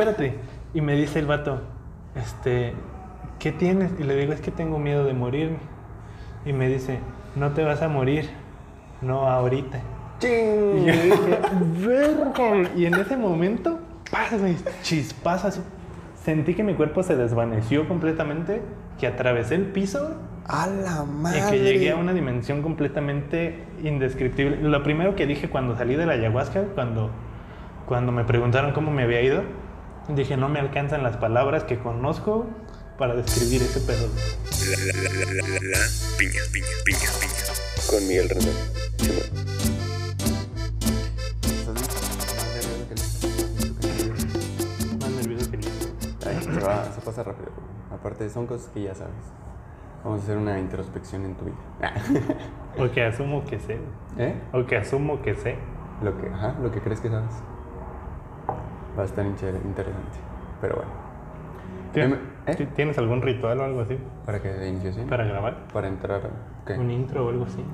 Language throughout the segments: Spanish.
espérate. Y me dice el vato, este, ¿qué tienes? Y le digo, es que tengo miedo de morirme. Y me dice, no te vas a morir, no ahorita. Y yo dije, verga. Y en ese momento, paz, así. Sentí que mi cuerpo se desvaneció completamente, que atravesé el piso A la madre. y que llegué a una dimensión completamente indescriptible. Lo primero que dije cuando salí de la ayahuasca, cuando, cuando me preguntaron cómo me había ido, dije, no me alcanzan las palabras que conozco para describir ese pedo. La, la, la, la, la, la, piña, piña, piña, piña. Con Miguel. Simón. Más nervioso que el Ay, se, va, se pasa rápido. Aparte, son cosas que ya sabes. Vamos a hacer una introspección en tu vida. O que asumo que sé. ¿Eh? O que asumo que sé. Lo que, ajá, lo que crees que sabes. Va a estar inter- interesante. Pero bueno. ¿Tien- ¿Eh? ti- ¿Tienes algún ritual o algo así ¿Para qué de iniciación? para grabar? Para entrar. ¿qué? ¿Un intro o algo así?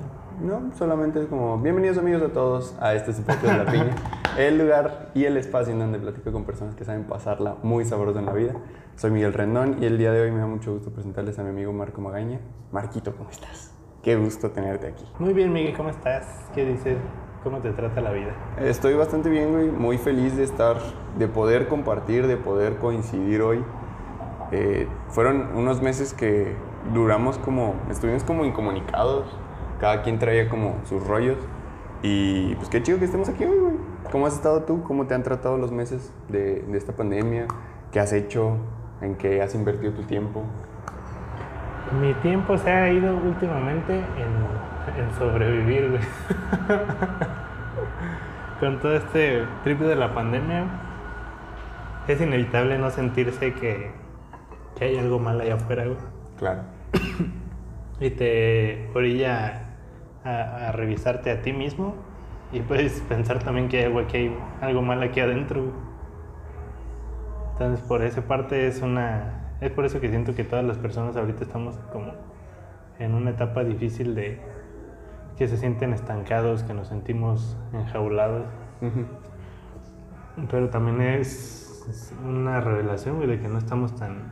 No, solamente es como bienvenidos amigos a todos a este espacio de la piña, el lugar y el espacio en donde platico con personas que saben pasarla muy sabrosa en la vida. Soy Miguel Rendón y el día de hoy me da mucho gusto presentarles a mi amigo Marco Magaña. Marquito, ¿cómo estás? Qué gusto tenerte aquí. Muy bien, Miguel, ¿cómo estás? ¿Qué dices? ¿Cómo te trata la vida? Estoy bastante bien, güey, muy feliz de estar, de poder compartir, de poder coincidir hoy. Eh, fueron unos meses que duramos como, estuvimos como incomunicados, cada quien traía como sus rollos y pues qué chido que estemos aquí hoy, güey. ¿Cómo has estado tú? ¿Cómo te han tratado los meses de, de esta pandemia? ¿Qué has hecho? ¿En qué has invertido tu tiempo? Mi tiempo se ha ido últimamente en, en sobrevivir, güey. Con todo este trip de la pandemia, es inevitable no sentirse que, que hay algo mal allá afuera, güey. Claro. Y te orilla a, a revisarte a ti mismo y puedes pensar también que hay algo, que hay algo mal aquí adentro. güey. Entonces, por esa parte es una... Es por eso que siento que todas las personas ahorita estamos como en una etapa difícil de que se sienten estancados, que nos sentimos enjaulados. Ujú. Pero también es, es una revelación, güey, de que no estamos tan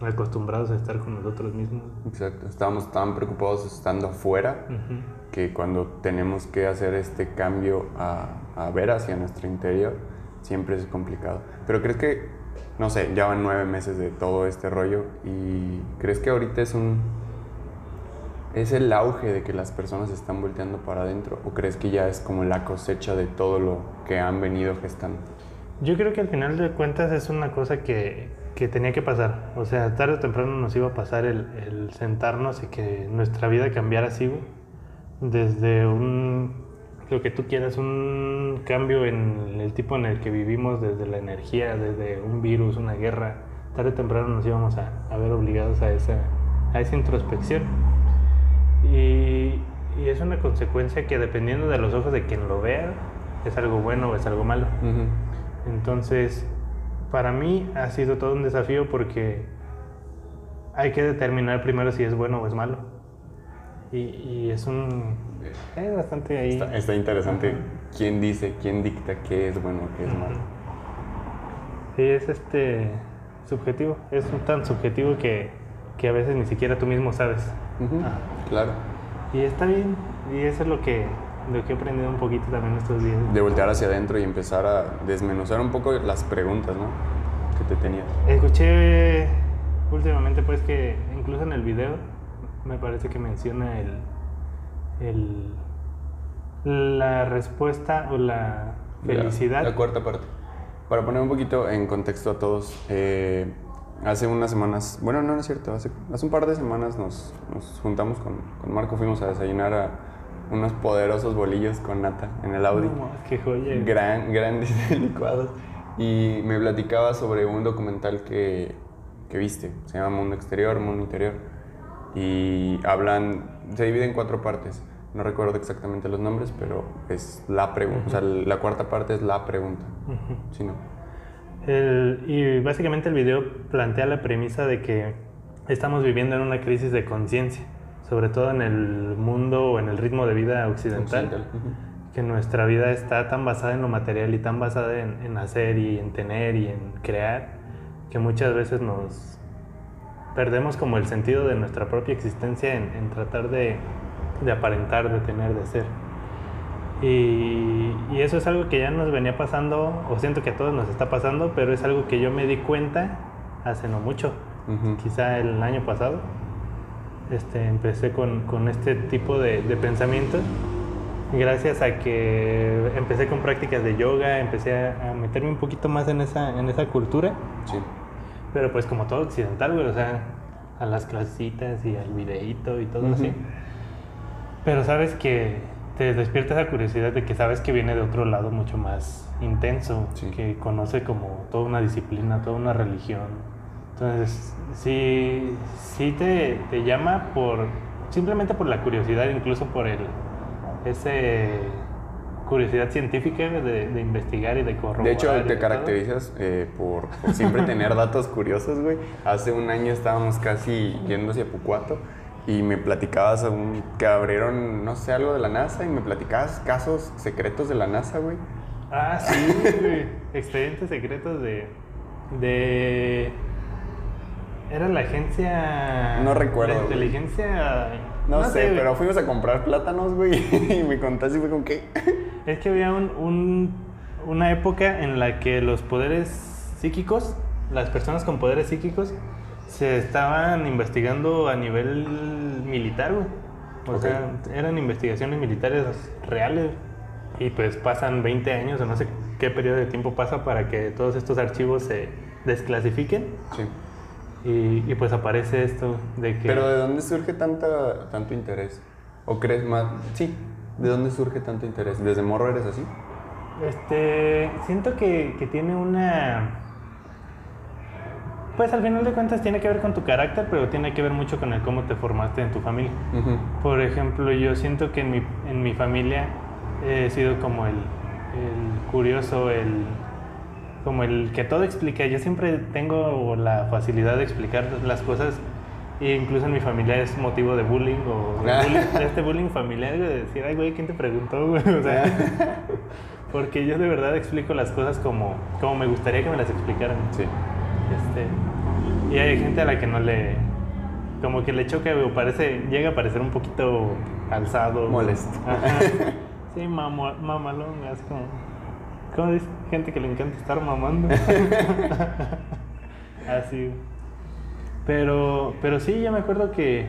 acostumbrados a estar con nosotros mismos. Exacto. Estábamos tan preocupados estando afuera Ujú. que cuando tenemos que hacer este cambio a, a ver hacia nuestro interior, siempre es complicado. Pero crees que, no sé, ya van nueve meses de todo este rollo y crees que ahorita es un... ¿Es el auge de que las personas están volteando para adentro? ¿O crees que ya es como la cosecha de todo lo que han venido gestando? Yo creo que al final de cuentas es una cosa que, que tenía que pasar. O sea, tarde o temprano nos iba a pasar el, sentarnos y que nuestra vida cambiara así. Desde un, lo que tú quieras, un cambio en el tipo en el que vivimos, desde la energía, desde un virus, una guerra. Tarde o temprano nos íbamos a, a ver obligados a esa, a esa introspección. Y, y es una consecuencia que dependiendo de los ojos de quien lo vea, es algo bueno o es algo malo. Entonces, para mí ha sido todo un desafío porque hay que determinar primero si es bueno o es malo. Y, y es un... Es bastante ahí... Está, está interesante quién dice, quién dicta qué es bueno, qué es malo. Sí, es este subjetivo. Es tan subjetivo que, que a veces ni siquiera tú mismo sabes. Claro. Y está bien. Y eso es lo que, lo que he aprendido un poquito también estos días. De voltear hacia adentro y empezar a desmenuzar un poco las preguntas, ¿no? Que te tenías. Escuché últimamente pues que incluso en el video me parece que menciona el, el la respuesta o la felicidad. La, la cuarta parte. Para poner un poquito en contexto a todos, eh, hace unas semanas, bueno, no, no es cierto, hace, hace un par de semanas nos, nos juntamos con, con Marco, fuimos a desayunar a unos poderosos bolillos con nata en el Audi. No, qué joya. gran, grandes licuados. Y me platicaba sobre un documental que, que viste. Se llama Mundo Exterior, Mundo Interior. Y hablan, se divide en cuatro partes. No recuerdo exactamente los nombres, pero es la pregunta. O sea, la cuarta parte es la pregunta. Ujú. ¿Sí, no? El- y básicamente el video plantea la premisa de que estamos viviendo en una crisis de conciencia, sobre todo en el mundo o en el ritmo de vida occidental, que nuestra vida está tan basada en lo material y tan basada en, en hacer y en tener y en crear, que muchas veces nos perdemos como el sentido de nuestra propia existencia en, en tratar de, de aparentar, de tener, de ser. Y, y eso es algo que ya nos venía pasando, o siento que a todos nos está pasando, pero es algo que yo me di cuenta hace no mucho, Ujú. quizá el año pasado. Este, empecé con, con este tipo de, de pensamientos gracias a que empecé con prácticas de yoga, empecé a, meterme un poquito más en esa, en esa cultura, Sí. pero pues como todo occidental, güey, o sea, a las clasitas y al videíto y todo Ujú. así. Pero sabes que te despierta esa curiosidad de que sabes que viene de otro lado mucho más intenso, Sí. que conoce como toda una disciplina, toda una religión. Entonces, sí, sí te, te llama por simplemente por la curiosidad, incluso por el ese curiosidad científica de, de investigar y de corroborar. De hecho, te caracterizas eh, por, por siempre tener datos curiosos, güey. Hace un año estábamos casi yendo hacia Pucuato y me platicabas un- que abrieron, no sé, algo de la NASA y me platicabas casos secretos de la NASA, güey. Ah, sí, güey. Expedientes secretos de. de. Era la agencia. No recuerdo, La inteligencia. No, sé, pero fuimos a comprar plátanos, güey, y me contaste y fue con qué. Es que había un, un- una época en la que los poderes psíquicos, las personas con poderes psíquicos, se estaban investigando a nivel militar, güey. O sea, eran investigaciones militares reales. Y pues pasan 20 años o no sé qué periodo de tiempo pasa para que todos estos archivos se desclasifiquen. Sí. Y, y pues aparece esto de que... Pero ¿de dónde surge tanta, tanto interés? ¿O crees más? Sí. ¿De dónde surge tanto interés? ¿Desde morro eres así? Este, siento que, que tiene una... Pues al final de cuentas tiene que ver con tu carácter, pero tiene que ver mucho con el cómo te formaste en tu familia. Por ejemplo, yo siento que en mi, en mi familia he sido como el, el curioso, el como el que todo explica. Yo siempre tengo la facilidad de explicar las cosas e incluso en mi familia es motivo de bullying o de, bullying- de este bullying familiar de decir, ay güey, ¿quién te preguntó? güey?" O sea, porque yo de verdad explico las cosas como, como me gustaría que me las explicaran. Sí. Este, y hay gente a la que no le. Como que le choca, o parece. Llega a parecer un poquito alzado. Molesto. Ajá. Sí, mamo- mamalón, así como. ¿Cómo dice? Gente que le encanta estar mamando. así. Pero, pero sí, yo me acuerdo que.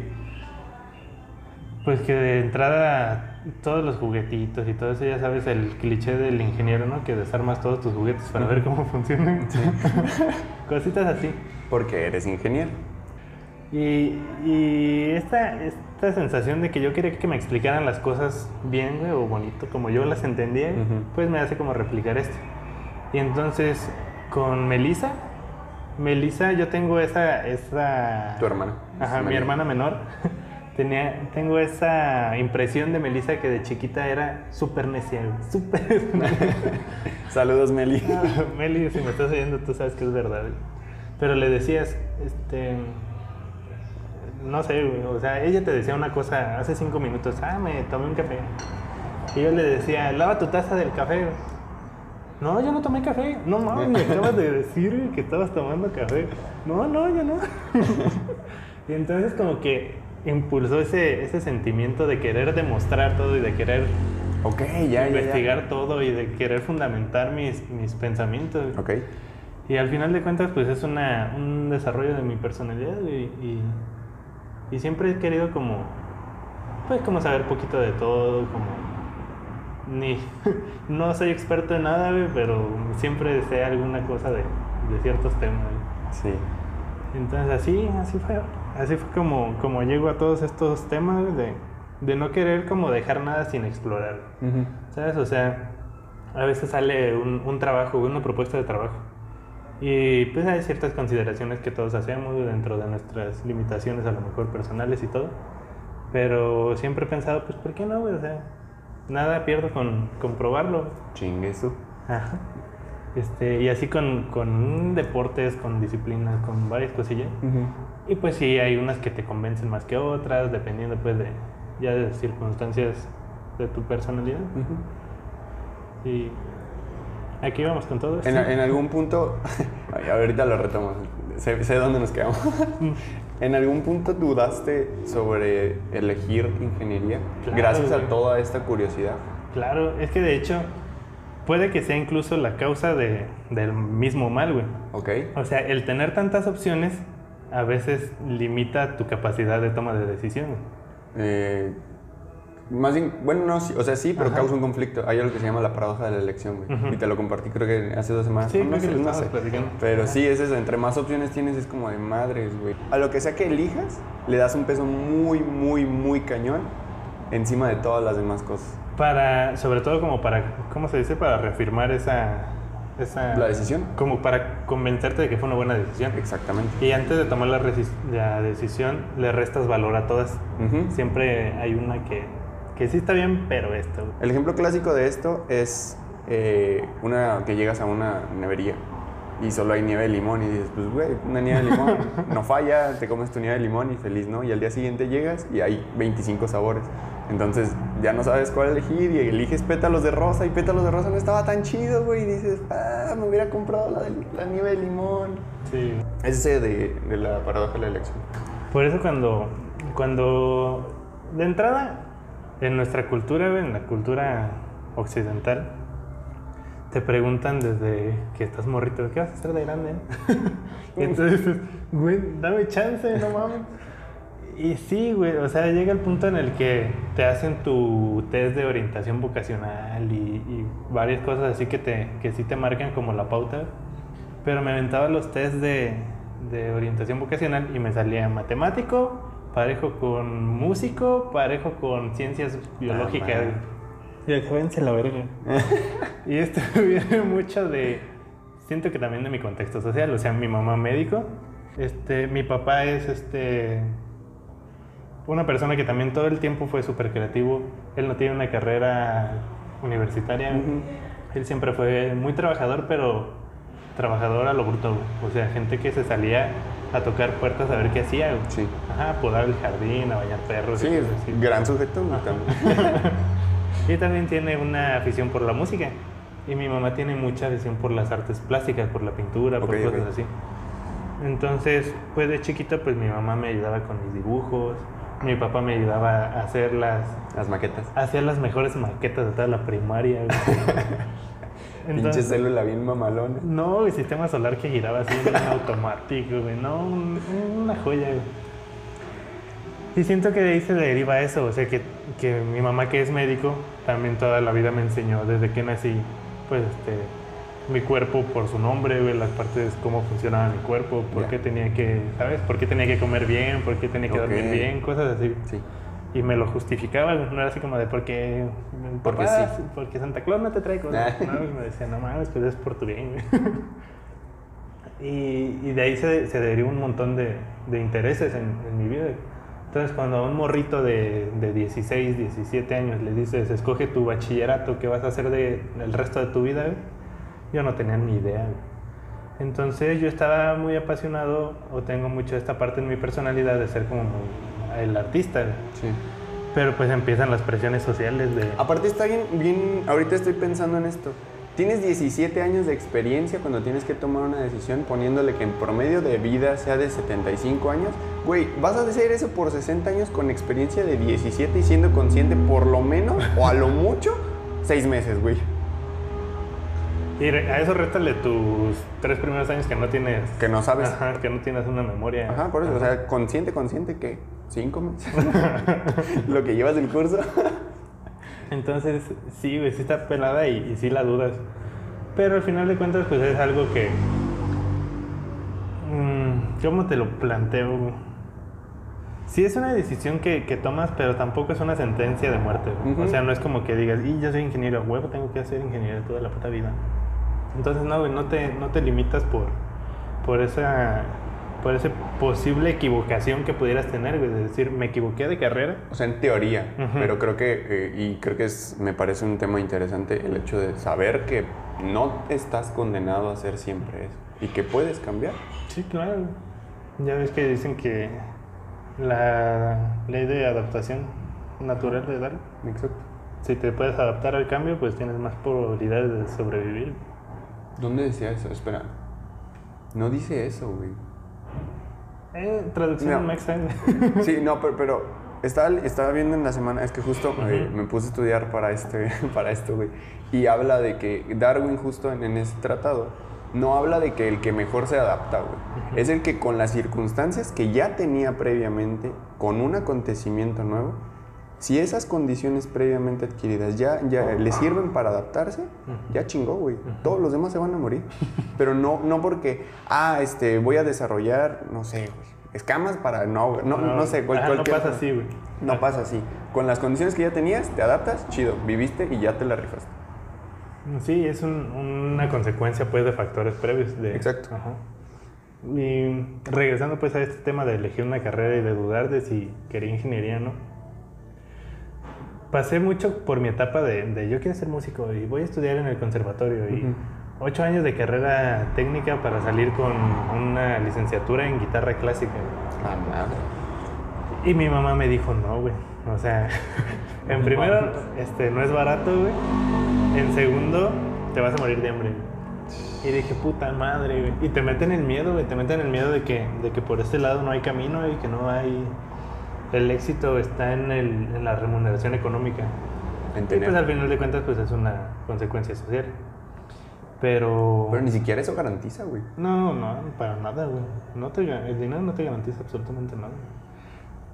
Pues que de entrada todos los juguetitos y todo eso, ya sabes, el cliché del ingeniero, ¿no? Que desarmas todos tus juguetes para ver cómo funcionan. Cositas así. Porque eres ingeniero. Y, y esta, esta sensación de que yo quería que me explicaran las cosas bien, güey, o bonito, como yo las entendía, pues me hace como replicar esto. Y entonces, con Melissa, Melissa, yo tengo esa... esa Tu hermana. Ajá, mi hermana menor. Tenía, tengo esa impresión de Melissa que de chiquita era súper necia, súper... Saludos, Meli. Ah, Meli, si me estás oyendo, tú sabes que es verdad. Pero le decías, este. No sé. O sea, ella te decía una cosa hace cinco minutos. Ah, me tomé un café. Y yo le decía, lava tu taza del café. No, yo no tomé café. No mames, me acabas de decir que estabas tomando café. No, no, yo no. y entonces, como que impulsó ese, ese sentimiento de querer demostrar todo y de querer Ok, ya, ya, ya. investigar todo y de querer fundamentar mis, mis pensamientos. Ok. Y al final de cuentas, pues es una, un desarrollo de mi personalidad y, y, y siempre he querido como, pues como saber poquito de todo, como, ni, no soy experto en nada, pero siempre sé alguna cosa de, de ciertos temas. Sí. Entonces así, así fue, así fue como, como llego a todos estos temas de, de no querer como dejar nada sin explorar. Ujú. ¿Sabes? O sea, a veces sale un, un trabajo, una propuesta de trabajo. Y pues hay ciertas consideraciones que todos hacemos dentro de nuestras limitaciones, a lo mejor personales y todo. Pero siempre he pensado, pues, ¿por qué no? O sea, nada pierdo con, con probarlo. Chingue su. Ajá. Este, y así con, con deportes, con disciplinas, con varias cosillas. Y pues sí, hay unas que te convencen más que otras, dependiendo pues de ya de circunstancias de tu personalidad. Ujú. Y aquí vamos con todo esto. En, en algún punto, ahorita lo retomo, sé, sé dónde nos quedamos. ¿En algún punto dudaste sobre elegir ingeniería? Claro, gracias a toda esta curiosidad. Claro, es que de hecho puede que sea incluso la causa de, del mismo mal, güey. ¿Ok? O sea, el tener tantas opciones a veces limita tu capacidad de toma de decisiones. Eh, más bien, bueno, no, o sea, sí, pero Ajá. causa un conflicto. Hay algo que se llama la paradoja de la elección, güey. Ujú. Y te lo compartí creo que hace dos semanas. Sí, No creo que lo no sé. platicando. Pero Ajá. sí, es eso. Entre más opciones tienes, es como de madres, güey. A lo que sea que elijas, le das un peso muy, muy, muy cañón encima de todas las demás cosas. Para, sobre todo como para, ¿cómo se dice? Para reafirmar esa... esa ¿La decisión? Como para convencerte de que fue una buena decisión. Exactamente. Y antes de tomar la, decisión, le restas valor a todas. Siempre hay una que, que sí está bien, pero esto. El ejemplo clásico de esto es eh, una que llegas a una nevería y solo hay nieve de limón y dices, pues güey, una nieve de limón, no falla, te comes tu nieve de limón y feliz, ¿no? Y al día siguiente llegas y hay 25 sabores. Entonces ya no sabes cuál elegir y eliges pétalos de rosa y pétalos de rosa no estaba tan chido, güey. Y dices, ah, me hubiera comprado la, de- la nieve de limón. Sí. Ese de, de la paradoja de la elección. Por eso cuando, cuando de entrada en nuestra cultura, en la cultura occidental, te preguntan desde que estás morrito, ¿qué vas a hacer de grande? y entonces dices, güey, dame chance, no mames. Y sí, güey, o sea, llega el punto en el que te hacen tu test de orientación vocacional y, y varias cosas así que, te, que sí te marcan como la pauta. Pero me aventaba los test de, de orientación vocacional y me salía matemático, parejo con músico, parejo con ciencias biológicas. madre. y dije, "Váyanse a la verga. y esto viene mucho de, siento que también de mi contexto social, o sea, mi mamá médico, este, mi papá es este, una persona que también todo el tiempo fue súper creativo, él no tiene una carrera universitaria, Ujú. él siempre fue muy trabajador, pero trabajador a lo bruto, o sea, gente que se salía a tocar puertas a ver qué hacía. Sí. Ajá, a podar el jardín, a bañar perros. y Sí, así. gran sujeto, también. Y también tiene una afición por la música. Y mi mamá tiene mucha afición por las artes plásticas, por la pintura, por cosas así. Entonces, pues de chiquito, pues mi mamá me ayudaba con mis dibujos, mi papá me ayudaba a hacer las, Las maquetas. a hacer las mejores maquetas de toda la primaria. güey. Pinche célula bien mamalona. no, el sistema solar que giraba así en automático, güey, no, un- una joya, güey. Y siento que de ahí se deriva eso, o sea, que, que mi mamá que es médico también toda la vida me enseñó desde que nací, pues, este, mi cuerpo por su nombre, las partes, cómo funcionaba mi cuerpo, por Ya. qué tenía que, ¿sabes? Por qué tenía que comer bien, por qué tenía que dormir Ok. bien, cosas así. Sí. Y me lo justificaba, no era así como de porque, Porque papá, sí. porque Santa Claus no te trae cosas. Ah. No, y me decía, no mames, pues es por tu bien. güey". y, y de ahí se, se deriva un montón de, de intereses en, en mi vida. Entonces, cuando a un morrito de, de 16, 17 años le dices, escoge tu bachillerato, ¿qué vas a hacer de, el resto de tu vida? Güey?", Yo no tenía ni idea. Entonces, yo estaba muy apasionado, o tengo mucho esta parte en mi personalidad de ser como el artista. Sí. Pero pues empiezan las presiones sociales de... Aparte está bien, bien, ahorita estoy pensando en esto. Tienes 17 años de experiencia cuando tienes que tomar una decisión poniéndole que en promedio de vida sea de 75 años. Güey, vas a hacer eso por 60 años con experiencia de 17 y siendo consciente por lo menos o a lo mucho 6 meses, güey. Y a eso réstale tus tres primeros años que no tienes... Que no sabes. Ajá, que no tienes una memoria. Ajá, por eso, o sea, consciente, consciente que 5 meses. lo que llevas del curso. Entonces, sí, güey, sí está pelada y, y sí la dudas. Pero al final de cuentas, pues es algo que... mm, ¿Cómo te lo planteo? güey? Sí es una decisión que, que tomas, pero tampoco es una sentencia de muerte. O sea, no es como que digas, y yo soy ingeniero, huevo, tengo que hacer ingeniería toda la puta vida. Entonces, no, güey, no te, no te limitas por, por esa... Por esa posible equivocación que pudieras tener, güey, de decir, me equivoqué de carrera, O sea, en teoría, pero creo que, eh, y creo que es, me parece un tema interesante el hecho de saber que no estás condenado a hacer siempre eso y que puedes cambiar. Sí, claro. Ya ves que dicen que la ley de adaptación natural de Darwin Exacto. si te puedes adaptar al cambio, pues tienes más probabilidades de sobrevivir. ¿Dónde decía eso? Espera. No dice eso, güey. Eh, traducción No. mexa. Sí, no, pero, pero estaba, estaba viendo en la semana, es que justo eh, me puse a estudiar para, este, para esto, güey. Y habla de que Darwin, justo en, en ese tratado, no habla de que el que mejor se adapta, güey. Es el que con las circunstancias que ya tenía previamente, con un acontecimiento nuevo, si esas condiciones previamente adquiridas ya, ya le sirven para adaptarse, ya chingó, güey. Todos los demás se van a morir. Pero no, no porque, ah, este, voy a desarrollar, no sé, güey, escamas para, no, no, no, sé, cual- Ajá, no pasa así, güey. no pasa así. Con las condiciones que ya tenías, te adaptas, chido, viviste y ya te la rifaste. Sí, es un- una consecuencia pues de factores previos. De, Exacto. Ajá. Y regresando pues a este tema de elegir una carrera y de dudar de si quería ingeniería o no. Pasé mucho por mi etapa de, de yo quiero ser músico y voy a estudiar en el conservatorio y Ujú. ocho años de carrera técnica para salir con una licenciatura en guitarra clásica. Ah, nada. Y mi mamá me dijo, no, güey. O sea, en primero, este, no es barato, güey. En segundo, te vas a morir de hambre. Y dije, puta madre, güey. Y te meten el miedo, güey. Te meten el miedo de que, de que por este lado no hay camino y que no hay... El éxito está en, el, en la remuneración económica. En Y pues al final de cuentas, pues es una consecuencia social. Pero... Pero ni siquiera eso garantiza, güey. No, no, para nada, güey. No te, el dinero no te garantiza absolutamente nada.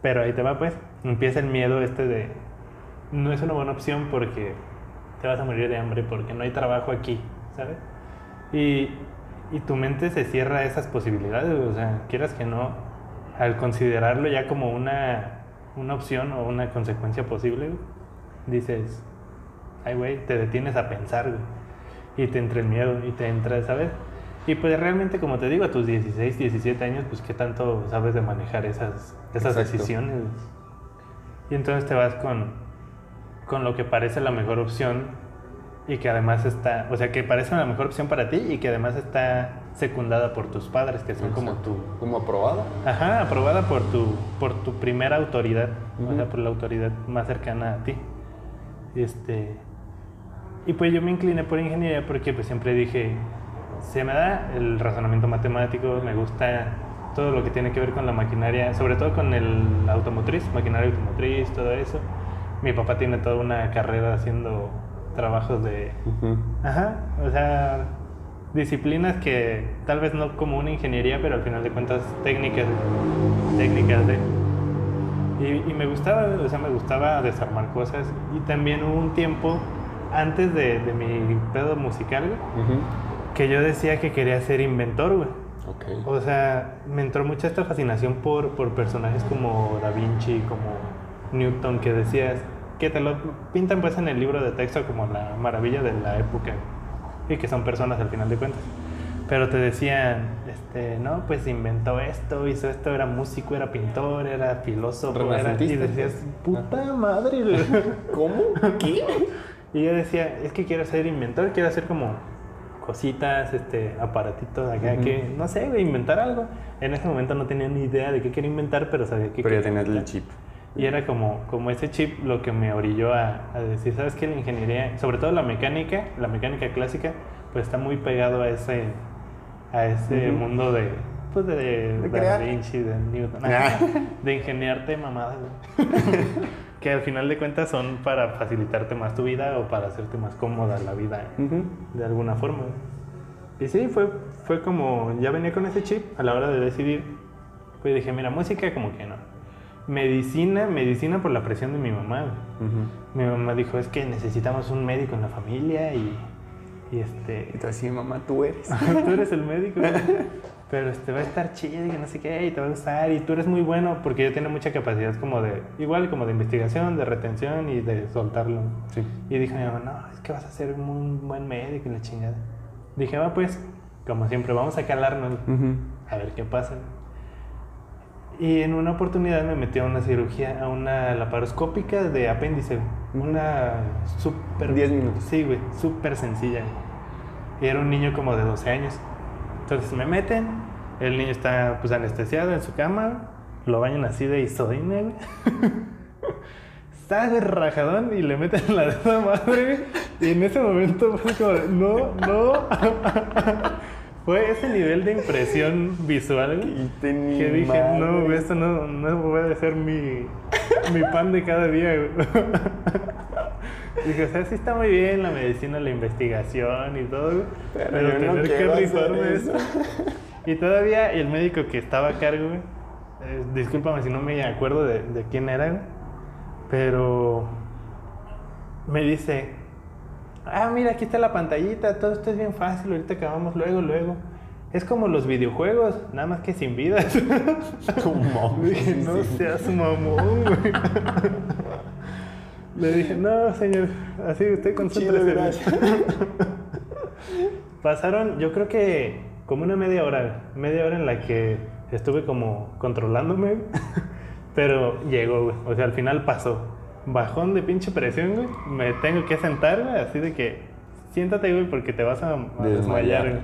Pero ahí te va, pues. Empieza el miedo este de... No es una buena opción porque te vas a morir de hambre, porque no hay trabajo aquí, ¿sabes? Y, y tu mente se cierra a esas posibilidades, o sea, quieras que no, al considerarlo ya como una, una opción o una consecuencia posible, güey, dices, ay, güey, te detienes a pensar, güey. Y te entra el miedo y te entra, ¿sabes? Y pues realmente, como te digo, a tus 16, 17 años, pues qué tanto sabes de manejar esas, esas Exacto. decisiones. Y entonces te vas con, con lo que parece la mejor opción y que además está, o sea, que parece la mejor opción para ti y que además está secundada por tus padres, que son como Exacto. tu, Como aprobada. Ajá, aprobada por tu, por tu primera autoridad, o Ujú. sea, por la autoridad más cercana a ti. Este, y pues yo me incliné por ingeniería porque pues siempre dije, se me da el razonamiento matemático, me gusta todo lo que tiene que ver con la maquinaria, sobre todo con el automotriz, maquinaria automotriz, todo eso. Mi papá tiene toda una carrera haciendo trabajos de, Ujú. Ajá, o sea, disciplinas que tal vez no como una ingeniería, pero al final de cuentas técnicas, técnicas de... Y, y me gustaba, o sea, me gustaba desarmar cosas. Y también hubo un tiempo antes de, de mi pedo musical, güey, Ujú. que yo decía que quería ser inventor, güey. Ok. O sea, me entró mucha esta fascinación por, por personajes como Da Vinci, como Newton, que decías, que te lo pintan pues en el libro de texto como la maravilla de la época, y que son personas al final de cuentas. Pero te decían, este, no, pues inventó esto, hizo esto, era músico, era pintor, era filósofo, era... Y decías, puta madre, güey". ¿Cómo? ¿Qué? Y yo decía, es que quiero ser inventor, quiero hacer como cositas, este, aparatitos acá, Ujú. que no sé, inventar algo. En ese momento no tenía ni idea de qué quería inventar, pero sabía que Pero ya tenías el chip. Y era como, como ese chip lo que me orilló a, a decir, ¿sabes qué? La ingeniería, sobre todo la mecánica, la mecánica clásica, pues está muy pegado a ese, a ese mundo de, pues de, De de crear. Da Vinci, de Newton, Ah. de ingeniarte mamadas, que al final de cuentas son para facilitarte más tu vida o para hacerte más cómoda la vida Ujú. de alguna forma. güey. Y sí, fue, fue como, ya venía con ese chip a la hora de decidir. Pues dije, mira, música como que no. Medicina, medicina por la presión de mi mamá. güey. Ujú. Mi mamá dijo, es que necesitamos un médico en la familia y, y Y este... tú así, mamá, tú eres. tú eres el médico. Pero este va a estar chido y no sé qué, y te va a gustar, y tú eres muy bueno, porque yo tenía mucha capacidad como de, igual como de investigación, de retención y de soltarlo. Sí. Y dijo mi mamá, no, es que vas a ser un buen médico y la chingada. Dije, va pues, como siempre, vamos a calarnos, Ujú. a ver qué pasa. Y en una oportunidad me metió a una cirugía, a una laparoscópica de apéndice. Una súper... 10 minutos. Sí, güey, súper sencilla. Y era un niño como de 12 años. Entonces me meten, el niño está pues anestesiado en su cama, lo bañan así de isoine, güey. güey, Rajadón y le meten la dedo madre, güey. Y en ese momento fue como, de, no, no. fue ese nivel de impresión visual que dije, no, esto no, no puede ser mi, mi pan de cada día. Dije, o sea, sí está muy bien la medicina, la investigación y todo, Pero pero, yo no tener que rifarme eso. eso. Y todavía el médico que estaba a cargo, eh, discúlpame si no me acuerdo de, de quién era, pero me dice, ah, mira, aquí está la pantallita, todo esto es bien fácil, ahorita acabamos luego, luego. Es como los videojuegos, nada más que sin vidas. No Dije, no sí. seas mamón, güey. Le dije, no, señor, así usted concéntrese. Pasaron, yo creo que como una media hora, media hora en la que estuve como controlándome, pero llegó, güey. O sea, al final pasó. Bajón de pinche presión, güey. Me tengo que sentar, güey, así de que siéntate, güey, porque te vas a, a desmayar, güey.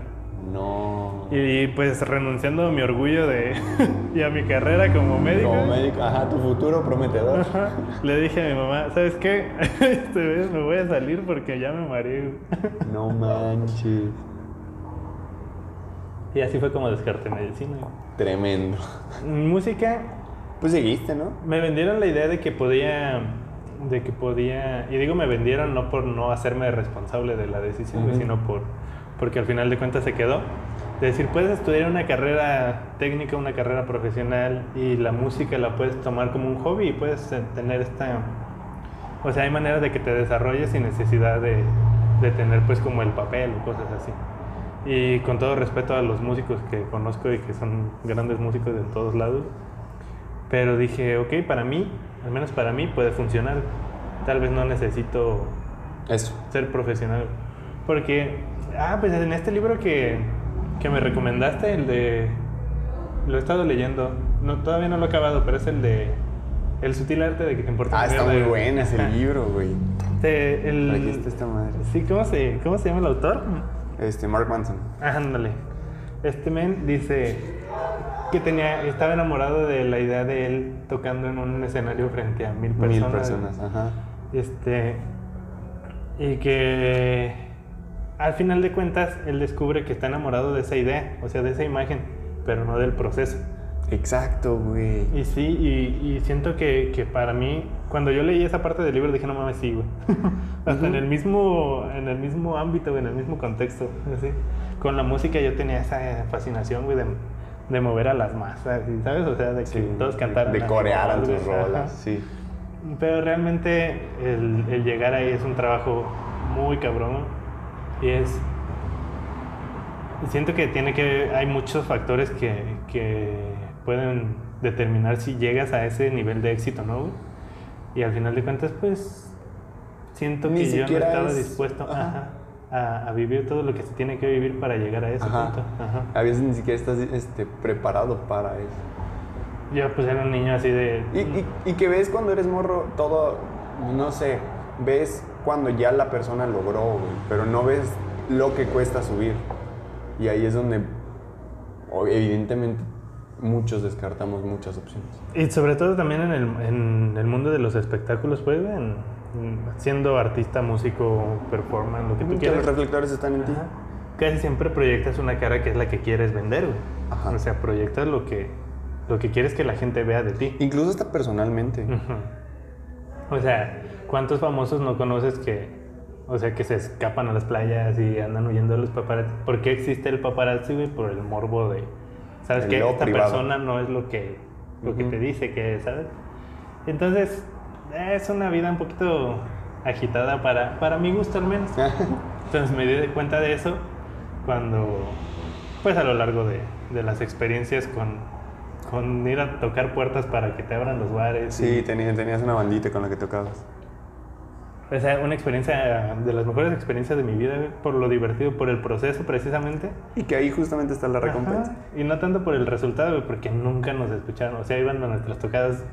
No. Y pues renunciando a mi orgullo de y a mi carrera como médico. Como médico, ajá, tu futuro prometedor. Ajá. Le dije a mi mamá, ¿sabes qué? Este vez me voy a salir porque ya me mareé. güey". No manches. Y así fue como descarté medicina. güey. Tremendo. Música, Pues seguiste, ¿no? me vendieron la idea de que podía, de que podía, y digo me vendieron no por no hacerme responsable de la decisión, sino por, porque al final de cuentas se quedó. De decir, puedes estudiar una carrera técnica, una carrera profesional y la música la puedes tomar como un hobby y puedes tener esta... O sea, hay maneras de que te desarrolles sin necesidad de, de tener pues como el papel o cosas así. Y con todo respeto a los músicos que conozco y que son grandes músicos de todos lados, pero dije, ok, para mí, al menos para mí puede funcionar. Tal vez no necesito Eso. ser profesional. Porque, ah, pues en este libro que, que me recomendaste, el de... Lo he estado leyendo. No, todavía no lo he acabado, pero es el de... El sutil arte de que te importa. Ah, está muy bueno ese libro, güey. Este, el- Aquí está esta madre. Sí, ¿cómo se, ¿cómo se llama el autor? Este, Mark Manson. Ándale. Este men dice que tenía, estaba enamorado de la idea de él tocando en un escenario frente a mil personas. Mil personas, ajá. Este. Y que al final de cuentas él descubre que está enamorado de esa idea, o sea, de esa imagen, pero no del proceso. Exacto, güey. Y sí, y, y siento que, que para mí, cuando yo leí esa parte del libro, dije, no mames, sí, güey. Hasta en el mismo, en el mismo ámbito, en el mismo contexto. así. Con la música yo tenía esa fascinación, güey, de, de mover a las masas. ¿sabes? O sea, de que Sí, todos cantaran. De corear tus rolas, sí. Pero realmente el, el llegar ahí es un trabajo muy cabrón. Y es. Siento que tiene que. Hay muchos factores que, que pueden determinar si llegas a ese nivel de éxito, ¿no? Y al final de cuentas, pues. Siento Ni que yo no estaba es- dispuesto ajá. ajá, a, a vivir todo lo que se tiene que vivir para llegar a ese Ajá. punto. Ajá. A veces ni siquiera estás este, preparado para eso. Yo, pues, era un niño así de. Y, y, y que ves cuando eres morro todo, no sé, ves cuando ya la persona logró, güey, pero no ves lo que cuesta subir. Y ahí es donde, evidentemente, muchos descartamos muchas opciones. Y sobre todo también en el, en el mundo de los espectáculos, pues, en siendo artista, músico, performance, lo que tú Que los quieras. reflectores están en ti. Casi siempre proyectas una cara que es la que quieres vender, güey. Ajá. O sea, proyectas lo que, lo que quieres que la gente vea de ti. Incluso hasta personalmente. Ujú. O sea, ¿cuántos famosos no conoces que, o sea, que se escapan a las playas y andan huyendo de los paparazzi? ¿Por qué existe el paparazzi, güey? Por el morbo de, ¿sabes qué? Esta privado. persona no es lo que, lo que Ujú. te dice que es, ¿sabes? Entonces, es una vida un poquito agitada para, para mi gusto al menos. Entonces me di cuenta de eso cuando, pues a lo largo de, de las experiencias con, con ir a tocar puertas para que te abran los bares. y- Sí, tenías, tenías una bandita con la que tocabas. O sea, una experiencia de las mejores experiencias de mi vida, por lo divertido, por el proceso precisamente. Y que ahí justamente está la recompensa. Ajá. Y no tanto por el resultado, porque nunca nos escucharon. O sea, iban a nuestras tocadas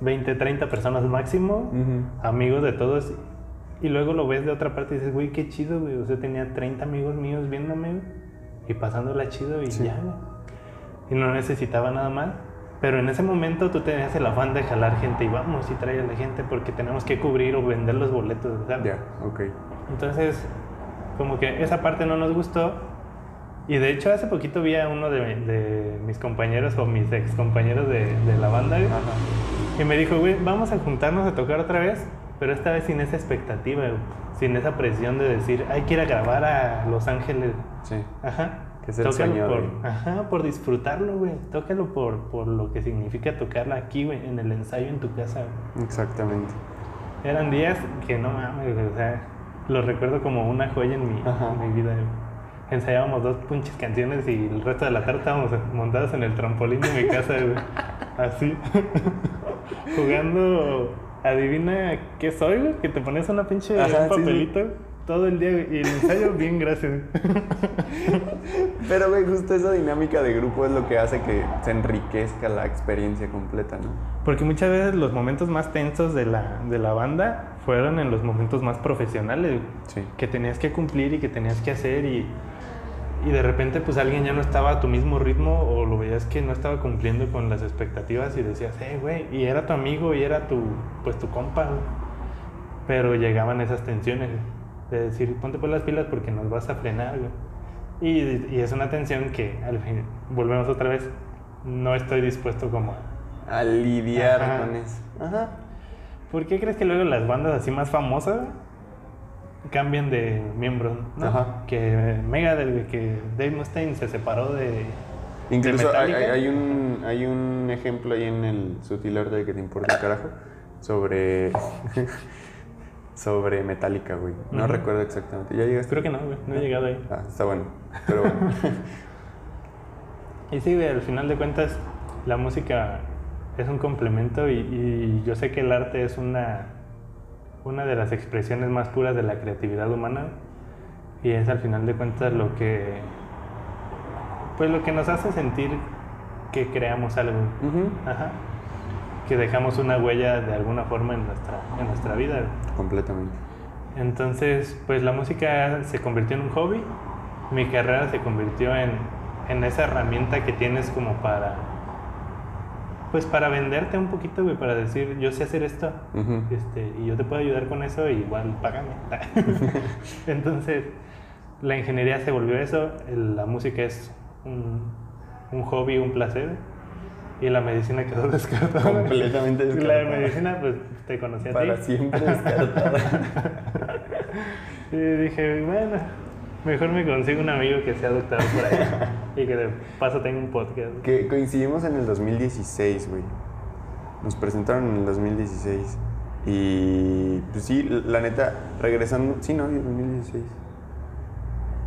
20, 30 personas máximo, Ujú. amigos de todos. Y luego lo ves de otra parte y dices, güey, qué chido, güey. O sea, tenía 30 amigos míos viéndome y pasándola chido y Sí. ya, güey. Y no necesitaba nada más. Pero en ese momento tú tenías el afán de jalar gente y vamos y trae a la gente porque tenemos que cubrir o vender los boletos, ¿sabes? Ya, ok. Entonces, como que esa parte no nos gustó. Y de hecho, hace poquito vi a uno de, de mis compañeros o mis ex compañeros de, de la banda güey, y me dijo, güey, vamos a juntarnos a tocar otra vez, pero esta vez sin esa expectativa, güey, sin esa presión de decir, hay que ir a grabar a Los Ángeles. Sí. Ajá. Que es el Tócalo sueño por, Ajá, por disfrutarlo, güey. Tócalo por, por lo que significa tocarla aquí, güey, en el ensayo en tu casa. güey. Exactamente. Eran días que no mames, o sea, los recuerdo como una joya en mi, en mi vida. güey. Ensayábamos dos punches canciones y el resto de la tarde estábamos montados en el trampolín de mi casa, güey. Así. Jugando. Adivina qué soy, güey. Que te pones una pinche Ajá, un sí, sí. papelito todo el día, güey. Y el ensayo, bien, gracias. Pero, güey, justo esa dinámica de grupo es lo que hace que se enriquezca la experiencia completa, ¿no? Porque muchas veces los momentos más tensos de la, de la banda fueron en los momentos más profesionales. Sí. que tenías que cumplir y que tenías que hacer y, y de repente pues alguien ya no estaba a tu mismo ritmo o lo veías que no estaba cumpliendo con las expectativas y decías, eh, güey, y era tu amigo y era tu, pues tu compa, güey. Pero llegaban esas tensiones, de decir, ponte por las pilas porque nos vas a frenar, güey. Y, y es una tensión que al fin, volvemos otra vez, no estoy dispuesto como a... A lidiar Ajá. con eso. Ajá. ¿Por qué crees que luego las bandas así más famosas cambian de miembros? ¿no? Ajá. Que güey, que Dave Mustaine se separó de. Incluso de hay, Metallica. hay- hay un, hay un ejemplo ahí en el sutil arte de que te importa el carajo sobre sobre Metallica, güey. No recuerdo exactamente. ¿Ya llegaste? Creo que no, güey, no he llegado ahí. Ah, está bueno. Pero bueno. Y sí, güey, al final de cuentas, la música es un complemento y, y yo sé que el arte es una, una de las expresiones más puras de la creatividad humana y es al final de cuentas lo que pues lo que nos hace sentir que creamos algo. Ajá. Que dejamos una huella de alguna forma en nuestra, en nuestra vida. Completamente. Entonces, pues la música se convirtió en un hobby. Mi carrera se convirtió en, en esa herramienta que tienes como para, pues para venderte un poquito, güey, para decir, yo sé hacer esto. Este, y yo te puedo ayudar con eso, y igual págame. Entonces, la ingeniería se volvió eso, la música es un, un hobby, un placer, y la medicina quedó descartada. Completamente La descartada. medicina, pues te conocí a Para ti. siempre descartada. y dije, bueno, mejor me consigo un amigo que sea doctor por ahí, y que de paso tenga un podcast. que coincidimos en el 2016, güey. Nos presentaron en el 2016. Y pues sí, la neta, regresando. Sí, no, 2016.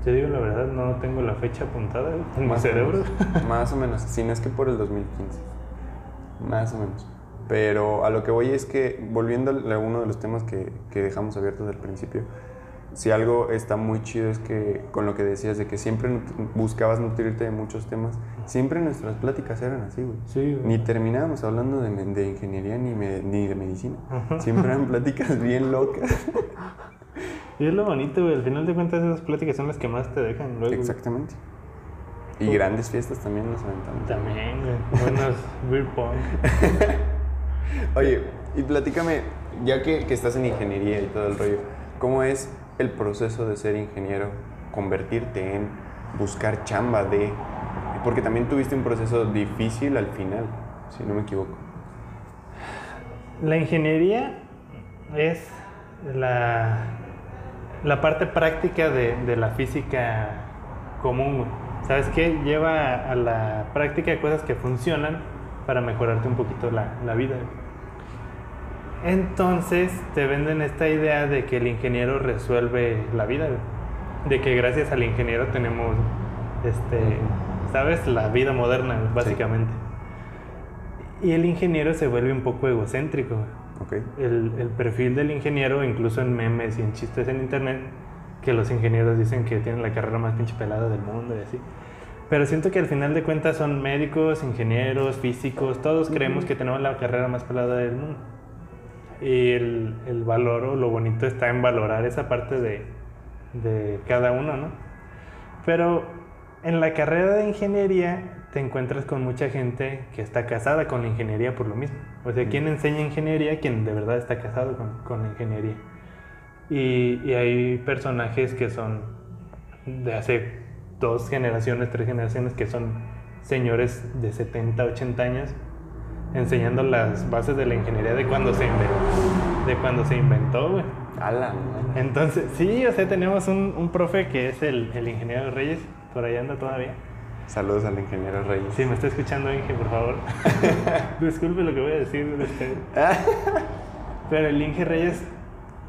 Te digo la verdad, no tengo la fecha apuntada en mi cerebro. menos. Más o menos. Si no es que por el 2015. Más o menos. Pero a lo que voy es que, volviendo a uno de los temas que, que dejamos abiertos al principio, si algo está muy chido es que, con lo que decías, de que siempre buscabas nutrirte de muchos temas, siempre nuestras pláticas eran así, güey. Sí, güey. Ni terminábamos hablando de, ingeniería ni, me- ni de medicina. Ajá. Siempre eran pláticas bien locas. Y es lo bonito, güey. Al final de cuentas, esas pláticas son las que más te dejan luego. Exactamente. Y grandes fiestas también nos aventamos. También, güey. Buenos beer pong. Oye, y platícame, ya que, que estás en ingeniería y todo el rollo, ¿cómo es el proceso de ser ingeniero? Convertirte en buscar chamba de... Porque también tuviste un proceso difícil al final, si no me equivoco. La ingeniería es la, la parte práctica de, de la física común. ¿Sabes qué? Lleva a la práctica cosas que funcionan para mejorarte un poquito la, la vida. Entonces te venden esta idea de que el ingeniero resuelve la vida, de que gracias al ingeniero tenemos, este, ¿sabes? La vida moderna, básicamente. Y el ingeniero se vuelve un poco egocéntrico. güey ¿Ok? el, el perfil del ingeniero, incluso en memes y en chistes en internet, que los ingenieros dicen que tienen la carrera más pinche pelada del mundo y así. Pero siento que al final de cuentas son médicos, ingenieros, físicos, todos creemos que tenemos la carrera más pelada del mundo. Y el, el valor o lo bonito está en valorar esa parte de, de cada uno, ¿no? Pero en la carrera de ingeniería te encuentras con mucha gente que está casada con la ingeniería por lo mismo. O sea, ¿quién enseña ingeniería? Quien de verdad está casado con, con la ingeniería. Y, y hay personajes que son de hace dos generaciones, tres generaciones, que son señores de 70, 80 años, enseñando las bases de la ingeniería de cuando se inventó, de cuando se inventó, güey. Entonces, sí, o sea, tenemos un, un profe que es el, el ingeniero Reyes, por ahí anda todavía. Saludos al ingeniero Reyes. Si me está escuchando, Inge, por favor. Disculpe lo que voy a decir. Pero el Inge Reyes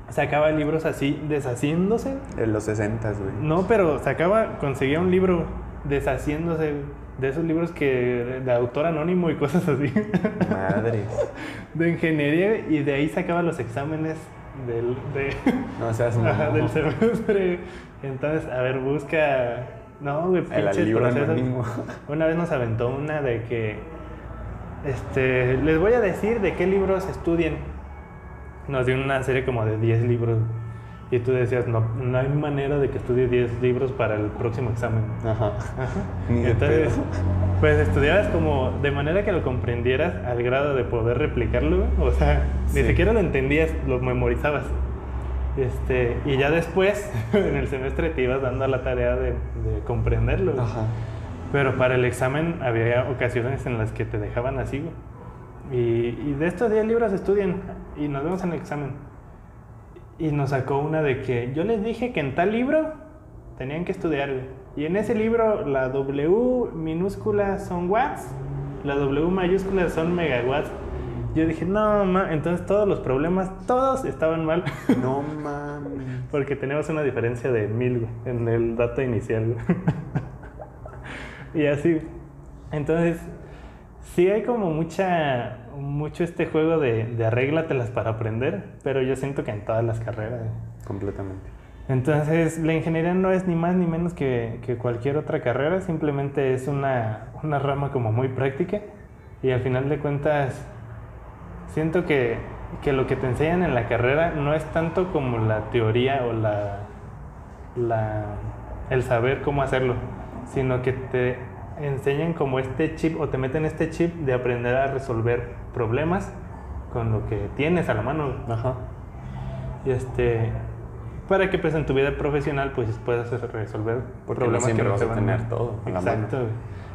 sacaba libros así, deshaciéndose. En los 60, güey. No, pero sacaba, conseguía un libro deshaciéndose de esos libros que de autor anónimo y cosas así. Madres. de ingeniería y de ahí sacaba los exámenes del, de, No seas Ajá, del semestre. Entonces, a ver, busca. No, güey, pinches procesos. Una vez nos aventó una de que. Este. Les voy a decir de qué libros estudien. Nos dio una serie como de 10 libros. Y tú decías, no, no hay manera de que estudie 10 libros para el próximo examen. Ajá. De Entonces, pues estudiabas como de manera que lo comprendieras al grado de poder replicarlo, o sea, ni siquiera lo entendías, lo memorizabas. Este, y ya después, en el semestre te ibas dando a la tarea de, de comprenderlo. Ajá. Pero para el examen había ocasiones en las que te dejaban así. Y, y de estos 10 libros estudian y nos vemos en el examen. Y nos sacó una de que yo les dije que en tal libro tenían que estudiar. Y en ese libro la W minúscula son watts, la W mayúscula son megawatts. Yo dije, no, ma, entonces todos los problemas, todos estaban mal. No mames. Porque tenemos una diferencia de mil güey, en el dato inicial. güey. y así. Entonces, sí hay como mucha, mucho este juego de, de arréglatelas para aprender, pero yo siento que en todas las carreras. Completamente. Entonces, la ingeniería no es ni más ni menos que, que cualquier otra carrera, simplemente es una, una rama como muy práctica y al final de cuentas siento que, que lo que te enseñan en la carrera no es tanto como la teoría o la, la, el saber cómo hacerlo, sino que te enseñan como este chip o te meten este chip de aprender a resolver problemas con lo que tienes a la mano. Ajá. Y este, para que pues en tu vida profesional pues puedas resolver Porque no problemas siempre que no vas te a tener todo a la mano. Exacto.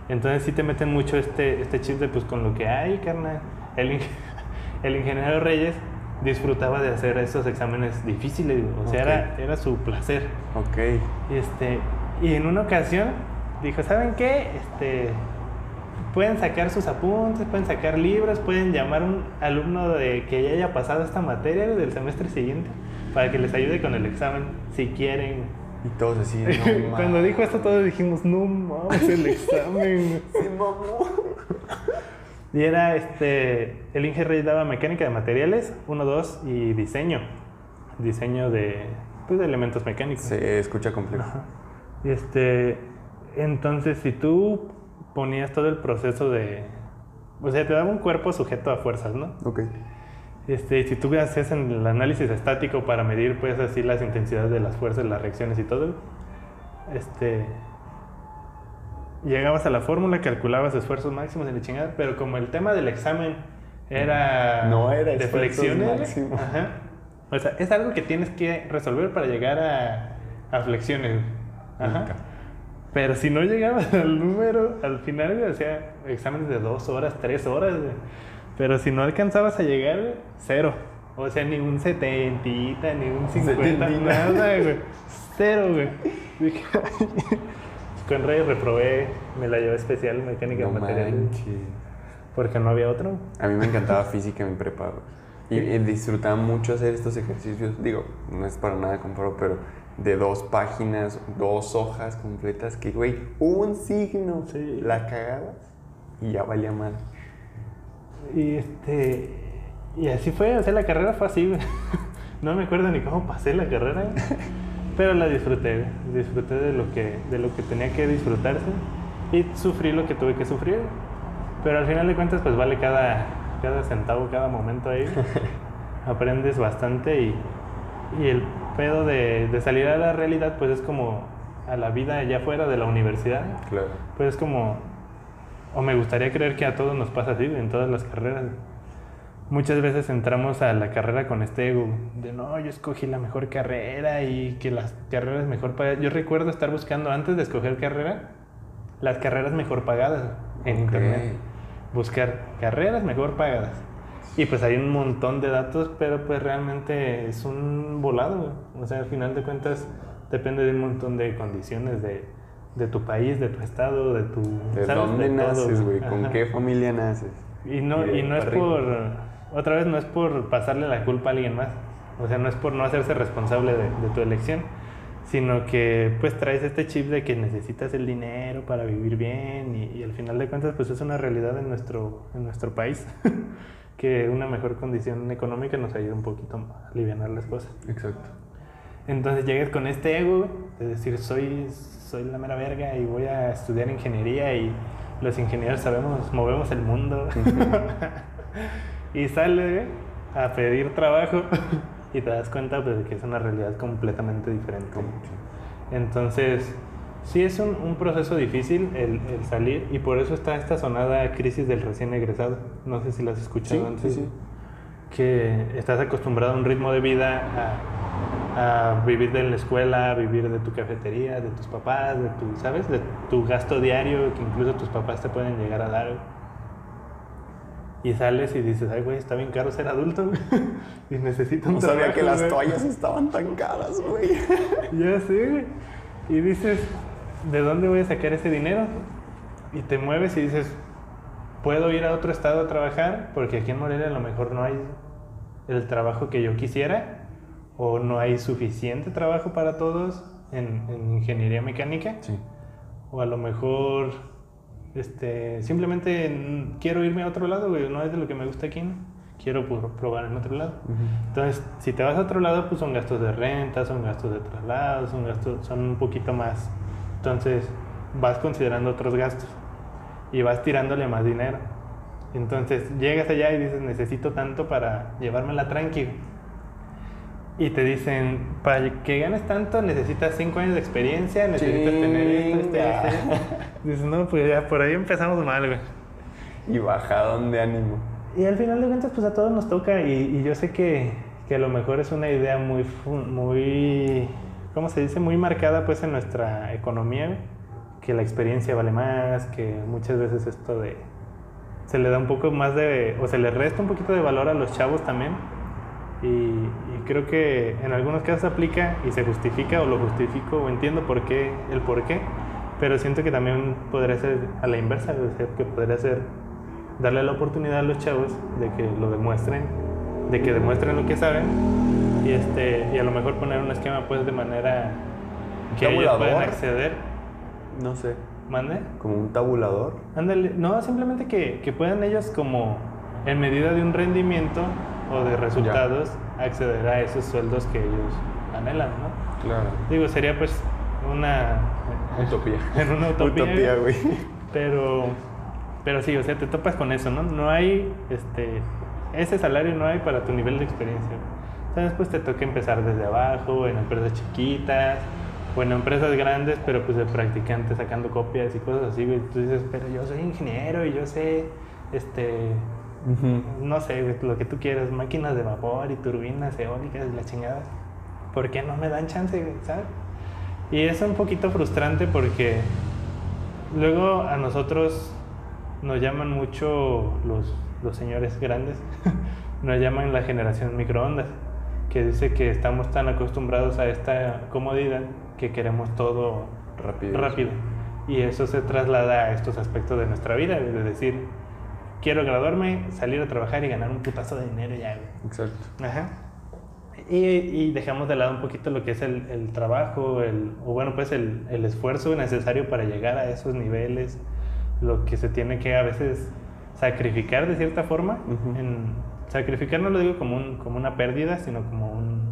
Entonces sí te meten mucho este, este chip de pues con lo que hay, carnal. El, el ingeniero Reyes disfrutaba de hacer esos exámenes difíciles, o sea, Ok. era, era su placer. Ok. Y, este, y en una ocasión dijo, ¿saben qué? Este, pueden sacar sus apuntes, pueden sacar libros, pueden llamar a un alumno de que ya haya pasado esta materia del semestre siguiente para que les ayude con el examen, si quieren. Y todos así, no Cuando dijo esto todos dijimos, no mames, el examen. Se mamó. y era, este, el ingeniero daba mecánica de materiales, 1, 2 y diseño. Diseño de, pues, de elementos mecánicos. Se escucha complejo. Y este, entonces si tú ponías todo el proceso de, o sea, te daba un cuerpo sujeto a fuerzas, ¿no? Ok. Este, si tú hacías el análisis estático para medir, pues así las intensidades de las fuerzas, las reacciones y todo, este, llegabas a la fórmula, calculabas esfuerzos máximos y la chingada, pero como el tema del examen era, No era de esfuerzos flexiones, máximos. ajá, o sea, es algo que tienes que resolver para llegar a, a flexiones, ajá. Pero si no llegabas al número, al final, güey, sea, exámenes de dos horas, tres horas, güey. Pero si no alcanzabas a llegar, güey, cero. O sea, ni un setentita, ni un cincuenta, nada, güey. Cero, güey. Con Reyes reprobé, me la llevé especial mecánica No manches. Porque no había otro. A mí me encantaba física en mi prepa. güey. Y, y disfrutaba mucho hacer estos ejercicios. Digo, no es para nada comparo, pero de dos páginas, dos hojas completas que, güey, un signo. Sí. La cagabas y ya valía mal. Y este. Y así fue, o sea, la carrera fue así. No me acuerdo ni cómo pasé la carrera, pero la disfruté. Disfruté de lo que, de lo que tenía que disfrutarse y sufrí lo que tuve que sufrir. Pero al final de cuentas, pues vale cada, cada centavo, cada momento ahí. Aprendes bastante y, y el pedo de, de salir a la realidad, pues es como a la vida allá fuera de la universidad. Claro. Pues es como o me gustaría creer que a todos nos pasa así, en todas las carreras. Muchas veces entramos a la carrera con este ego de no, yo escogí la mejor carrera y que las carreras mejor pagadas. Yo recuerdo estar buscando antes de escoger carrera las carreras mejor pagadas en internet. Buscar carreras mejor pagadas. Y pues hay un montón de datos, pero pues realmente es un volado. güey. O sea, al final de cuentas depende de un montón de condiciones de, de tu país, de tu estado, de tu... ¿De ¿sabes? dónde De naces, güey? ¿Con Ajá. qué familia naces? Y no, Y no es por... Otra vez, no es por pasarle la culpa a alguien más. O sea, no es por no hacerse responsable de, de tu elección, sino que pues traes este chip de que necesitas el dinero para vivir bien y, y al final de cuentas pues es una realidad en nuestro, en nuestro país, que una mejor condición económica nos ayuda un poquito a aliviar las cosas. Exacto. Entonces llegas con este ego de decir soy, soy la mera verga y voy a estudiar ingeniería y los ingenieros sabemos, movemos el mundo. y sales güey, a pedir trabajo y te das cuenta pues, de que es una realidad completamente diferente. Entonces, sí es un, un proceso difícil el, el salir y por eso está esta sonada crisis del recién egresado. No sé si la has escuchado Sí, antes. sí, sí. Que estás acostumbrado a un ritmo de vida, a, a vivir de la escuela, a vivir de tu cafetería, de tus papás, de tu, ¿sabes? De tu gasto diario que incluso tus papás te pueden llegar a dar. Y sales y dices, ay, güey, está bien caro ser adulto y necesito un No sabía trabajo, que las güey". toallas estaban tan caras, güey. Ya sé, güey. Y dices, ¿de dónde voy a sacar ese dinero? Y te mueves y dices, ¿puedo ir a otro estado a trabajar? Porque aquí en Morelia a lo mejor no hay el trabajo que yo quisiera o no hay suficiente trabajo para todos en, en ingeniería mecánica. Sí. O a lo mejor este, simplemente quiero irme a otro lado, güey. No es de lo que me gusta aquí, ¿no? Quiero probar en otro lado. Entonces, si te vas a otro lado, pues son gastos de renta, son gastos de traslado, son gastos, son un poquito más. Entonces, vas considerando otros gastos y vas tirándole más dinero. Entonces, llegas allá y dices, necesito tanto para llevármela tranquilo. Y te dicen, para que ganes tanto, necesitas 5 años de experiencia, necesitas tener esto, Chinga. esto. Dices, no, pues ya por ahí empezamos mal, güey. Y bajadón de ánimo. Y al final de cuentas, pues a todos nos toca y, y yo sé que, que a lo mejor es una idea muy, muy, ¿cómo se dice? Muy marcada pues en nuestra economía, que la experiencia vale más, que muchas veces esto de, se le da un poco más de, o se le resta un poquito de valor a los chavos también. Y, y creo que en algunos casos aplica y se justifica o lo justifico o entiendo por qué, el por qué, pero siento que también podría ser a la inversa, o sea, que podría ser darle la oportunidad a los chavos de que lo demuestren, de que demuestren lo que saben y este y a lo mejor poner un esquema pues de manera que ellos puedan acceder. No sé. ¿Mande? Como un tabulador. Ándale, no, simplemente que, que puedan ellos como en medida de un rendimiento o de resultados acceder a esos sueldos que ellos anhelan, ¿no? Claro. Digo, sería pues una Utopía. en una utopía, Utopía, güey. pero pero sí, o sea, te topas con eso, ¿no? No hay este ese salario no hay para tu nivel de experiencia. Entonces, pues te toca empezar desde abajo, en empresas chiquitas o en empresas grandes, pero pues de practicante sacando copias y cosas así, güey. Tú dices, pero yo soy ingeniero y yo sé, este, no sé, lo que tú quieras, máquinas de vapor y turbinas eólicas y la chingada. ¿Por qué no me dan chance, güey? ¿Sabes? Y es un poquito frustrante porque luego a nosotros nos llaman mucho los, los señores grandes, nos llaman la generación microondas, que dice que estamos tan acostumbrados a esta comodidad que queremos todo Rápido. rápido. Y eso se traslada a estos aspectos de nuestra vida, de decir, quiero graduarme, salir a trabajar y ganar un putazo de dinero ya. Exacto. Ajá. Y, y dejamos de lado un poquito lo que es el, el trabajo, el, o bueno, pues el, el esfuerzo necesario para llegar a esos niveles, lo que se tiene que a veces sacrificar de cierta forma. Ujú. en, sacrificar no lo digo como, un, como una pérdida, sino como un,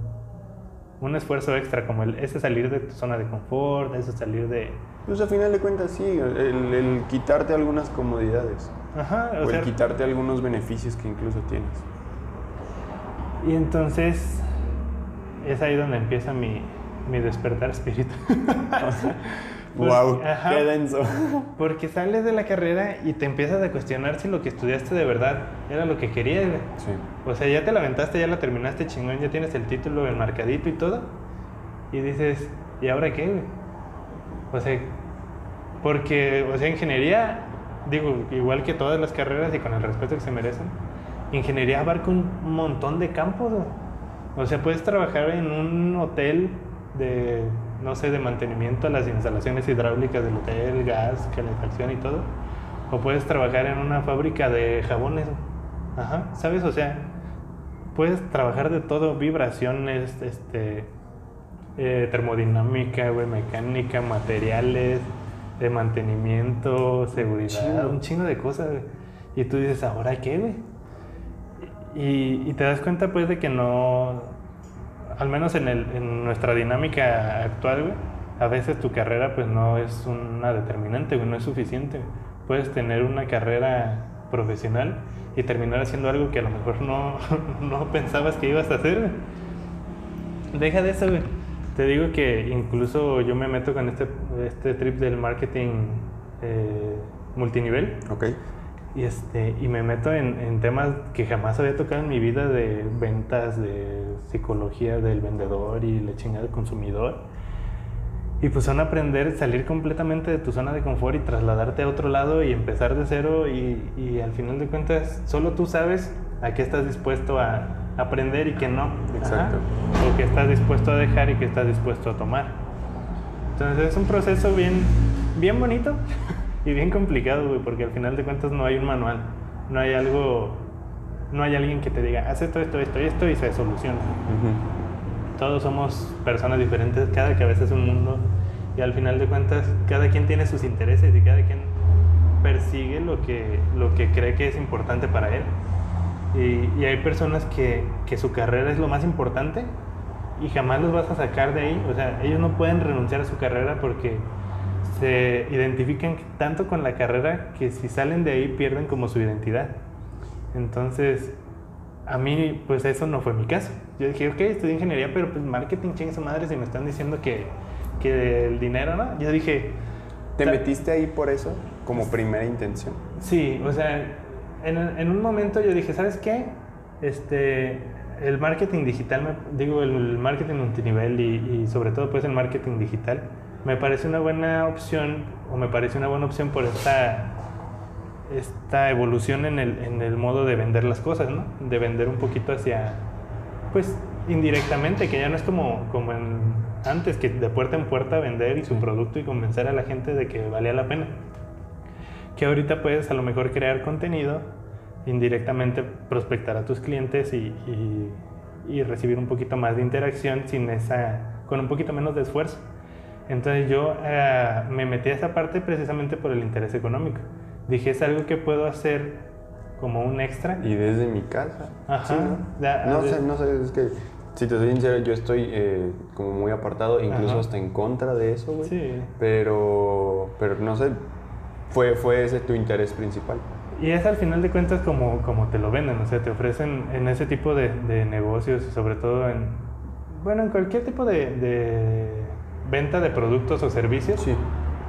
un esfuerzo extra, como el, ese salir de tu zona de confort, ese salir de... Pues a final de cuentas, sí, el, el quitarte algunas comodidades. Ajá, o O sea, el quitarte algunos beneficios que incluso tienes. Y entonces es ahí donde empieza mi, mi despertar espiritual. Pues, wow, ajá. qué denso. Porque sales de la carrera y te empiezas a cuestionar si lo que estudiaste de verdad era lo que querías, güey. Sí. O sea, ya te la aventaste, ya la terminaste chingón, ya tienes el título enmarcadito y todo. Y dices, ¿y ahora qué, güey? O sea, porque, o sea, ingeniería, digo, igual que todas las carreras y con el respeto que se merecen, ingeniería abarca un montón de campos, güey. O sea, puedes trabajar en un hotel de, no sé, de mantenimiento a las instalaciones hidráulicas del hotel, gas, calefacción y todo. O puedes trabajar en una fábrica de jabones. Ajá, ¿sabes? O sea, puedes trabajar de todo, vibraciones, este, eh, termodinámica, güey, mecánica, materiales, de mantenimiento, seguridad, un chingo de cosas, güey. Y tú dices, ¿ahora qué, güey? Y, y te das cuenta, pues, de que no, al menos en, el, en nuestra dinámica actual, güey, a veces tu carrera, pues, no es una determinante, güey, no es suficiente. Puedes tener una carrera profesional y terminar haciendo algo que a lo mejor no, no pensabas que ibas a hacer. Deja de eso. Te digo que incluso yo me meto con este, este trip del marketing eh, multinivel Ok. Y, este, y me meto en, en temas que jamás había tocado en mi vida de ventas, de psicología del vendedor y la chingada del consumidor. Y pues son aprender, salir completamente de tu zona de confort y trasladarte a otro lado y empezar de cero y, y al final de cuentas solo tú sabes a qué estás dispuesto a aprender y qué no. Exacto. Ajá. O qué estás dispuesto a dejar y qué estás dispuesto a tomar. Entonces es un proceso bien, bien bonito y bien complicado, güey, porque al final de cuentas no hay un manual, no hay algo, no hay alguien que te diga, haz esto, esto, esto y esto y se soluciona. Ujú. Todos somos personas diferentes, cada cabeza es un mundo y al final de cuentas cada quien tiene sus intereses y cada quien persigue lo que, lo que cree que es importante para él. Y, y hay personas que, que su carrera es lo más importante y jamás los vas a sacar de ahí. O sea, ellos no pueden renunciar a su carrera porque se identifican tanto con la carrera que si salen de ahí pierden como su identidad. Entonces, a mí, pues eso no fue mi caso. Yo dije, ok, estudié ingeniería, pero pues marketing, chingue su madre, si me están diciendo que, que el dinero, ¿no? Yo dije, ¿Te metiste ahí por eso? Como primera intención. Sí, o sea, en, en un momento yo dije, ¿sabes qué? Este, el marketing digital, digo, el marketing multinivel y, y sobre todo pues el marketing digital, me parece una buena opción, o me parece una buena opción por esta, esta evolución en el, en el modo de vender las cosas, ¿no? De vender un poquito hacia, pues, indirectamente, que ya no es como, como en antes, que de puerta en puerta vender y su producto y convencer a la gente de que valía la pena que ahorita puedes a lo mejor crear contenido, indirectamente prospectar a tus clientes y, y- y recibir un poquito más de interacción sin esa, con un poquito menos de esfuerzo. Entonces yo eh, me metí a esa parte precisamente por el interés económico. Dije, es algo que puedo hacer como un extra. Y desde mi casa. Ajá. Sí, ¿no? Ya, no sé, no sé, es que si te soy sincero, yo estoy eh, como muy apartado, incluso Ajá. hasta en contra de eso, güey. Sí. Pero, pero no sé, fue, fue ese tu interés principal. Y es al final de cuentas como, como te lo venden, o sea, te ofrecen en ese tipo de, de negocios, sobre todo en, bueno, en cualquier tipo de, de venta de productos o servicios, Sí.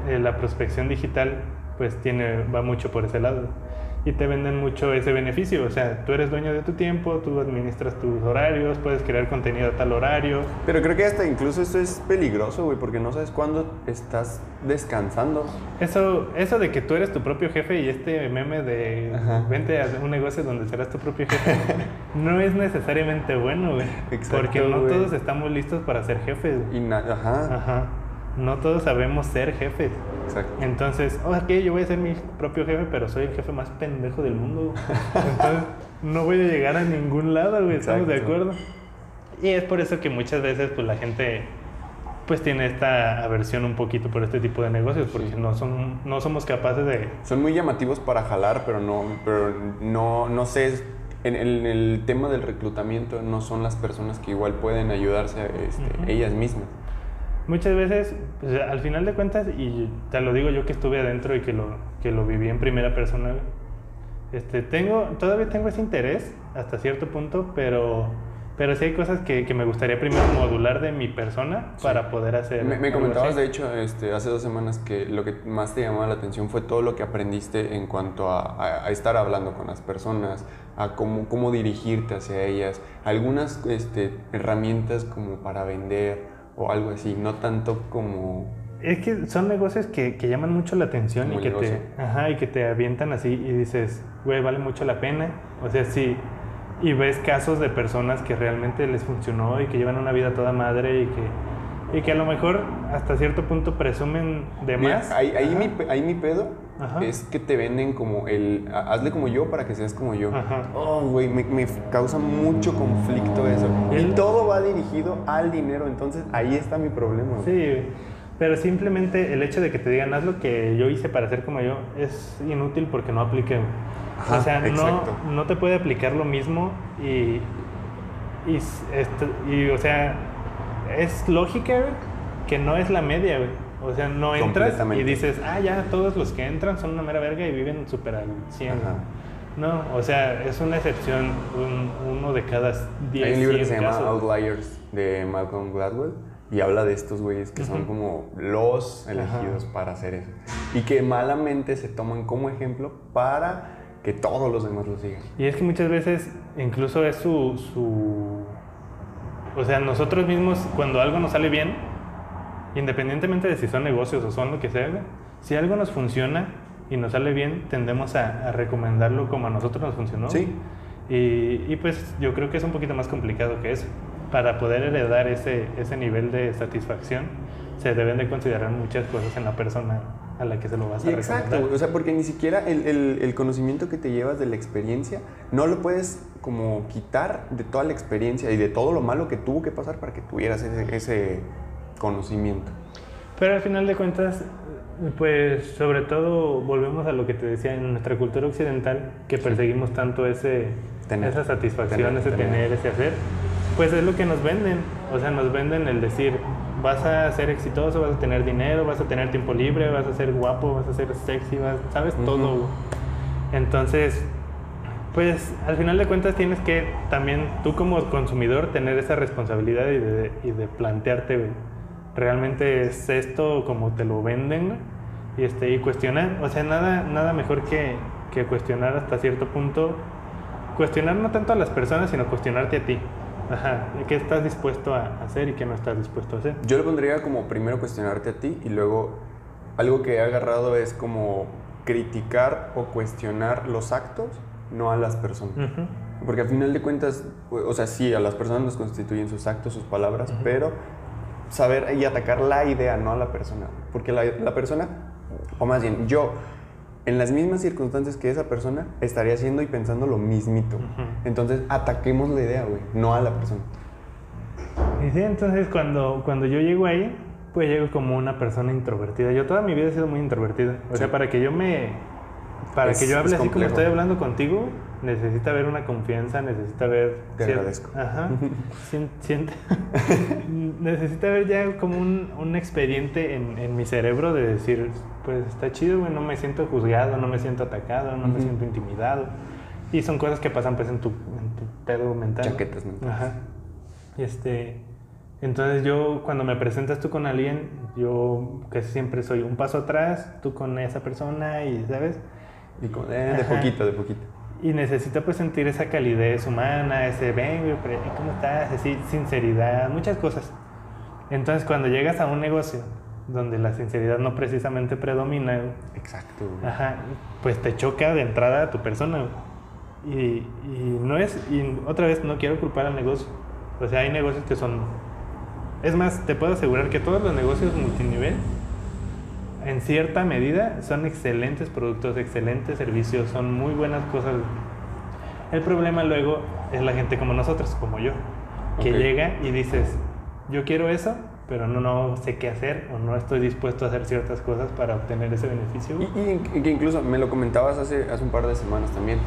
eh, la prospección digital pues tiene, va mucho por ese lado. Y te venden mucho ese beneficio, o sea, tú eres dueño de tu tiempo, tú administras tus horarios, puedes crear contenido a tal horario. Pero creo que hasta incluso esto es peligroso, güey, porque no sabes cuándo estás descansando. Eso, eso de que tú eres tu propio jefe y este meme de Ajá. vente a un negocio donde serás tu propio jefe, no es necesariamente bueno, güey. Exacto, Porque no todos estamos listos para ser jefes. Y ajá, Ajá. No todos sabemos ser jefes. exacto. Entonces, oh, ok, yo voy a ser mi propio jefe, pero soy el jefe más pendejo del mundo. Entonces, no voy a llegar a ningún lado, güey. ¿Estamos de acuerdo? Y es por eso que muchas veces, pues, la gente pues tiene esta aversión un poquito por este tipo de negocios, porque no, son, no somos capaces de... Son muy llamativos para jalar, pero no, pero no, no sé, en el, en el tema del reclutamiento no son las personas que igual pueden ayudarse este, ellas mismas. Muchas veces, pues, al final de cuentas, y te lo digo yo que estuve adentro y que lo, que lo viví en primera persona, este, tengo, todavía tengo ese interés hasta cierto punto, pero Pero sí hay cosas que, que me gustaría primero modular de mi persona para poder hacer. Me, comentabas, así. de hecho, este, hace dos semanas que lo que más te llamaba la atención fue todo lo que aprendiste en cuanto a, a- a estar hablando con las personas, a cómo, cómo dirigirte hacia ellas, algunas este, herramientas como para vender o algo así, no tanto como... Es que son negocios que, que llaman mucho la atención y que, negocio. te, ajá, y que te avientan así y dices, güey, vale mucho la pena. O sea, sí. Y ves casos de personas que realmente les funcionó y que llevan una vida toda madre y que, y que a lo mejor hasta cierto punto presumen de Mira, más. ahí, ahí mi, ahí mi pedo Ajá. es que te venden como el... ha- Hazle como yo para que seas como yo. Ajá. Oh, güey, me, me causa mucho conflicto eso. Y todo va dirigido al dinero, entonces ahí está mi problema. güey. Sí, pero simplemente el hecho de que te digan haz lo que yo hice para ser como yo es inútil porque no aplique. Ajá, o sea, no, no te puede aplicar lo mismo y, y, esto- y, o sea, es lógica güey, que no es la media, güey. O sea, no entras y dices, ah, ya todos los que entran son una mera verga y viven súper al 100. Ajá. No, o sea, es una excepción, un- uno de cada 10 Hay un libro que 100 se llama casos. Outliers de Malcolm Gladwell y habla de estos güeyes que son como los elegidos para hacer eso y que malamente se toman como ejemplo para que todos los demás lo sigan. Y es que muchas veces incluso es su, su... O sea, nosotros mismos cuando algo nos sale bien, independientemente de si son negocios o son lo que sea, si algo nos funciona y nos sale bien, tendemos a, a recomendarlo como a nosotros nos funcionó. Sí. Y, y pues yo creo que es un poquito más complicado que eso. Para poder heredar ese, ese nivel de satisfacción, se deben de considerar muchas cosas en la persona a la que se lo vas a exacto, recomendar. güey. o sea, porque ni siquiera el, el- el conocimiento que te llevas de la experiencia no lo puedes como quitar de toda la experiencia y de todo lo malo que tuvo que pasar para que tuvieras ese, ese conocimiento. Pero al final de cuentas, pues sobre todo volvemos a lo que te decía en nuestra cultura occidental, que perseguimos tanto ese, Tener. esa satisfacción, Tener, ese tener. tener, ese hacer, pues es lo que nos venden. O sea, nos venden el decir, vas a ser exitoso, vas a tener dinero, vas a tener tiempo libre, vas a ser guapo, vas a ser sexy, vas, sabes todo. Entonces, pues al final de cuentas tienes que también tú como consumidor tener esa responsabilidad y de, y de plantearte, ¿realmente es esto como te lo venden? Y, este, y cuestionar, o sea, nada, nada mejor que, que cuestionar hasta cierto punto, cuestionar no tanto a las personas, sino cuestionarte a ti. Ajá, ¿qué estás dispuesto a hacer y qué no estás dispuesto a hacer? Yo lo pondría como primero cuestionarte a ti y luego algo que he agarrado es como criticar o cuestionar los actos, no a las personas. Porque al final de cuentas, o sea, sí, a las personas nos constituyen sus actos, sus palabras, pero saber y atacar la idea, no a la persona. Porque la, la persona, o más bien yo, en las mismas circunstancias que esa persona, estaría haciendo y pensando lo mismito. Entonces, ataquemos la idea, güey, no a la persona. Y sí, entonces cuando, cuando yo llego ahí, pues llego como una persona introvertida. Yo toda mi vida he sido muy introvertida. O sea, para que yo me... Para Es- que yo hable así como estoy hablando contigo, necesita haber una confianza, necesita haber... Te cier- agradezco. Ajá. Sien- siente- necesita haber ya como un, un expediente en, en mi cerebro de decir, pues está chido, güey, no me siento juzgado, no me siento atacado, no me siento intimidado. Y son cosas que pasan pues en tu, en tu pedo mental. Chaquetas mentales. Ajá. Y este, entonces yo cuando me presentas tú con alguien, yo casi siempre soy un paso atrás, tú con esa persona y, ¿sabes? Y como, eh, de poquito, de poquito. Y necesita pues sentir esa calidez humana, ese ven, güey, ¿cómo estás? Así, sinceridad, muchas cosas. Entonces cuando llegas a un negocio donde la sinceridad no precisamente predomina, güey, Exacto. güey. Ajá, pues te choca de entrada a tu persona. güey. Y, y no es, y otra vez no quiero culpar al negocio. O sea, hay negocios que son. Es más, te puedo asegurar que todos los negocios multinivel, en cierta medida, son excelentes productos, excelentes servicios, son muy buenas cosas. El problema luego es la gente como nosotros, como yo, que llega y dices, yo quiero eso, pero no, no sé qué hacer o no estoy dispuesto a hacer ciertas cosas para obtener ese beneficio. Y, y que incluso me lo comentabas hace, hace un par de semanas también.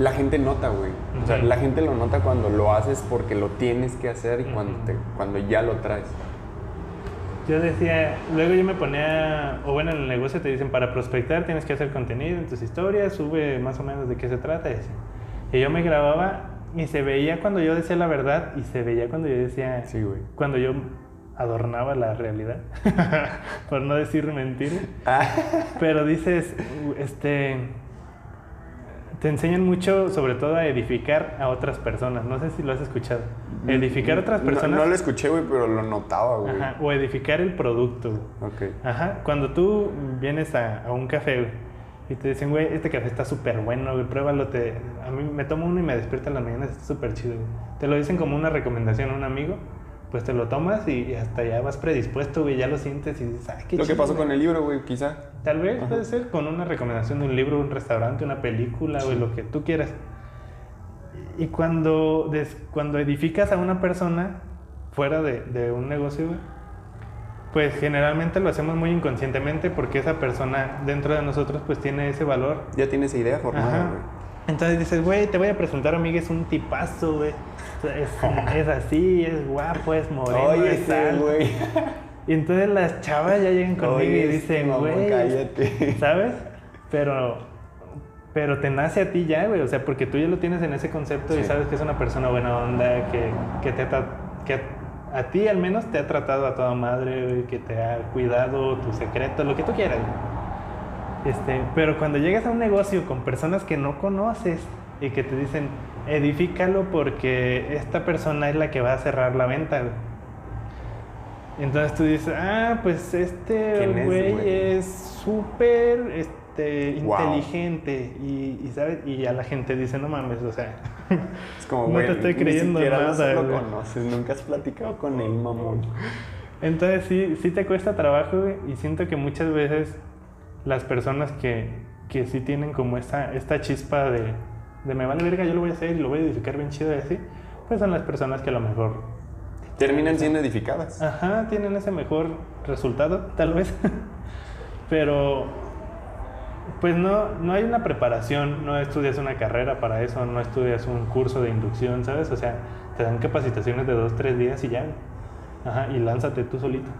La gente nota, güey. O sea, la gente lo nota cuando lo haces porque lo tienes que hacer y cuando, te, cuando ya lo traes. Yo decía, luego yo me ponía, o bueno, en el negocio te dicen, para prospectar tienes que hacer contenido en tus historias, sube más o menos de qué se trata. Y, yo me grababa Y se veía cuando yo decía la verdad y se veía cuando yo decía, Sí, güey. cuando yo adornaba la realidad, por no decir mentir. Ah, Pero dices, este, te enseñan mucho, sobre todo a edificar a otras personas. No sé si lo has escuchado. Edificar a otras personas. No, lo escuché, güey, pero lo notaba, güey. Ajá, o edificar el producto. Ok. Ajá, cuando tú vienes a, a un café güey, y te dicen, güey, este café está súper bueno, güey, pruébalo. Te, a mí me tomo uno y me despierta en las mañanas, está súper chido. güey. Te lo dicen como una recomendación a un amigo, pues te lo tomas y, hasta ya vas predispuesto, güey, ya lo sientes y dices, ah, qué Lo que pasó güey". con el libro, güey, quizá. Tal vez Ajá. puede ser con una recomendación de un libro, un restaurante, una película, o lo que tú quieras. Y cuando, des- cuando edificas a una persona fuera de, de un negocio, güey, pues generalmente lo hacemos muy inconscientemente porque esa persona dentro de nosotros pues tiene ese valor. Ya tienes esa idea formada, güey. Entonces dices, güey, te voy a presentar a Miguel, es un tipazo, güey. Es, es así, es guapo, es moreno, Oye, es alto. güey. Y entonces las chavas ya llegan conmigo Oye, y dicen, güey, cállate. ¿sabes? Pero, pero te nace a ti ya, güey, o sea, porque tú ya lo tienes en ese concepto y sabes que es una persona buena onda, que, que te que a ti al menos te ha tratado a toda madre, güey, que te ha cuidado tu secreto, lo que tú quieras. Este, pero cuando llegas a un negocio con personas que no conoces y que te dicen, edifícalo porque esta persona es la que va a cerrar la venta. Entonces tú dices, ah, pues este ¿Quién es, güey es súper este, Wow. inteligente y, y, ¿sabes? y a la gente dice, no mames, o sea, Es como, No te estoy creyendo nada, lo güey. conoces, nunca has platicado con él, mamón. entonces sí, sí te cuesta trabajo güey, y siento que muchas veces las personas que, que sí tienen como esta, esta chispa de, de me vale verga, yo lo voy a hacer y lo voy a edificar bien chido y así, pues son las personas que a lo mejor Terminan siendo edificadas. Ajá, tienen ese mejor resultado, tal vez. Pero, pues no, no hay una preparación, no estudias una carrera para eso, no estudias un curso de inducción, ¿sabes? O sea, te dan capacitaciones de dos, tres días y ya. Ajá, y lánzate tú solito.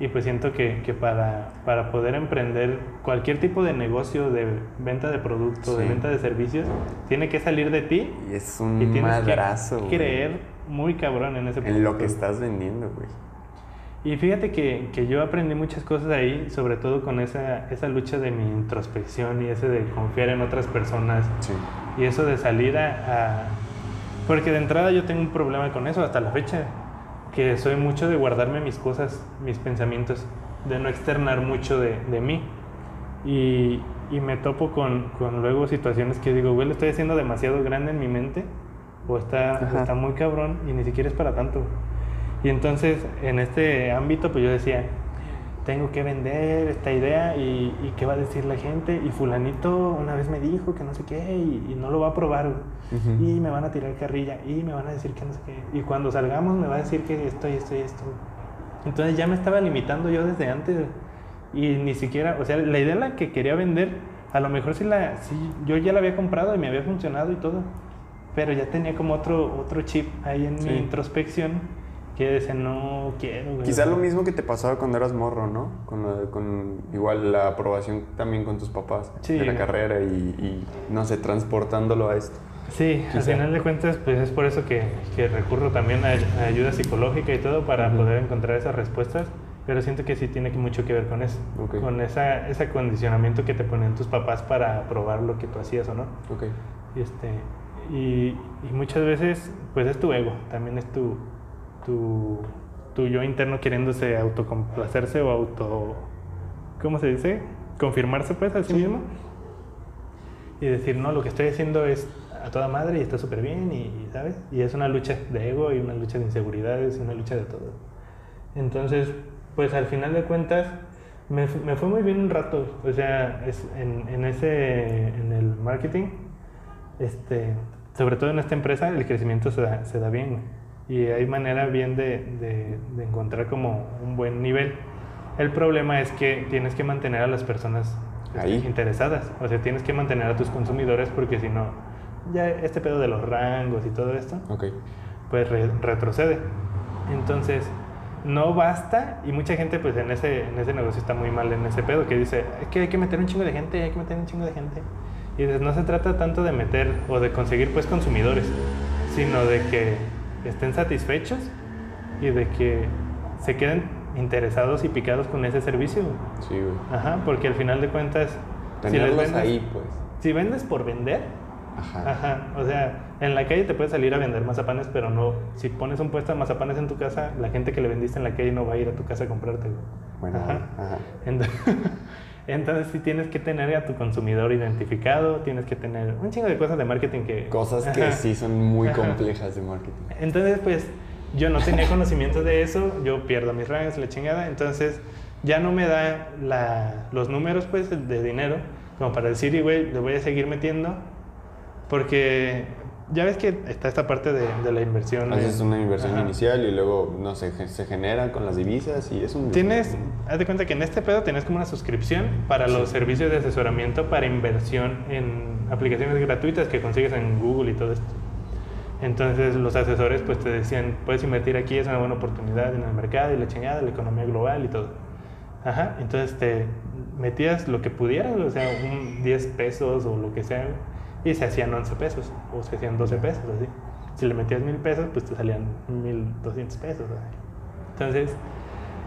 Y pues siento que, que para, para poder emprender cualquier tipo de negocio de venta de productos, de Sí. venta de servicios, tiene que salir de ti Y es un y tienes madrazo, que creer muy cabrón en ese producto. En lo que estás vendiendo, güey. Y fíjate que, que yo aprendí muchas cosas ahí, sobre todo con esa, esa lucha de mi introspección y ese de confiar en otras personas Sí. y eso de salir a, a- Porque de entrada yo tengo un problema con eso hasta la fecha, que soy mucho de guardarme mis cosas, mis pensamientos, de no externar mucho de, de mí. Y, y me topo con, con luego situaciones que digo, güey, lo estoy haciendo demasiado grande en mi mente, o está, o está muy cabrón y ni siquiera es para tanto. Y entonces en este ámbito pues yo decía, tengo que vender esta idea y, y qué va a decir la gente. Y fulanito una vez me dijo que no sé qué y, y no lo va a probar. güey. Ujú. Y me van a tirar carrilla y me van a decir que no sé qué. Y cuando salgamos me va a decir que esto y esto y esto. Entonces ya me estaba limitando yo desde antes. Y ni siquiera, o sea, la idea la que quería vender, a lo mejor sí la, sí, yo ya la había comprado y me había funcionado y todo. Pero ya tenía como otro, otro chip ahí en Sí. mi introspección que decía, no quiero. güey". Quizá lo mismo que te pasaba cuando eras morro, ¿no? Con, con igual la aprobación también con tus papás Sí. de la carrera y, y, no sé, transportándolo a esto. Sí, al Quizá. final de cuentas, pues es por eso que, que recurro también a, a ayuda psicológica y todo para Ujú. poder encontrar esas respuestas, pero siento que sí tiene mucho que ver con eso, Ok. con esa, ese acondicionamiento que te ponen tus papás para probar lo que tú hacías o no. Ok. Y, este, y, y muchas veces, pues es tu ego, también es tu, tu, tu yo interno queriéndose autocomplacerse o auto, ¿cómo se dice? Confirmarse pues a sí mismo y decir, no, lo que estoy haciendo es a toda madre y está súper bien, y, ¿sabes? Y es una lucha de ego y una lucha de inseguridades y una lucha de todo. Entonces, pues al final de cuentas, me, me fue muy bien un rato. O sea, es en, en ese, en el marketing, este, sobre todo en esta empresa, el crecimiento se da, se da bien. Y hay manera bien de, de- de encontrar como un buen nivel. El problema es que tienes que mantener a las personas este, Ahí. interesadas. O sea, tienes que mantener a tus consumidores porque si no, ya este pedo de los rangos y todo esto, Ok. pues re- retrocede. Entonces, no basta, y mucha gente pues en ese, en ese negocio está muy mal en ese pedo, que dice, es que hay que meter un chingo de gente, hay que meter un chingo de gente. Y dices, no se trata tanto de meter o de conseguir pues consumidores, sino de que estén satisfechos y de que se queden interesados y picados con ese servicio. Sí, güey. Ajá, porque al final de cuentas, si les vendes, ahí, pues. si vendes por vender, Ajá. Ajá, o sea, en la calle te puedes salir a vender mazapanes, pero no, si pones un puesto de mazapanes en tu casa, la gente que le vendiste en la calle no va a ir a tu casa a comprarte. güey. Bueno, Ajá. ajá. Entonces sí tienes que tener a tu consumidor identificado, tienes que tener un chingo de cosas de marketing que... Cosas que sí son muy complejas de marketing. Entonces, pues, yo no tenía conocimiento de eso, yo pierdo mis ranks, la chingada, entonces ya no me da la- los números, pues, de dinero, como para decir, güey, le voy a seguir metiendo, porque ya ves que está esta parte de, de la inversión. Haces una inversión Ajá. inicial y luego, no sé, se generan con las divisas y es un... Tienes, haz de cuenta que en este pedo tienes como una suscripción para los servicios de asesoramiento para inversión en aplicaciones gratuitas que consigues en Google y todo esto. Entonces los asesores pues te decían, puedes invertir aquí, es una buena oportunidad en el mercado y la chingada, la economía global y todo. Ajá, entonces te metías lo que pudieras, o sea, un 10 pesos o lo que sea, y se hacían 11 pesos o se hacían 12 pesos, así. Si le metías mil pesos, pues te salían 1200 pesos. así. Entonces,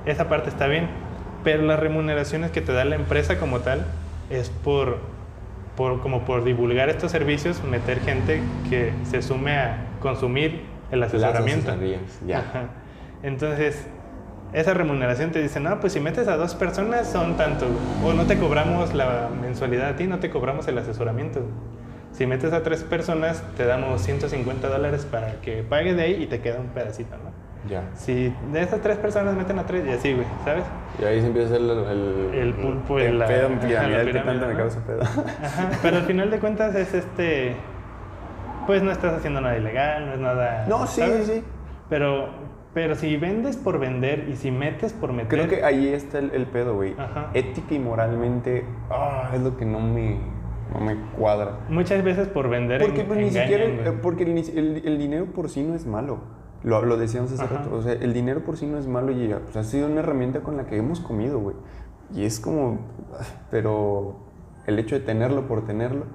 esa parte está bien, pero las remuneraciones que te da la empresa como tal es por, por como por divulgar estos servicios, meter gente que se sume a consumir el asesoramiento. ya. Ajá. Entonces, esa remuneración te dice, no, pues si metes a dos personas son tanto, o no te cobramos la mensualidad a ti, no te cobramos el asesoramiento. Si metes a tres personas, te damos 150 dólares para que pagues de ahí y te queda un pedacito, ¿no? Ya. Si de esas tres personas meten a tres, y así, güey, ¿sabes? Y ahí se empieza el... El, El pulpo y el la- pedo piramidal que tanto me ¿no? causa pedo. Ajá, pero al final de cuentas es este, pues no estás haciendo nada ilegal, no es nada... No, sí, ¿sabes? sí, sí. Pero, pero si vendes por vender y si metes por meter... Creo que ahí está el, el pedo, güey. Ajá. Ética y moralmente, ah, es lo que no me, no me cuadra. Muchas veces por vender Porque en- pues, ni siquiera, eh, porque el, el- el dinero por sí no es malo. Lo, lo decíamos hace Ajá. rato. O sea, el dinero por sí no es malo y pues, ha sido una herramienta con la que hemos comido, güey. Y es como, pero el hecho de tenerlo por tenerlo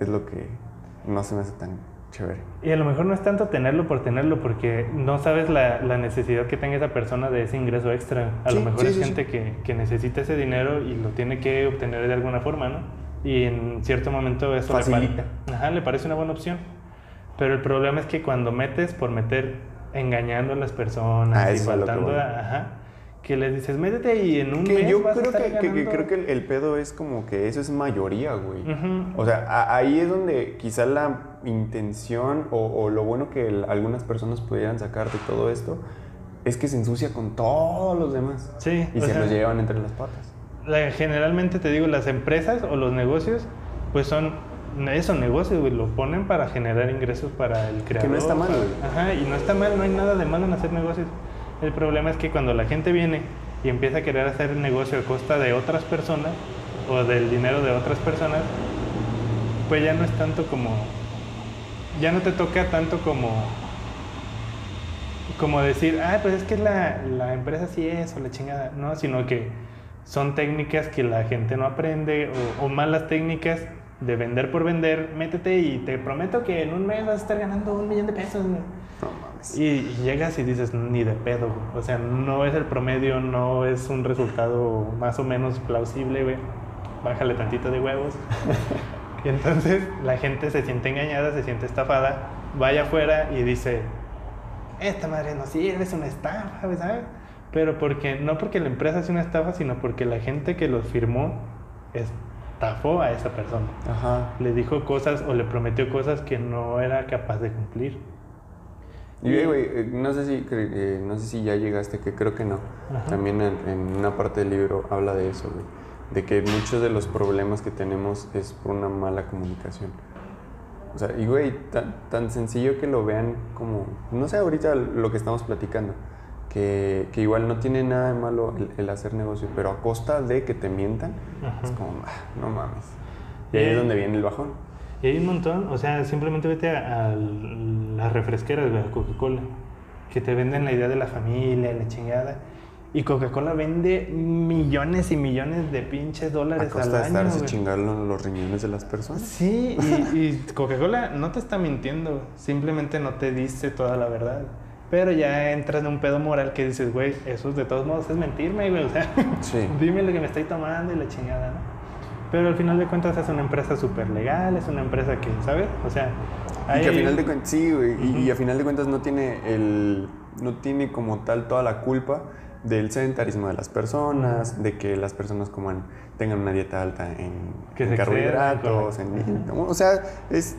es lo que no se me hace tan chévere. Y a lo mejor no es tanto tenerlo por tenerlo, porque no sabes la, la necesidad que tenga esa persona de ese ingreso extra. A lo mejor sí, es sí, gente Que, que necesita ese dinero y lo tiene que obtener de alguna forma, ¿no? Y en cierto momento eso le, Facilita. pare- Ajá, le parece una buena opción. Pero el problema es que cuando metes por meter engañando a las personas Ah, y a que faltando voy. a- ajá, que les dices, métete y en un Que mes yo vas a creo estar que, que- que ganando". creo que el, el pedo es como que eso es mayoría, güey. Ujú. O sea, a- ahí es donde quizá la intención o, o lo bueno que el- algunas personas pudieran sacar de todo esto es que se ensucia con todos los demás. Sí, Y se sea, los llevan entre las patas. La- generalmente te digo, las empresas o los negocios, pues son esos negocios, güey, lo ponen para generar ingresos para el creador. no está mal, güey. Ajá, y no está mal, no hay nada de malo en hacer negocios. El problema es que cuando la gente viene y empieza a querer hacer negocio a costa de otras personas o del dinero de otras personas, pues ya no es tanto como, ya no te toca tanto como como decir, ah, pues es que la, la empresa sí es o la chingada, no, sino que son técnicas que la gente no aprende o, o malas técnicas de vender por vender, métete y te prometo que en un mes vas a estar ganando un millón de pesos. güey". No mames. Y, y llegas y dices, ni de pedo, güey. o sea, no es el promedio, no es un resultado más o menos plausible, güey. Bájale tantito de huevos. y entonces la gente se siente engañada, se siente estafada, vaya afuera y dice, esta madre no sirve, es una estafa, ¿sabes? Pero porque, no porque la empresa es una estafa, sino porque la gente que los firmó estafó a esa persona. Ajá. Le dijo cosas o le prometió cosas que no era capaz de cumplir. Y güey, eh, no sé si eh, no sé si ya llegaste, que creo que no. Ajá. También en, en una parte del libro habla de eso, güey. De que muchos de los problemas que tenemos es por una mala comunicación. O sea, y güey, tan, tan sencillo que lo vean como, no sé, ahorita lo que estamos platicando, que, que igual no tiene nada de malo el, el hacer negocio, pero a costa de que te mientan, Ajá. es como, ah, no mames. Y ahí Eh, es donde viene el bajón. Y hay un montón, o sea, simplemente vete a, a las refresqueras de Coca-Cola, que te venden la idea de la familia, la chingada. Y Coca-Cola vende millones y millones de pinches A dólares costa al de año. estarse güey. chingando los riñones de las personas. Sí, y, y Coca-Cola no te está mintiendo, simplemente no te dice toda la verdad. Pero ya entras en un pedo moral que dices, güey, eso de todos modos es mentirme, güey. O sea, Sí. dime lo que me estoy tomando y la chingada, ¿no? Pero al final de cuentas es una empresa súper legal, es una empresa que, ¿sabes? O sea, Y que a hay- final de cuentas, sí, güey, y- y, Ujú. a final de cuentas no tiene el, no tiene como tal toda la culpa del sedentarismo de las personas, de que las personas coman, tengan una dieta alta en, Que en se carbohidratos, en, o sea, es,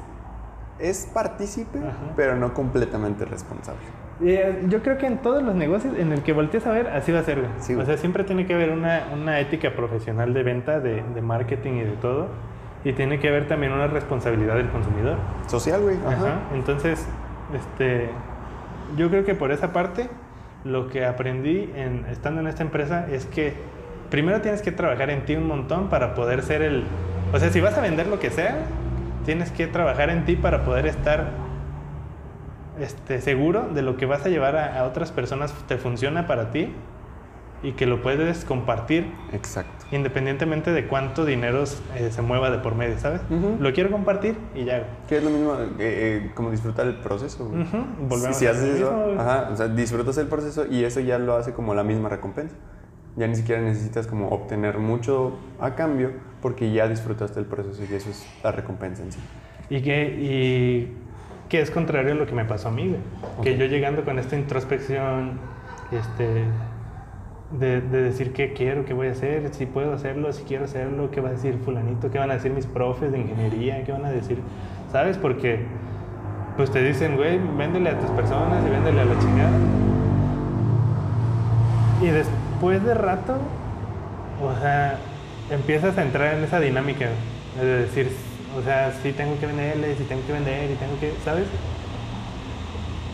es partícipe, Ajá. pero no completamente responsable. Eh, yo creo que en todos los negocios en el que voltees a ver, así va a ser, güey. Sí, o sea, siempre tiene que haber una, una ética profesional de venta, de, de marketing y de todo. Y tiene que haber también una responsabilidad del consumidor. Social, güey, ajá. Ajá. Entonces, este, yo creo que por esa parte, lo que aprendí en, estando en esta empresa es que primero tienes que trabajar en ti un montón para poder ser el... O sea, si vas a vender lo que sea, tienes que trabajar en ti para poder estar este, seguro de lo que vas a llevar a, a otras personas te funciona para ti y que lo puedes compartir Exacto. independientemente de cuánto dinero eh, se mueva de por medio, ¿sabes? Ujú. Lo quiero compartir y ya. Que es lo mismo, eh, eh, como disfrutar el proceso. güey. Ujú, volvemos si a haces eso, mismo, ajá, o sea, disfrutas el proceso y eso ya lo hace como la misma recompensa. Ya ni siquiera necesitas como obtener mucho a cambio porque ya disfrutaste el proceso y eso es la recompensa en sí. Y que, y que es contrario a lo que me pasó a mí, güey. Que yo llegando con esta introspección, este, de, de decir qué quiero, qué voy a hacer, si puedo hacerlo, si quiero hacerlo, qué va a decir fulanito, qué van a decir mis profes de ingeniería, qué van a decir, ¿sabes? Porque pues te dicen, güey, véndele a tus personas y véndele a la chingada. Y después de rato, o sea, empiezas a entrar en esa dinámica de decir, o sea, sí tengo que venderle, sí tengo que vender y tengo que, ¿sabes?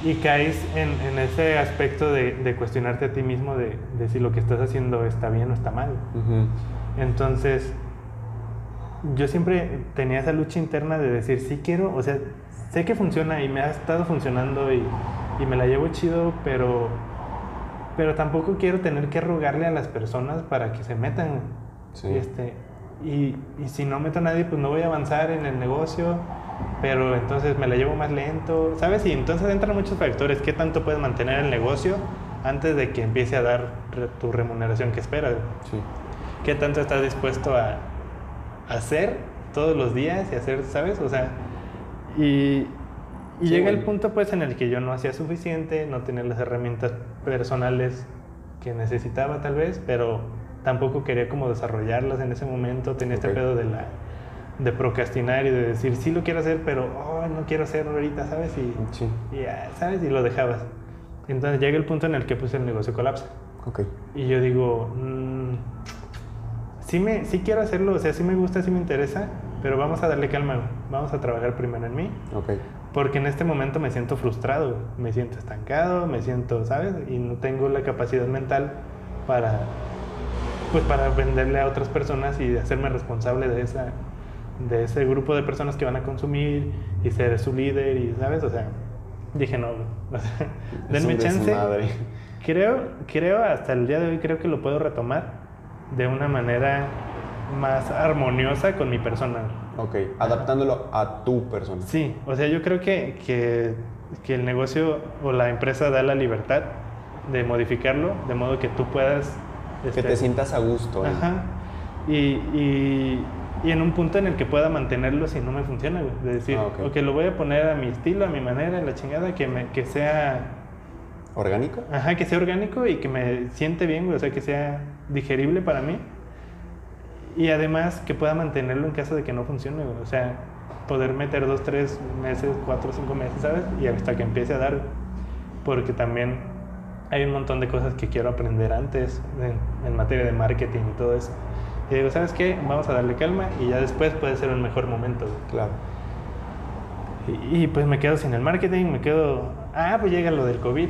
Y caes en, en ese aspecto de, de cuestionarte a ti mismo de, de si lo que estás haciendo está bien o está mal. Entonces, yo siempre tenía esa lucha interna de decir, sí quiero, o sea, sé que funciona y me ha estado funcionando y, y me la llevo chido, pero, pero tampoco quiero tener que rogarle a las personas para que se metan. Sí. Y, este, y, y si no meto a nadie, pues no voy a avanzar en el negocio, pero entonces me la llevo más lento, ¿sabes? Y entonces entran muchos factores. ¿Qué tanto puedes mantener el negocio antes de que empiece a dar re- tu remuneración que esperas? Sí. ¿Qué tanto estás dispuesto a hacer todos los días y hacer, ¿sabes? O sea, y, y Sí, llega el punto pues en el que yo no hacía suficiente, no tenía las herramientas personales que necesitaba tal vez, pero tampoco quería como desarrollarlas en ese momento, tenía Ok. este pedo de la de procrastinar y de decir, sí lo quiero hacer, pero oh, no quiero hacerlo ahorita, ¿sabes? Y, Sí. y, ah, ¿sabes? Y lo dejabas. Entonces llega el punto en el que pues el negocio colapsa. Ok. Y yo digo, mm, sí, me, sí quiero hacerlo, o sea, sí me gusta, sí me interesa, pero vamos a darle calma, vamos a trabajar primero en mí, Ok. porque en este momento me siento frustrado, me siento estancado, me siento, ¿sabes? Y no tengo la capacidad mental para, pues, para venderle a otras personas y hacerme responsable de esa de ese grupo de personas que van a consumir y ser su líder y sabes o sea dije no o sea, denme chance. Creo, creo hasta el día de hoy creo que lo puedo retomar de una manera más armoniosa con mi persona. Ok. Adaptándolo a tu persona. Sí, o sea, yo creo que, que, que el negocio o la empresa da la libertad de modificarlo de modo que tú puedas... Que este, te sientas a gusto. Ajá. Y, y, y en un punto en el que pueda mantenerlo si no me funciona, güey. De decir, Ah, ok. ok, lo voy a poner a mi estilo, a mi manera, la chingada, que, me, que sea ¿Orgánico? Ajá, que sea orgánico y que me siente bien, güey, o sea, que sea digerible para mí. Y además que pueda mantenerlo en caso de que no funcione, güey. O sea, poder meter dos, tres meses, cuatro, cinco meses, ¿sabes? Y hasta que empiece a dar. Porque también hay un montón de cosas que quiero aprender antes en, en materia de marketing y todo eso. Y digo, ¿sabes qué? Vamos a darle calma y ya después puede ser un mejor momento. Claro. Y, y pues me quedo sin el marketing, me quedo... Ah, pues llega lo del COVID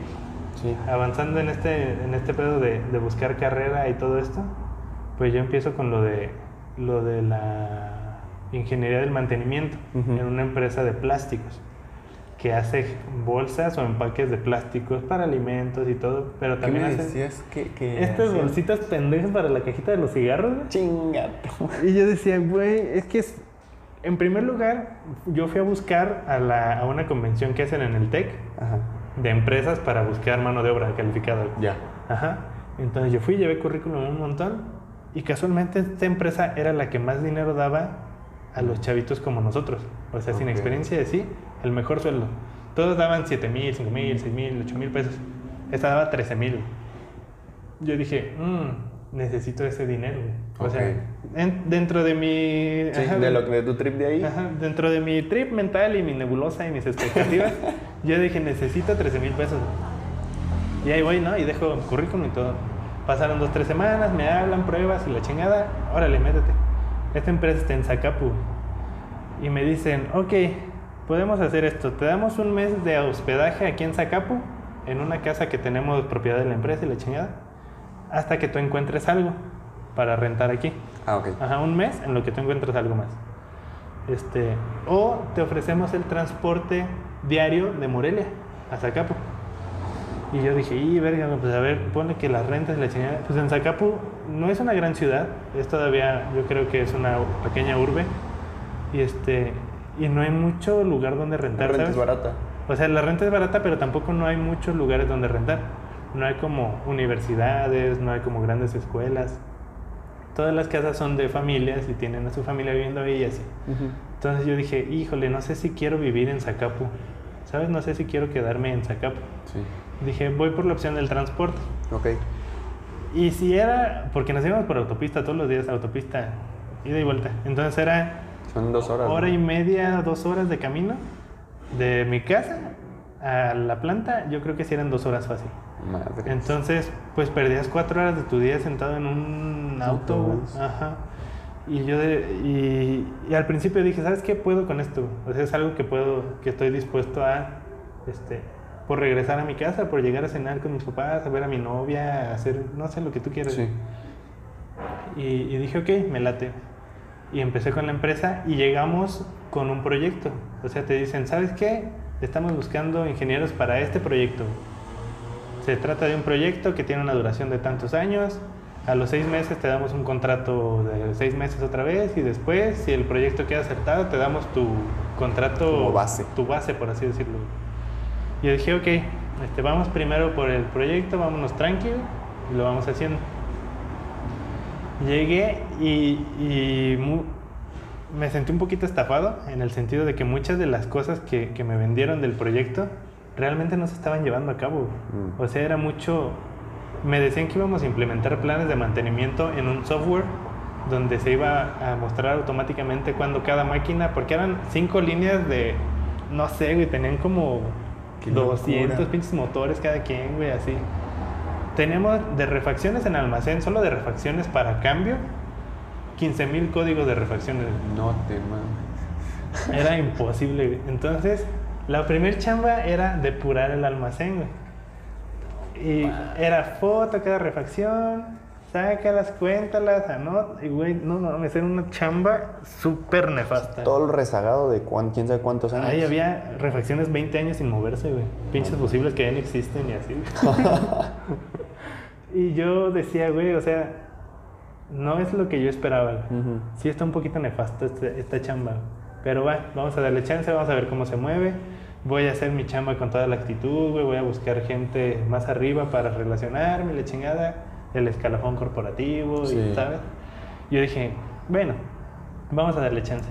Sí. avanzando en este, en este pedo de, de buscar carrera y todo esto, pues yo empiezo con lo de, lo de la ingeniería del mantenimiento Ujú. en una empresa de plásticos. Que hace bolsas o empaques de plásticos para alimentos y todo, pero ¿Qué también me hace decías que, que estas hacían? bolsitas pendejas para la cajita de los cigarros. güey. Chingato. Y yo decía, güey, es que es... En primer lugar, yo fui a buscar a, la- a una convención que hacen en el TEC de empresas para buscar mano de obra calificada. Ya. Ajá. Entonces yo fui, llevé currículum un montón y casualmente esta empresa era la que más dinero daba a los chavitos como nosotros. O sea, sin Ok. experiencia de sí, el mejor sueldo. Todos daban 7 mil, 5 mil, 6 mil, 8 mil pesos. Esta daba 13 mil. Yo dije, "Mm, necesito ese dinero. güey". O sea, en- dentro de mi... Sí, ajá, de, lo, de tu trip de ahí. Ajá, dentro de mi trip mental y mi nebulosa y mis expectativas, yo dije, necesito 13 mil pesos. Y ahí voy, ¿no? Y dejo currículum y todo. Pasaron dos, tres semanas, me hablan, pruebas y la chingada. Órale, métete. Esta empresa está en Zacapu. Y me dicen, ok, podemos hacer esto. Te damos un mes de hospedaje aquí en Zacapu, en una casa que tenemos propiedad de la empresa y la chingada, hasta que tú encuentres algo para rentar aquí. Ah, ok. Ajá, un mes en lo que tú encuentras algo más. Este, o te ofrecemos el transporte diario de Morelia a Zacapu. Y yo dije, y verga, pues a ver, ponle que las rentas y la chingada. Pues en Zacapu no es una gran ciudad, es todavía, yo creo que es una pequeña urbe. Y este, y no hay mucho lugar donde La rentar, renta es ¿sabes? barata. O sea, la renta es barata, pero tampoco no hay muchos lugares donde rentar. No hay como universidades, no hay como grandes escuelas. Todas las casas son de familias y tienen a su familia viviendo ahí y así. Entonces yo dije, híjole, no sé si quiero vivir en Zacapu. ¿Sabes? No sé si quiero quedarme en Zacapu. Sí. Dije, voy por la opción del transporte. Ok. Y si era, porque nos íbamos por autopista todos los días, autopista, ida y vuelta. Entonces era Son dos horas. hora ¿no? y media, dos horas de camino de mi casa a la planta. Yo creo que sí eran dos horas fácil. Madre. Entonces, pues perdías cuatro horas de tu día sentado en un. Autobús. Ajá. Y yo, de- y, y al principio dije, ¿sabes qué puedo con esto? O sea, es algo que puedo, que estoy dispuesto a, este, por regresar a mi casa, por llegar a cenar con mis papás, a ver a mi novia, a hacer, no sé, lo que tú quieras. Sí. Y, y dije, ok, me late. Y empecé con la empresa y llegamos con un proyecto. O sea, te dicen, ¿sabes qué? Estamos buscando ingenieros para este proyecto. Se trata de un proyecto que tiene una duración de tantos años. A los seis meses te damos un contrato de seis meses otra vez y después, si el proyecto queda acertado, te damos tu contrato... Como base. Tu base, por así decirlo. Y yo dije, ok, este, vamos primero por el proyecto, vámonos tranquilo y lo vamos haciendo. Llegué y, y mu- me sentí un poquito estafado en el sentido de que muchas de las cosas que, que me vendieron del proyecto realmente no se estaban llevando a cabo. Mm. O sea, era mucho... Me decían que íbamos a implementar planes de mantenimiento en un software donde se iba a mostrar automáticamente cuando cada máquina, porque eran cinco líneas de, no sé, güey, tenían como Qué 200 locura. pinches motores cada quien, güey, así. Teníamos de refacciones en almacén, solo de refacciones para cambio, 15 mil códigos de refacciones. No te mames. Era imposible, güey. Entonces, la primer chamba era depurar el almacén, güey. Y era foto cada refacción, sácalas, cuéntalas, anota. Y, güey, no, no, me era una chamba súper nefasta. Todo el rezagado de cuán- quién sabe cuántos años. Ahí había refacciones 20 años sin moverse, güey. Pinches fusibles que ya no existen y así. y yo decía, güey, o sea, no es lo que yo esperaba. Ujú. Sí está un poquito nefasto este- esta chamba. Pero va, vamos a darle chance, vamos a ver cómo se mueve. Voy a hacer mi chamba con toda la actitud, güey. Voy a buscar gente más arriba para relacionarme, la chingada. El escalafón corporativo, Sí. y, ¿sabes? Yo dije, bueno, vamos a darle chance.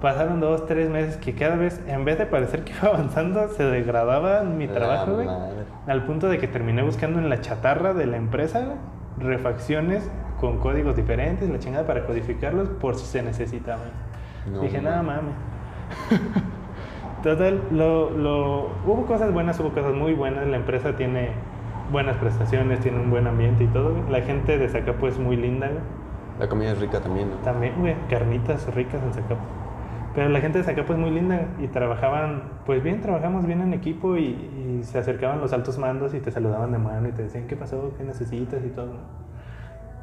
Pasaron dos, tres meses que cada vez, en vez de parecer que iba avanzando, se degradaba mi trabajo, güey. Al punto de que terminé buscando en la chatarra de la empresa güey, refacciones con códigos diferentes, la chingada para codificarlos por si se necesitaban. No Dije, nada mames. Total, lo, lo- hubo cosas buenas, hubo cosas muy buenas. La empresa tiene buenas prestaciones, tiene un buen ambiente y todo. güey. La gente de Zacapu es muy linda, güey. La comida es rica también, ¿no? También, güey, carnitas ricas en Zacapu. Pero la gente de Zacapu es muy linda y trabajaban, pues bien, trabajamos bien en equipo y, y se acercaban los altos mandos y te saludaban de mano y te decían qué pasó, qué necesitas y todo.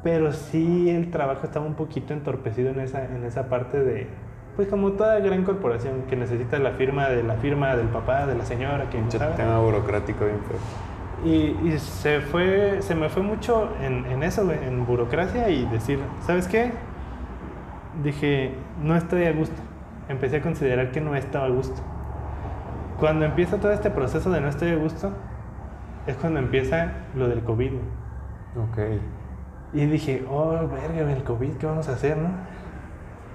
Pero sí el trabajo estaba un poquito entorpecido en esa, en esa parte de, Pues como toda gran corporación que necesita la firma de la firma del papá, de la señora, que Mucho tema burocrático bien feo. Y, y se fue, se me fue mucho en, en eso, güey, en burocracia y decir, ¿sabes qué? Dije, no estoy a gusto. Empecé a considerar que no estaba a gusto. Cuando empieza todo este proceso de no estoy a gusto, es cuando empieza lo del COVID. güey. Ok. Y dije, oh, verga, el COVID, ¿qué vamos a hacer, no?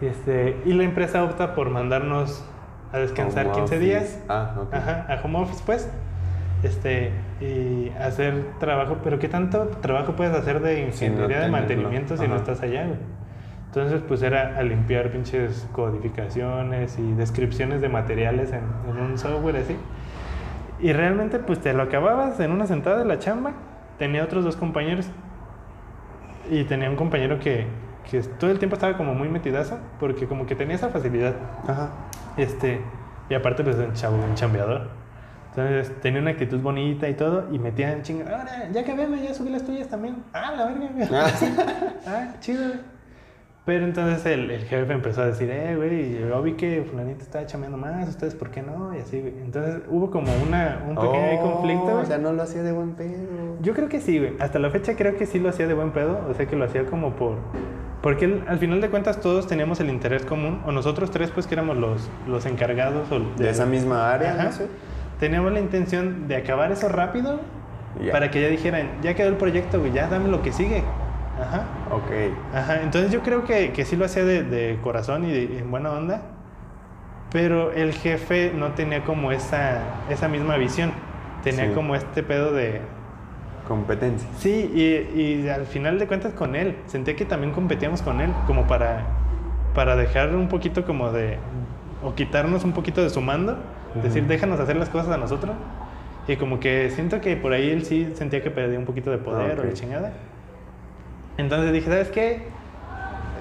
Y, este, y la empresa opta por mandarnos a descansar Home 15 office. días. Ah, ok. Ajá, a home office, pues. Este, y hacer trabajo, pero ¿qué tanto trabajo puedes hacer de ingeniería de mantenimiento si no estás allá, güey? Entonces, pues era a limpiar pinches codificaciones y descripciones de materiales en, en un software así. Y realmente, pues te lo acababas en una sentada de la chamba. Tenía otros dos compañeros. Y tenía un compañero que, que todo el tiempo estaba como muy metidazo, porque como que tenía esa facilidad. Ajá. Este, y aparte, pues, un chavo, un chambeador. Entonces, tenía una actitud bonita y todo, y metía en chinga. Ahora, ya que veme, ya subí las tuyas también. Ah, la verga, güey. ah, chido, güey. Pero entonces el, el jefe empezó a decir, eh, güey, yo vi que fulanito estaba chambeando más, ustedes, ¿por qué no? Y así, güey. Entonces, hubo como una, un pequeño conflicto, Oh, güey. O sea, no lo hacía de buen pedo. Yo creo que sí, güey. Hasta la fecha creo que sí lo hacía de buen pedo. O sea, que lo hacía como por... Porque él- al final de cuentas todos teníamos el interés común. O nosotros tres, pues, que éramos los, los encargados. O De esa misma área, Ajá. no sé. Teníamos la intención de acabar eso rápido. Ya. Para que ya dijeran, ya quedó el proyecto, güey. Ya dame lo que sigue. Ajá. Ok. Ajá. Entonces yo creo que, que sí lo hacía de, de corazón y de- en buena onda. Pero el jefe no tenía como esa, esa misma visión. Tenía Sí. como este pedo de, Competencia. Sí, y, y al final de cuentas con él. Sentía que también competíamos con él, como para, para dejar un poquito como de... o quitarnos un poquito de su mando. Decir, déjanos hacer las cosas a nosotros. Y como que siento que por ahí él sí sentía que perdía un poquito de poder Ah, o de ok. chingada. Entonces dije, ¿sabes qué?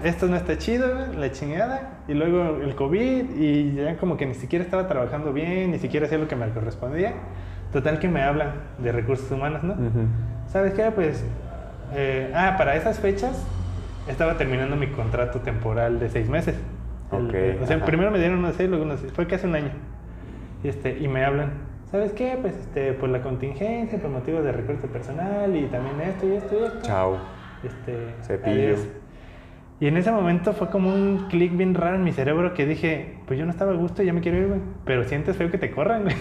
Esto no está chido, la chingada. Y luego el COVID y ya como que ni siquiera estaba trabajando bien, ni siquiera hacía lo que me correspondía. Total que me hablan de recursos humanos, ¿no? ¿Sabes qué? Pues, eh, ah, para esas fechas estaba terminando mi contrato temporal de seis meses. El- Ok, o sea, ajá. primero me dieron unos seis, luego unos seis. Fue casi un año. Y, este, y me hablan, ¿sabes qué? Pues, este, por la contingencia, por motivos de recurso personal y también esto y esto y esto. Chao. Este, Cepillo. adiós. Y en ese momento fue como un clic bien raro en mi cerebro que dije, pues yo no estaba a gusto, ya me quiero ir, güey. Pero sientes feo que te corran, güey.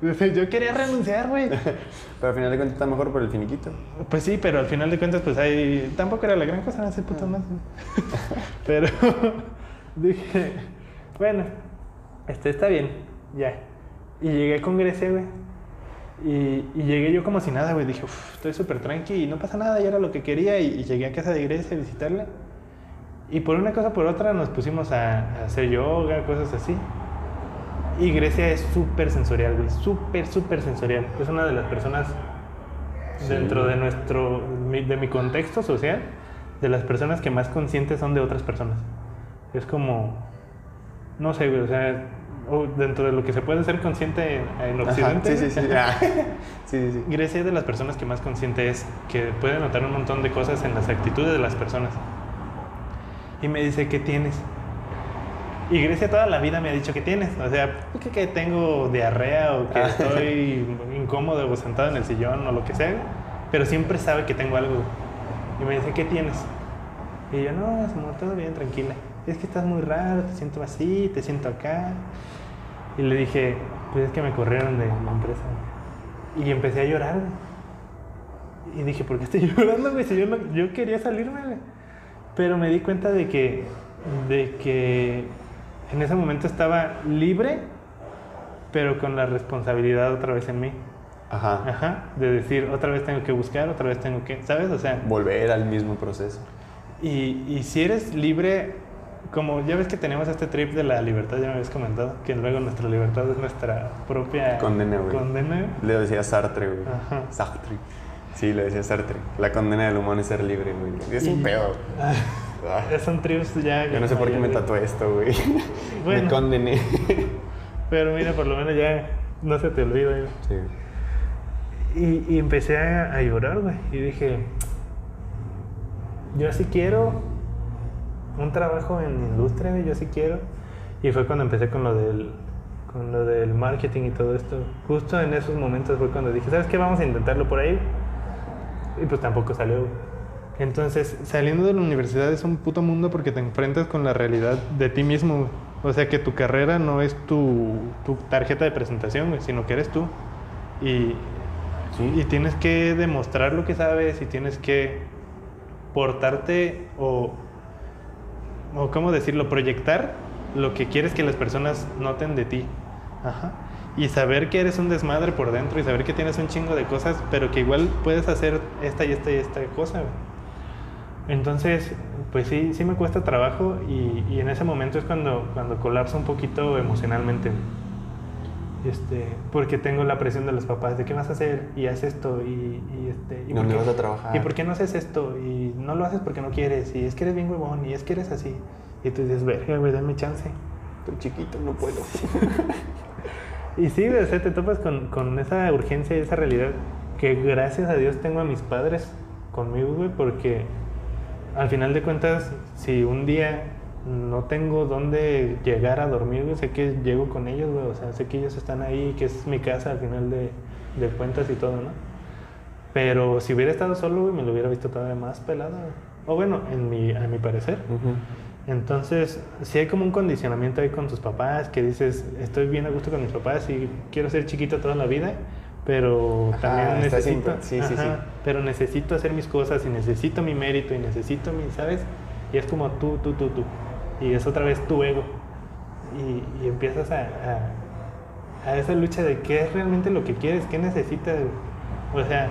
Yo quería renunciar, güey. Pero al final de cuentas está mejor por el finiquito. Pues sí, pero al final de cuentas, pues ahí tampoco era la gran cosa, no sé puto más. pero dije, bueno, este está bien, ya. Y llegué con Grecia, güey. Y, y llegué yo como si nada, güey. Dije, "Uf, estoy súper tranqui y no pasa nada, ya era lo que quería. Y, y llegué a casa de Grecia a visitarla. Y por una cosa por otra nos pusimos a, a hacer yoga, cosas así. Y Grecia es súper sensorial, güey. Súper, súper sensorial. Es una de las personas Sí. dentro de nuestro, de mi contexto social, de las personas que más conscientes son de otras personas. Es como, no sé, güey, o sea, o dentro de lo que se puede ser consciente en, en Ajá, Occidente. Sí, sí, sí. Ah. Sí, sí. Grecia es de las personas que más consciente es, que puede notar un montón de cosas en las actitudes de las personas. Y me dice, ¿qué tienes? Y Grecia toda la vida me ha dicho, ¿qué tienes? O sea, que, que tengo diarrea o que Ah. estoy incómodo o sentado en el sillón o lo que sea, pero siempre sabe que tengo algo. Y me dice, ¿qué tienes? Y yo, no, amor, todo bien, tranquila. Es que estás muy raro, te siento así, te siento acá. Y le dije, pues es que me corrieron de la empresa. Y empecé a llorar. Y dije, ¿por qué estoy llorando, güey? Si yo, no- yo quería salirme, güey. Pero me di cuenta de que, de que en ese momento estaba libre, pero con la responsabilidad otra vez en mí. Ajá. Ajá. De decir, otra vez tengo que buscar, otra vez tengo que, ¿sabes? O sea, Volver al mismo proceso. y, y si eres libre, como ya ves que tenemos este trip de la libertad, ya me habías comentado, que luego nuestra libertad es nuestra propia Condena, güey. condena. Le decía Sartre, güey. Ajá. Sartre. Sí, le decía Sartre. La condena del humano es ser libre, güey. Es un pedo. Ah, Ah. son trips ya. Yo no sé por qué me tatué esto, güey. Bueno. Me condené. Pero mira, por lo menos ya no se te olvida. güey. Sí. Y, y empecé a, a llorar, güey. Y dije, yo sí quiero un trabajo en industria. Yo sí quiero. Y fue cuando empecé con lo del con lo del marketing y todo esto. Justo en esos momentos fue cuando dije, ¿sabes qué? Vamos a intentarlo por ahí. Y pues tampoco salió. Entonces, saliendo de la universidad es un puto mundo porque te enfrentas con la realidad de ti mismo. O sea, que tu carrera no es tu, tu tarjeta de presentación, sino que eres tú. Y, y tienes que demostrar lo que sabes y tienes que portarte o, o ¿cómo decirlo? Proyectar lo que quieres que las personas noten de ti. Ajá. Y saber que eres un desmadre por dentro y saber que tienes un chingo de cosas, pero que igual puedes hacer esta y esta y esta cosa. Entonces, pues sí, sí me cuesta trabajo y, y en ese momento es cuando, cuando colapso un poquito emocionalmente. Este, porque tengo la presión de los papás de qué vas a hacer y haz esto y, y este y por ¿Dónde qué- vas a trabajar? y por qué no haces esto y no lo haces porque no quieres y es que eres bien huevón y es que eres así y tú dices verga güey dame chance Estoy chiquito, no puedo. y sí, o sea, te topas con, con esa urgencia y esa realidad que gracias a Dios tengo a mis padres conmigo, güey, porque al final de cuentas, si un día no tengo dónde llegar a dormir, güey, sé que llego con ellos, güey, o sea, sé que ellos están ahí, que es mi casa al final de, de cuentas y todo, ¿no? Pero si hubiera estado solo, güey, me lo hubiera visto todavía más pelado, güey. O bueno, en mi, a mi parecer. Entonces, si hay como un condicionamiento ahí con tus papás, que dices, estoy bien a gusto con mis papás y quiero ser chiquito toda la vida, pero Ajá, también necesito, sí, sí, sí. Pero necesito hacer mis cosas y necesito mi mérito y necesito mi, ¿sabes? Y es como tú, tú, tú, tú. Y es otra vez tu ego. Y, y empiezas a, a, a esa lucha de qué es realmente lo que quieres, qué necesitas. O sea,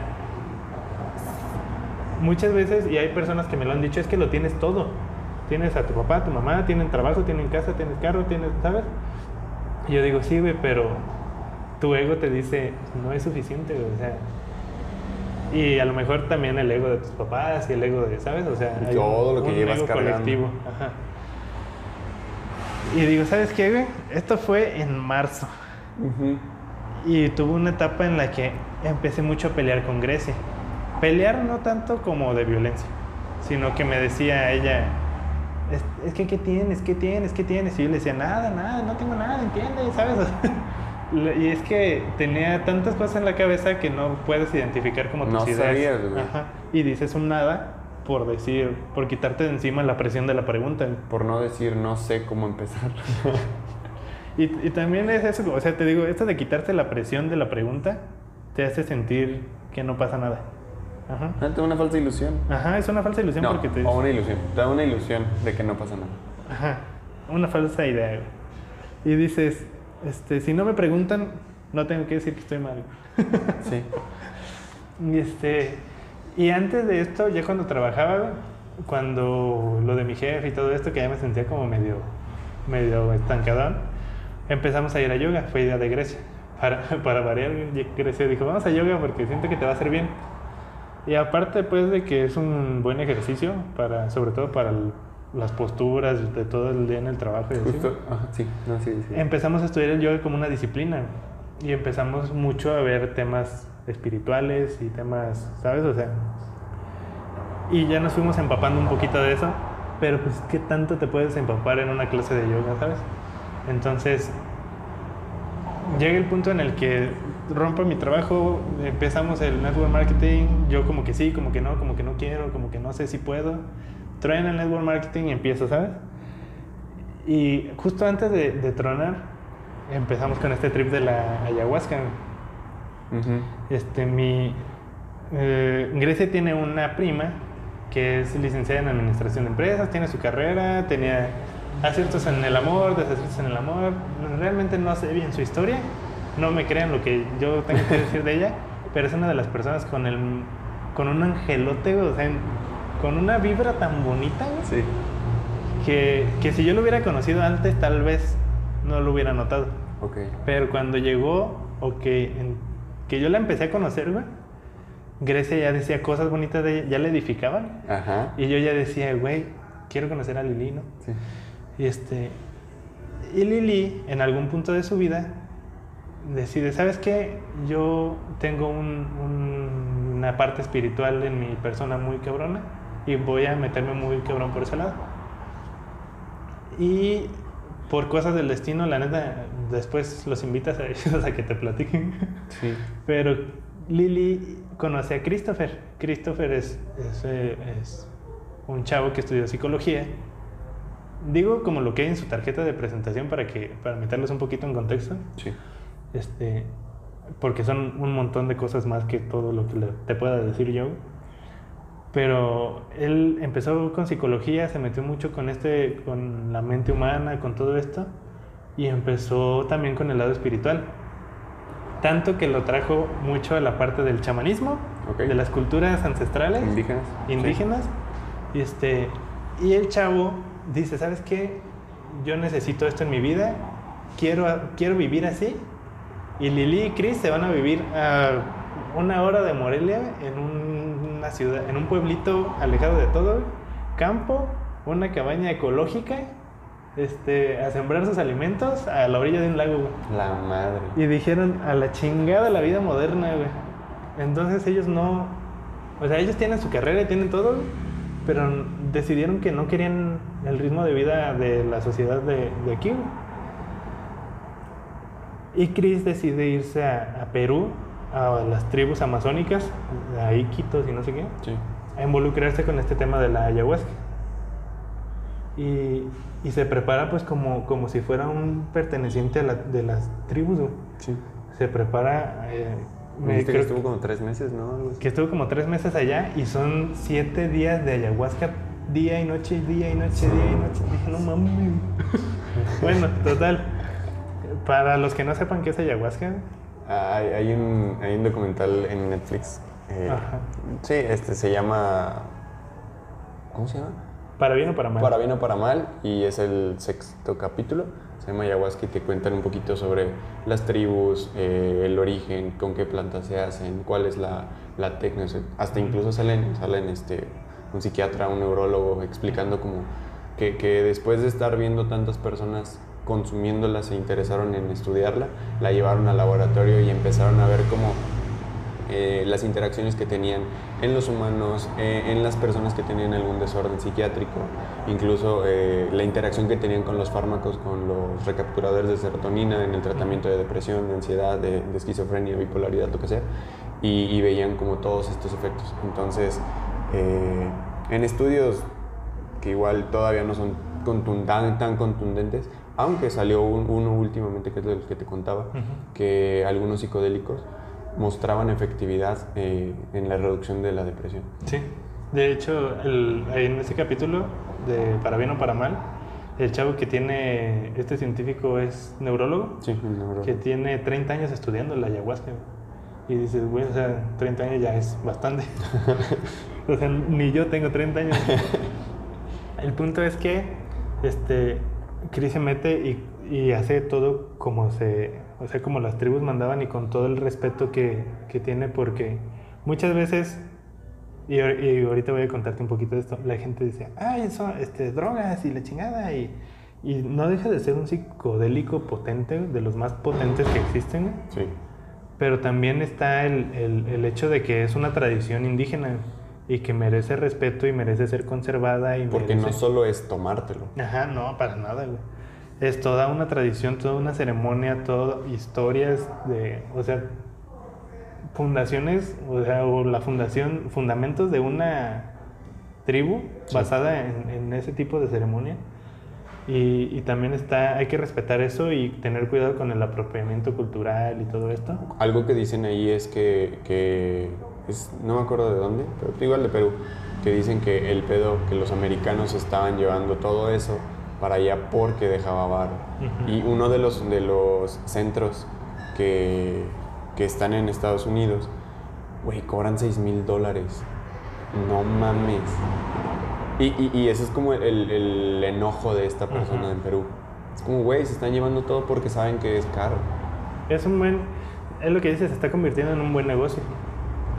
muchas veces, y hay personas que me lo han dicho, es que lo tienes todo. Tienes a tu papá, a tu mamá, tienen trabajo, tienen casa, tienes carro, tienes, ¿sabes? Y yo digo, sí, güey, pero tu ego te dice, no es suficiente, güey, o sea. Y a lo mejor también el ego de tus papás y el ego de, ¿sabes? O sea, Y todo un- lo que un llevas ego cargando. colectivo. Ajá. Y digo, ¿sabes qué, güey? Esto fue en marzo. Y tuve una etapa en la que empecé mucho a pelear con Grecia. Pelear no tanto como de violencia, sino que me decía ella, es, es que ¿qué tienes? ¿Qué tienes? ¿Qué tienes? Y yo le decía, nada, nada, no tengo nada, ¿entiendes? ¿Sabes? Y es que tenía tantas cosas en la cabeza que no puedes identificar como tus No ideas. sabías, güey. Ajá. Y dices un nada por decir, por quitarte de encima la presión de la pregunta. Por no decir no sé cómo empezar. Y, y también es eso, o sea, te digo, esto de quitarte la presión de la pregunta te hace sentir que no pasa nada. Ajá. Ah, tengo una falsa ilusión. Ajá, es una falsa ilusión No, porque te o una ilusión. Te da una ilusión de que no pasa nada. Ajá, una falsa idea. Y dices, este, si no me preguntan, no tengo que decir que estoy mal. Sí. Y este, y antes de esto, ya cuando trabajaba, cuando lo de mi jefe y todo esto, que ya me sentía como medio, medio estancadón, empezamos a ir a yoga, fue idea de Grecia. Para, para variar, Grecia dijo, vamos a yoga porque siento que te va a hacer bien. Y aparte, pues, de que es un buen ejercicio, para, sobre todo para el- las posturas de todo el día en el trabajo. Y. Justo. Ajá, sí. No, sí, sí. Empezamos a estudiar el yoga como una disciplina y empezamos mucho a ver temas espirituales y temas, ¿sabes? O sea, y ya nos fuimos empapando un poquito de eso, pero pues qué tanto te puedes empapar en una clase de yoga, ¿sabes? Entonces, llega el punto en el que rompo mi trabajo, empezamos el network marketing, yo como que sí, como que no, como que no quiero, como que no sé si puedo. Traen el network marketing y empiezo, ¿sabes? Y justo antes de, de tronar, empezamos con este trip de la ayahuasca. Este, mi. eh, Grecia tiene una prima que es licenciada en administración de empresas, tiene su carrera, tenía aciertos en el amor, desaciertos en el amor. Realmente no sé bien su historia, no me crean lo que yo tengo que decir de ella, pero es una de las personas con el con un angelote, o sea, con una vibra tan bonita, Sí. que, que si yo lo hubiera conocido antes, tal vez no lo hubiera notado. Ok. Pero cuando llegó, o que, que yo la empecé a conocer, güey, Grecia ya decía cosas bonitas de ella, ya le edificaban. Ajá. Y yo ya decía, güey, quiero conocer a Lili, ¿no? Sí. Y este. Y Lili, en algún punto de su vida, decide, ¿sabes qué? Yo tengo un- un- una parte espiritual en mi persona muy cabrona y voy a meterme muy cabrón por ese lado. Y por cosas del destino, la neta, después los invitas a ellos a que te platiquen. Sí. Pero Lily conoce a Christopher. Christopher es, es, eh, es un chavo que estudió psicología. Digo como lo que hay en su tarjeta de presentación para que para meterlos un poquito en contexto. Sí. Este, porque son un montón de cosas más que todo lo que le- te pueda decir yo. Pero él empezó con psicología, se metió mucho con este, con la mente humana, con todo esto, y empezó también con el lado espiritual. Tanto que lo trajo mucho a la parte del chamanismo, de las culturas ancestrales Indígenas. indígenas. Y, este, y el chavo dice, ¿sabes qué? Yo necesito esto en mi vida, quiero, quiero vivir así. Y Lili y Chris se van a vivir a una hora de Morelia, en un- una ciudad, en un pueblito alejado de todo, campo, una cabaña ecológica, este, a sembrar sus alimentos a la orilla de un lago. güey. La madre. Y dijeron, a la chingada la vida moderna, güey. Entonces ellos no... O sea, ellos tienen su carrera y tienen todo, pero decidieron que no querían el ritmo de vida de la sociedad de, de aquí, güey. Y Chris decide irse a, a Perú, a las tribus amazónicas, a Iquitos y no sé qué, Sí. a involucrarse con este tema de la ayahuasca. Y, y se prepara pues como, como si fuera un perteneciente a la- de las tribus, Sí. se prepara. eh, Me que estuvo como tres meses, ¿no? Que estuvo como tres meses allá y son siete días de ayahuasca, día y noche, día y noche, día y noche. Dije, no mames. bueno, total. Para los que no sepan qué es ayahuasca, Ah, Hay, hay un, hay un documental en Netflix. eh, Ajá. sí, este se llama. ¿Cómo se llama? Para bien o para mal. Para bien o para mal, y es el sexto capítulo. Se llama Ayahuasca y te cuentan un poquito sobre las tribus, eh, el origen, con qué plantas se hacen, cuál es la, la técnica. Hasta incluso salen, salen este, un psiquiatra, un neurólogo explicando como que, que después de estar viendo tantas personas consumiéndola, se interesaron en estudiarla, la llevaron al laboratorio y empezaron a ver cómo eh, las interacciones que tenían en los humanos, eh, en las personas que tenían algún desorden psiquiátrico, incluso eh, la interacción que tenían con los fármacos, con los recapturadores de serotonina en el tratamiento de depresión, de ansiedad, de, de esquizofrenia, bipolaridad, lo que sea, y, y veían como todos estos efectos. Entonces, en estudios que igual todavía no son contundan- tan contundentes, aunque salió un- uno últimamente, que es el que te contaba, que algunos psicodélicos mostraban efectividad eh, en la reducción de la depresión. Sí. De hecho, el- en ese capítulo de Para bien o para mal, el chavo que tiene, este científico es neurólogo, Sí, neuro- que tiene 30 años estudiando la ayahuasca. Y dices, güey, o sea, 30 años ya es bastante. o sea, ni yo tengo 30 años. El punto es que este, Chris se mete y, y hace todo como se, o sea, como las tribus mandaban y con todo el respeto que, que tiene, porque muchas veces, y, y ahorita voy a contarte un poquito de esto, la gente dice, ay, eso, este, drogas y la chingada, y, y no deja de ser un psicodélico potente, de los más potentes que existen. Sí, Pero también está el, el- el hecho de que es una tradición indígena y que merece respeto y merece ser conservada y porque no merece... solo es tomártelo. Ajá, no, para nada, güey. Es toda una tradición, toda una ceremonia, todo historias de, o sea, fundaciones, o sea, o la fundación, fundamentos de una tribu Sí. basada en, en ese tipo de ceremonia. Y, y también está, hay que respetar eso y tener cuidado con el apropiamiento cultural y todo esto. Algo que dicen ahí es que, que es, no me acuerdo de dónde, pero igual de Perú, que dicen que el pedo, que los americanos estaban llevando todo eso para allá porque dejaba varo. Ujú. Y uno de los, de los centros que, que están en Estados Unidos, güey, cobran 6 mil dólares. No mames. Y, y, y ese es como el, el enojo de esta persona Ujú. en Perú. Es como, güey, se están llevando todo porque saben que es caro. Es un buen, es lo que dices, se está convirtiendo en un buen negocio.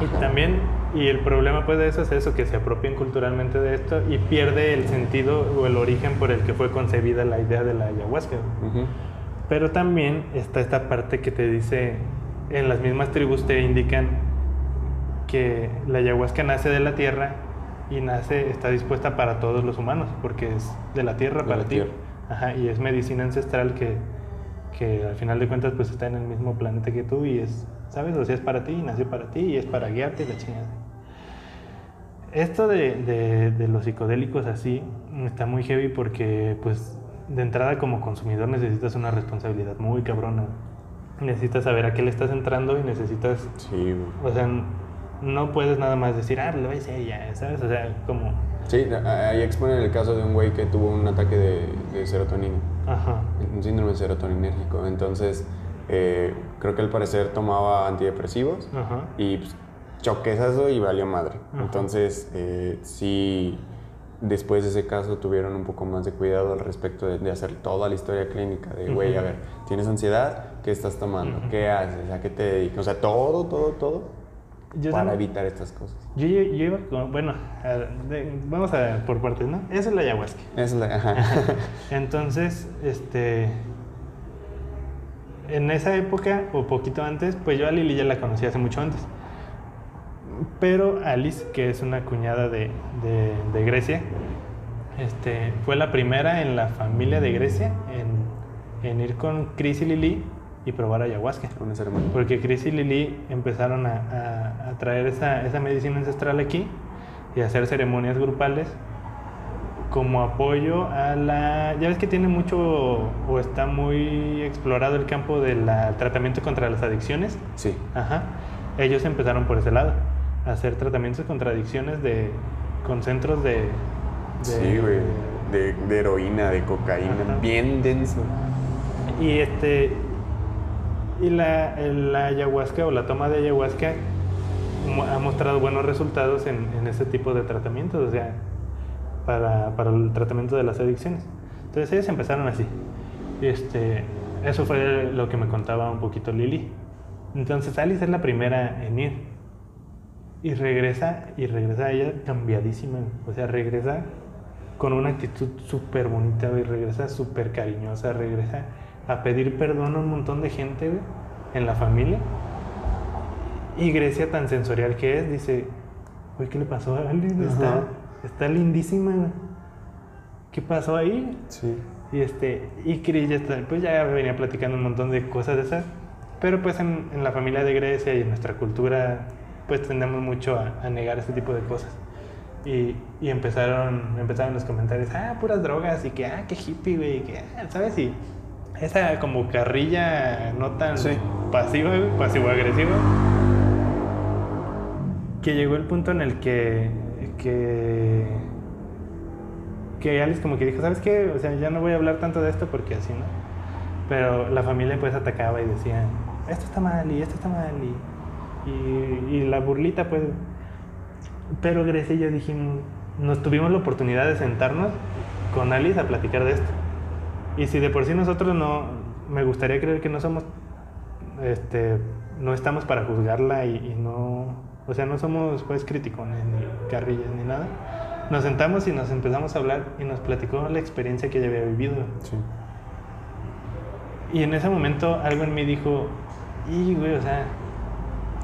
Y también, y el problema pues de eso es eso, que se apropien culturalmente de esto y pierde el sentido o el origen por el que fue concebida la idea de la ayahuasca. Ujú. Pero también está esta parte que te dice, en las mismas tribus te indican que la ayahuasca nace de la tierra y nace, está dispuesta para todos los humanos, porque es de la tierra De para ti. Ajá, y es medicina ancestral que, que al final de cuentas pues está en el mismo planeta que tú y es, ¿sabes? O sea, es para ti, nació para ti y es para guiarte y la chingada. Esto de, de- de los psicodélicos así está muy heavy porque pues de entrada como consumidor necesitas una responsabilidad muy cabrona. Necesitas saber a qué le estás entrando y necesitas Sí, o sea, no puedes nada más decir, ah, lo hacer ya, ¿sabes? O sea, como, Sí, ahí exponen el caso de un güey que tuvo un ataque de, de serotonina, ajá, un síndrome serotoninérgico. Entonces, eh, creo que al parecer tomaba antidepresivos ajá, y pues, choquezazo y valió madre. Ajá. Entonces, eh, sí, después de ese caso tuvieron un poco más de cuidado al respecto de, de hacer toda la historia clínica de, güey, a Ujú. ver, ¿tienes ansiedad? ¿Qué estás tomando? Ujú. ¿Qué haces? ¿A qué te dedicas? O sea, todo, todo, todo Yo para tam- evitar estas cosas. Yo, yo, yo iba con, bueno, a- de- vamos a por partes, ¿no? Eso es la ayahuasca. Esa es la... ajá. Entonces, este, en esa época, o poquito antes, pues yo a Lili ya la conocí hace mucho antes. Pero Alice, que es una cuñada de, de- de Grecia, este, fue la primera en la familia de Grecia en, en ir con Chris y Lili y probar ayahuasca. Una ceremonia. Porque Chris y Lili empezaron a, a- a traer esa, esa medicina ancestral aquí y a hacer ceremonias grupales como apoyo a la... Ya ves que tiene mucho o está muy explorado el campo del tratamiento contra las adicciones. Sí. Ajá. Ellos empezaron por ese lado, hacer tratamientos contra adicciones de, con centros de... de- Sí, güey. De, de heroína, de cocaína, Ajá. bien denso. Y este y la, la ayahuasca o la toma de ayahuasca ha mostrado buenos resultados en, en ese tipo de tratamientos, o sea, para, para el tratamiento de las adicciones. Entonces ellos empezaron así. Este, eso fue lo que me contaba un poquito Lili. Entonces Alice es la primera en ir. Y regresa, y regresa ella cambiadísima. O sea, regresa con una actitud súper bonita, güey. Regresa súper cariñosa, regresa a pedir perdón a un montón de gente, güey, en la familia. Y Grecia, tan sensorial que es, dice, güey, ¿qué le pasó a Alice? Está, está lindísima, güey. ¿Qué pasó ahí? Sí. Y este, y Chris ya, pues ya venía platicando un montón de cosas de esas. Pero pues en, en la familia de Grecia y en nuestra cultura, pues tendemos mucho a, a negar ese tipo de cosas. Y, y empezaron, empezaron los comentarios, ah, puras drogas, y que, ah, qué hippie, güey, que, ah, ¿sabes? Y esa como carrilla no tan Sí. pasiva, pasivo-agresiva, que llegó el punto en el que, que que Alice como que dijo, ¿sabes qué? O sea, ya no voy a hablar tanto de esto porque así, ¿no? Pero la familia pues atacaba y decía, esto está mal y esto está mal y, y, y la burlita pues... Pero Grecia y yo dijimos, nos tuvimos la oportunidad de sentarnos con Alice a platicar de esto. Y si de por sí nosotros no, me gustaría creer que no somos, este, no estamos para juzgarla y, y no, o sea, no somos juez criticones ni carrillas ni nada. Nos sentamos y nos empezamos a hablar y nos platicó la experiencia que ella había vivido. Sí. Y en ese momento algo en mí dijo, y güey, o sea,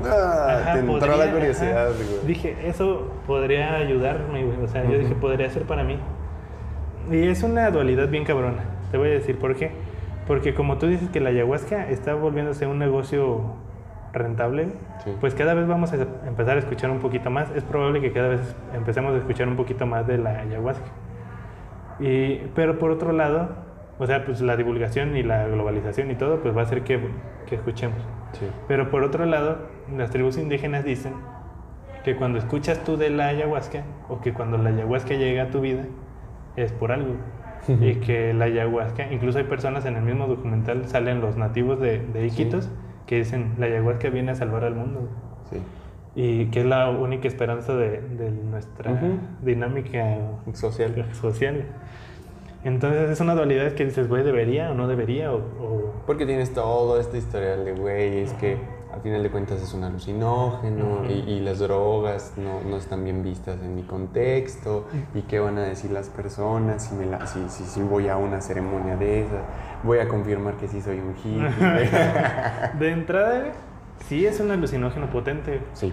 Ah, ajá, te entró podría- la curiosidad, güey. Dije, eso podría ayudarme, güey. O sea, yo dije, podría ser para mí. Y es una dualidad bien cabrona. Te voy a decir por qué. Porque como tú dices que la ayahuasca está volviéndose un negocio rentable, Sí. pues cada vez vamos a empezar a escuchar un poquito más. Es probable que cada vez empecemos a escuchar un poquito más de la ayahuasca. Y, pero por otro lado, o sea, pues la divulgación y la globalización y todo, pues va a hacer que, que escuchemos. Sí. Pero por otro lado, las tribus indígenas dicen que cuando escuchas tú de la ayahuasca, o que cuando la ayahuasca llega a tu vida, es por algo. y que la ayahuasca, incluso hay personas en el mismo documental, salen los nativos de, de Iquitos, que dicen, la ayahuasca viene a salvar al mundo. Sí. Y que es la única esperanza de, de nuestra Ujú. dinámica Social. social. Entonces es una dualidad que dices, güey, ¿debería o no debería? O, o- Porque tienes todo este historial de güey, es que al final de cuentas es un alucinógeno y, y las drogas no, no están bien vistas en mi contexto y qué van a decir las personas si, me la- si, si, si voy a una ceremonia de esas, voy a confirmar que sí soy un hippie. De entrada, sí es un alucinógeno potente, sí,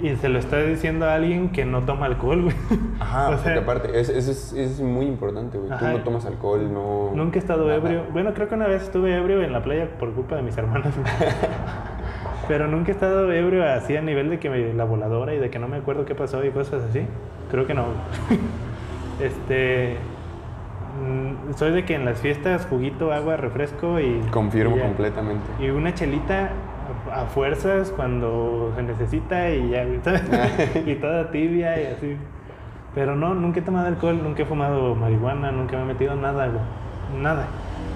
Y se lo está diciendo a alguien que no toma alcohol, güey. Ajá, O sea, porque aparte, es- eso es, es muy importante, güey. Tú no tomas alcohol, no... Nunca he estado nada. ebrio. Bueno, creo que una vez estuve ebrio en la playa por culpa de mis hermanas. Pero nunca he estado ebrio así a nivel de que me, la voladora y de que no me acuerdo qué pasó y cosas así. Creo que no. este. mm, Soy de que en las fiestas juguito, agua, refresco y. Confirmo y ya. completamente. Y una chelita a fuerzas cuando se necesita y ya, ¿sabes? y toda tibia y así. Pero no, nunca he tomado alcohol, nunca he fumado marihuana, nunca me he metido nada, güey. Nada.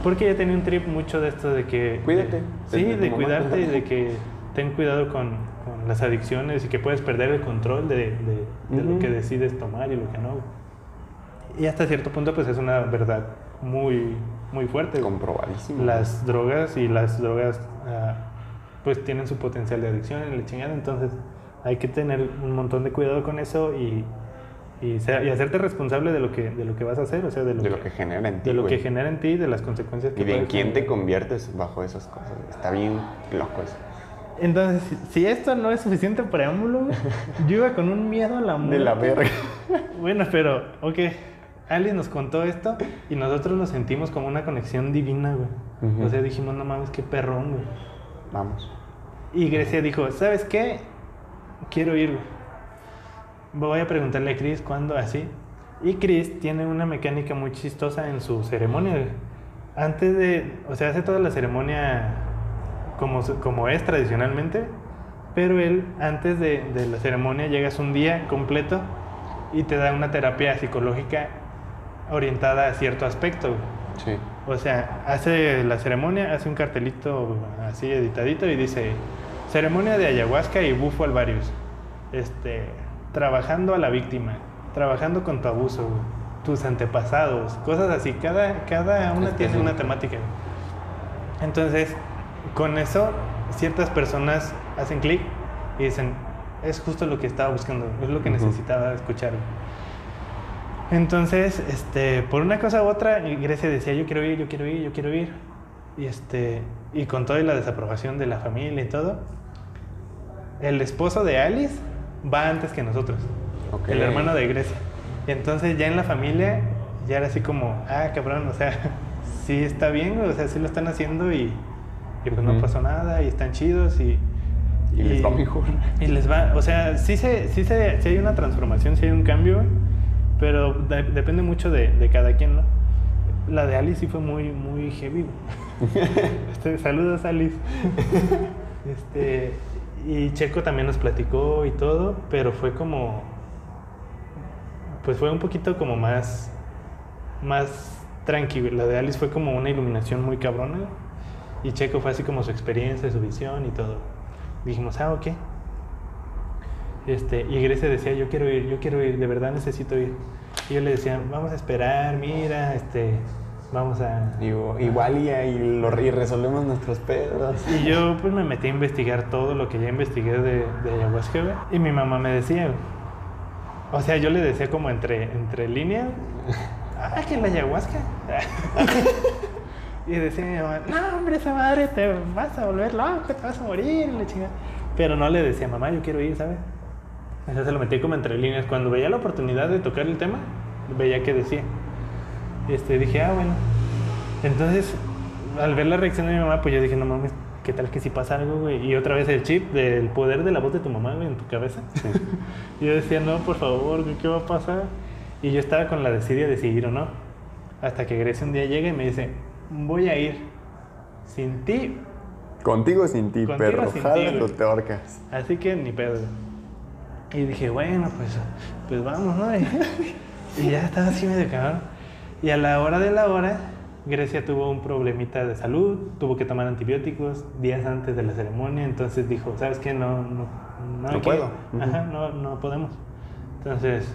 Porque ya tenía un trip mucho de esto de que... Cuídate. Sí, de tu de cuidarte y de que ten cuidado con, con las adicciones y que puedes perder el control de, de- de lo Ujú. que decides tomar y lo que no. Y hasta cierto punto pues es una verdad muy, muy fuerte. Comprobadísimo. las drogas y las drogas ah, pues tienen su potencial de adicción en la chingada, entonces hay que tener un montón de cuidado con eso y, y, sea- y hacerte responsable de lo que de lo que vas a hacer, o sea, de lo, De lo que, genera en ti, de lo güey. que genera en ti, de las consecuencias que Y de en quién te conviertes bajo esas cosas. Está bien loco eso. Entonces, si- esto no es suficiente preámbulo, yo iba con un miedo a la muerte. De la verga. Bueno, pero, ok, Ali nos contó esto y nosotros nos sentimos como una conexión divina, güey. O sea, dijimos, no mames, qué perrón, güey. Vamos. Y Grecia dijo, ¿sabes qué? Quiero ir. Voy a preguntarle a Chris cuándo así. Y Chris tiene una mecánica muy chistosa en su ceremonia. Antes de, o sea, hace toda la ceremonia como, como es tradicionalmente, pero él antes de, de la ceremonia llegas un día completo y te da una terapia psicológica orientada a cierto aspecto. Sí. O sea, hace la ceremonia, hace un cartelito así editadito y dice, ceremonia de ayahuasca y bufo alvarius. Este, trabajando a la víctima, trabajando con tu abuso, tus antepasados, cosas así. Cada, cada una tiene una temática. Entonces, con eso, ciertas personas hacen clic y dicen, es justo lo que estaba buscando, es lo que necesitaba escuchar. Entonces, este, por una cosa u otra, y Grecia decía, yo quiero ir, yo quiero ir, yo quiero ir. Y, este, y con toda la desaprobación de la familia y todo, el esposo de Alice va antes que nosotros, Ok. el hermano de Grecia. Y entonces ya en la familia, ya era así como, ah, cabrón, o sea, sí está bien, o sea, sí lo están haciendo y, y pues no pasó nada y están chidos y... Y les va mejor. Y les va, o sea, sí, se, sí, se, sí hay una transformación, sí hay un cambio, pero de- depende mucho de, de cada quien, ¿no? La de Alice sí fue muy, muy heavy. Este, saludos, Alice. Este, y Checo también nos platicó y todo, pero fue como, pues fue un poquito como más, más tranquilo. La de Alice fue como una iluminación muy cabrona. Y Checo fue así como su experiencia, su visión y todo. Dijimos, ah, ok. Este, y Grecia decía, yo quiero ir, yo quiero ir, de verdad necesito ir. Y yo le decía, vamos a esperar, mira, este, vamos a... Digo, igual y ahí lo, y resolvemos nuestros pedos. Y yo pues me metí a investigar todo lo que ya investigué de, de ayahuasca, güey. Y mi mamá me decía. O sea, yo le decía como entre, entre líneas, ah, que la ayahuasca. y decía mi mamá, no, hombre, esa madre te vas a volver loco, te vas a morir, la chingada. Pero no le decía, mamá, yo quiero ir, ¿sabes? O sea, se lo metí como entre líneas. Cuando veía la oportunidad de tocar el tema, veía que decía. Este, dije, ah, bueno. Entonces, al ver la reacción de mi mamá, pues yo dije, no mames, ¿qué tal que si pasa algo, güey? Y otra vez el chip del poder de la voz de tu mamá, güey, en tu cabeza. yo decía, no, por favor, ¿qué va a pasar? Y yo estaba con la desidia de seguir o no. Hasta que Grecia un día llega y me dice, voy a ir sin ti, Contigo sin ti, Contigo perro. sin ti, te ahorcas. así que ni pedo. Güey". Y dije, bueno, pues, pues vamos, ¿no? Y, y ya estaba así medio cabrón. Y a la hora de la hora, Grecia tuvo un problemita de salud, tuvo que tomar antibióticos días antes de la ceremonia, entonces dijo, ¿sabes qué? No, no, no, No puedo. Ajá, no, no podemos. Entonces,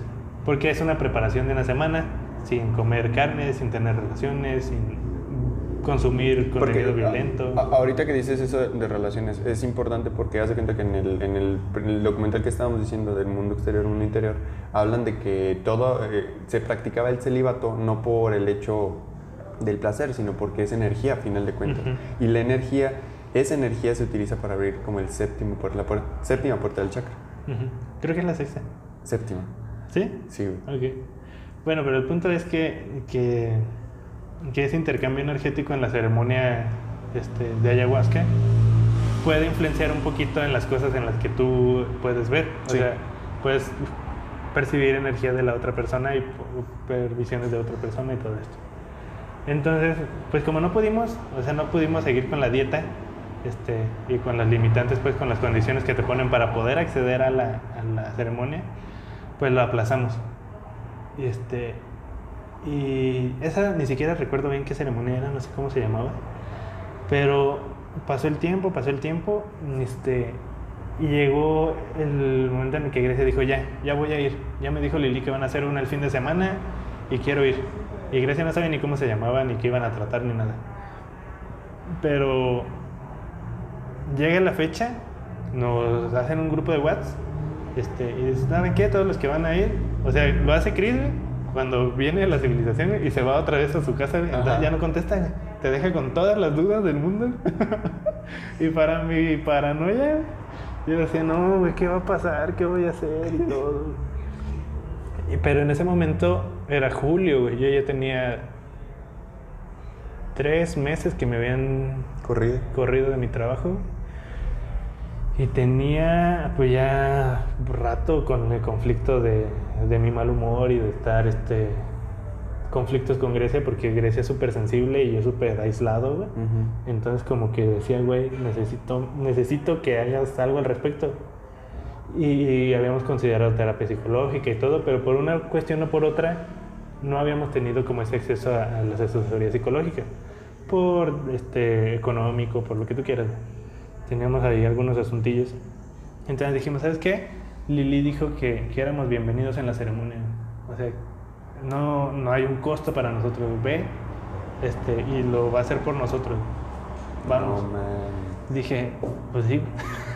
porque es una preparación de una semana, sin comer carne, sin tener relaciones, sin consumir contenido violento. a- ahorita que dices eso de relaciones, es importante porque hace cuenta que en el, en el, en el documental que estábamos diciendo del mundo exterior, mundo interior, hablan de que todo eh, se practicaba el celibato no por el hecho del placer, sino porque es energía a final de cuentas. Y la energía, esa energía se utiliza para abrir como el séptimo puerta, la puer- séptima puerta del chakra. Creo que es la sexta. Séptima. ¿Sí? Sí, güey. Ok. Bueno, pero el punto es que, que, que ese intercambio energético en la ceremonia este, de ayahuasca puede influenciar un poquito en las cosas en las que tú puedes ver. O Sí. sea, puedes percibir energía de la otra persona y ver visiones de otra persona y todo esto. Entonces, pues como no pudimos, o sea, no pudimos seguir con la dieta este, y con las limitantes, pues con las condiciones que te ponen para poder acceder a la, a la ceremonia, pues lo aplazamos. Y este y esa ni siquiera recuerdo bien qué ceremonia era, no sé cómo se llamaba. Pero pasó el tiempo, pasó el tiempo, este y llegó el momento en el que Grecia dijo, "Ya, ya voy a ir. Ya me dijo Lili que van a hacer una el fin de semana y quiero ir." Y Grecia no sabe ni cómo se llamaba ni qué iban a tratar ni nada. Pero llega la fecha, nos hacen un grupo de WhatsApp este, y dicen, ¿saben qué? Todos los que van a ir, o sea, lo hace Chris cuando viene a la civilización y se va otra vez a su casa, entonces ya no contesta, te deja con todas las dudas del mundo. y para mi paranoia, yo decía, no, güey, ¿qué va a pasar? ¿Qué voy a hacer? Y todo. Pero en ese momento era julio, güey, yo ya tenía tres meses que me habían Corrida. corrido de mi trabajo y tenía pues ya rato con el conflicto de, de mi mal humor y de estar este conflictos con Grecia porque Grecia es súper sensible y yo súper aislado, güey. Entonces como que decía, güey, necesito, necesito que hagas algo al respecto. Y habíamos considerado terapia psicológica y todo, pero por una cuestión o por otra no habíamos tenido como ese acceso a, a las asesorías psicológicas. Por este, económico, por lo que tú quieras. Teníamos ahí algunos asuntillos. Entonces dijimos, ¿sabes qué? Lili dijo que, que éramos bienvenidos en la ceremonia. O sea, no, no hay un costo para nosotros. Ve este, y lo va a hacer por nosotros. Vamos. No. Dije, pues sí.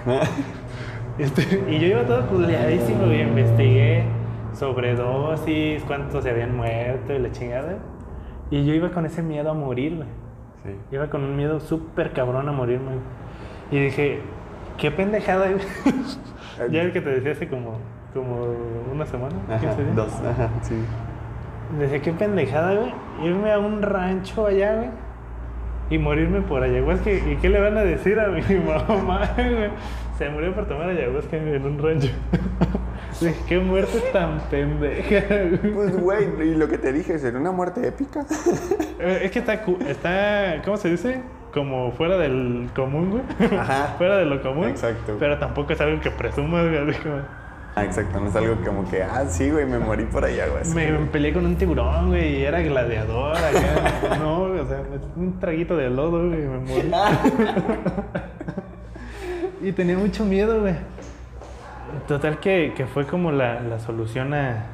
Este, y yo iba todo culeadísimo, güey. Investigué sobredosis, cuántos se habían muerto y la chingada. Y yo iba con ese miedo a morir, güey. Sí. Iba con un miedo súper cabrón a morirme. Y dije, qué pendejada. güey. ya el que te decía hace como, como una semana, Ajá, 15 días. dos. Ajá, sí. Decía, qué pendejada, güey. Irme a un rancho allá, güey. Y morirme por ayahuasca. ¿Y qué le van a decir a mi mamá, güey? Se murió por tomar ayahuasca en un rancho. Dije, qué muerte tan pendeja, güey. Pues, güey, y lo que te dije, ¿sería una muerte épica? Eh, Es que está, está, ¿cómo se dice? Como fuera del común, güey. Ajá. fuera de lo común. Exacto. Pero tampoco es algo que presumas, güey. Ah, exacto, no es algo como que, ah, sí, güey, me morí por allá, güey. Me peleé con un tiburón, güey, y era gladiador acá. no, o sea, un traguito de lodo, güey, y me morí. y tenía mucho miedo, güey. Total que, que fue como la, la solución a,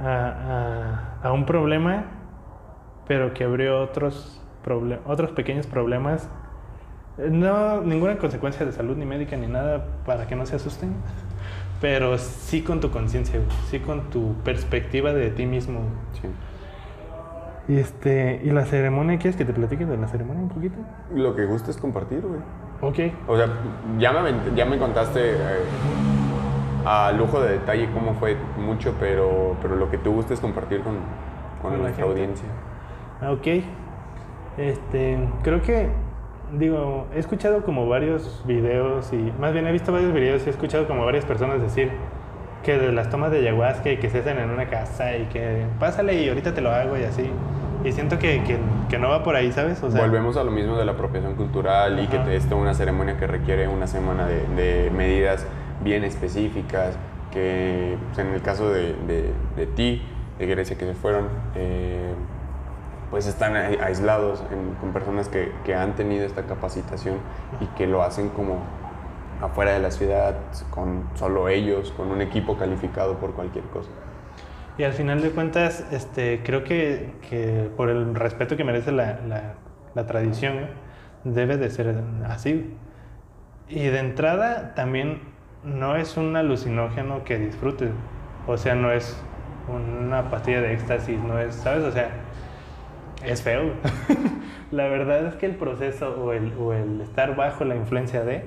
a, a- a un problema, pero que abrió otros, otros pequeños problemas. Eh, No, ninguna consecuencia de salud ni médica ni nada para que no se asusten. Pero sí con tu conciencia. Sí con tu perspectiva de ti mismo. Sí. Y este, ¿y la ceremonia? ¿Quieres que te platique de la ceremonia un poquito? Lo que gusta es compartir, güey. Ok. O sea, ya me, ya me contaste eh, a lujo de detalle cómo fue mucho, pero, pero lo que tú gusta es compartir con, con Con nuestra audiencia. Ah, Ok. Este, creo que, digo, he escuchado como varios videos y, más bien he visto varios videos y he escuchado como varias personas decir que de las tomas de ayahuasca y que se hacen en una casa y que pásale y ahorita te lo hago y así. Y siento que, que, que no va por ahí, ¿sabes? O sea, Volvemos a lo mismo de la apropiación cultural y que Ajá. es una ceremonia que requiere una semana de, de medidas bien específicas, que pues, en el caso de, de- de ti, de Grecia, que se fueron, eh, pues están ai- aislados con personas que, que han tenido esta capacitación y que lo hacen como afuera de la ciudad, con solo ellos, con un equipo calificado por cualquier cosa. Y al final de cuentas, este, creo que, que por el respeto que merece la, la- tradición, debe de ser así. Y de entrada también no es un alucinógeno que disfrutes. O sea, no es una pastilla de éxtasis, no es, ¿sabes? O sea, es feo. la verdad es que el proceso o el, o el estar bajo la influencia de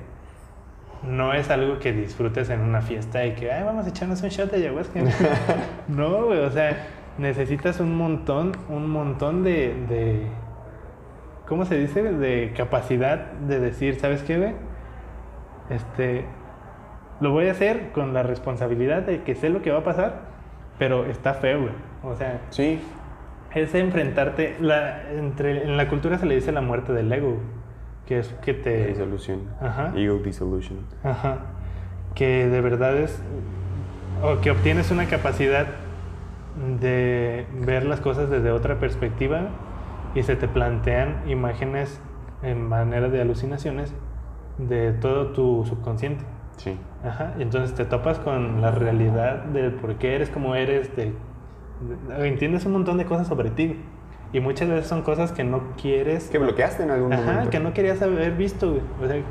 no es algo que disfrutes en una fiesta y que, ay, vamos a echarnos un shot de ayahuasca. no, güey, o sea, necesitas un montón, un montón de, de, ¿cómo se dice? De capacidad de decir, ¿sabes qué, güey? Este, lo voy a hacer con la responsabilidad de que sé lo que va a pasar, pero está feo, güey. O sea, Sí, es enfrentarte, la, entre, en la cultura se le dice la muerte del ego, que es que te... disolución. Ajá. Ego dissolution. Ajá. Que de verdad es. O que obtienes una capacidad de ver las cosas desde otra perspectiva y se te plantean imágenes en manera de alucinaciones de todo tu subconsciente. Sí. Ajá. Y entonces te topas con la realidad del por qué eres como eres, de, de- entiendes un montón de cosas sobre ti. Y muchas veces son cosas que no quieres Que bloqueaste en algún Ajá, momento. que no querías haber visto, güey. O sea,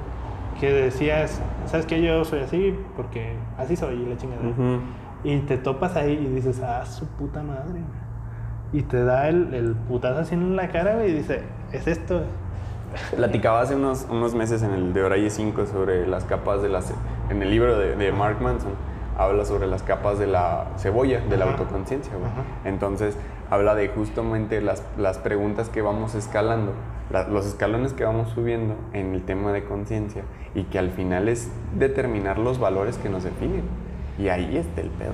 que decías, ¿sabes qué? Yo soy así porque así soy, y la chingada. Ujú. Y te topas ahí y dices, ah, su puta madre. Y te da el, el putazo así en la cara, güey, y dice, es esto. Platicaba hace unos, unos meses en el de Oraye 5 sobre las capas de las... En el libro de, de Mark Manson habla sobre las capas de la cebolla, de la autoconciencia, güey. Entonces habla de justamente las, las preguntas que vamos escalando, la- los escalones que vamos subiendo en el tema de conciencia y que al final es determinar los valores que nos definen. Y ahí está el pedo.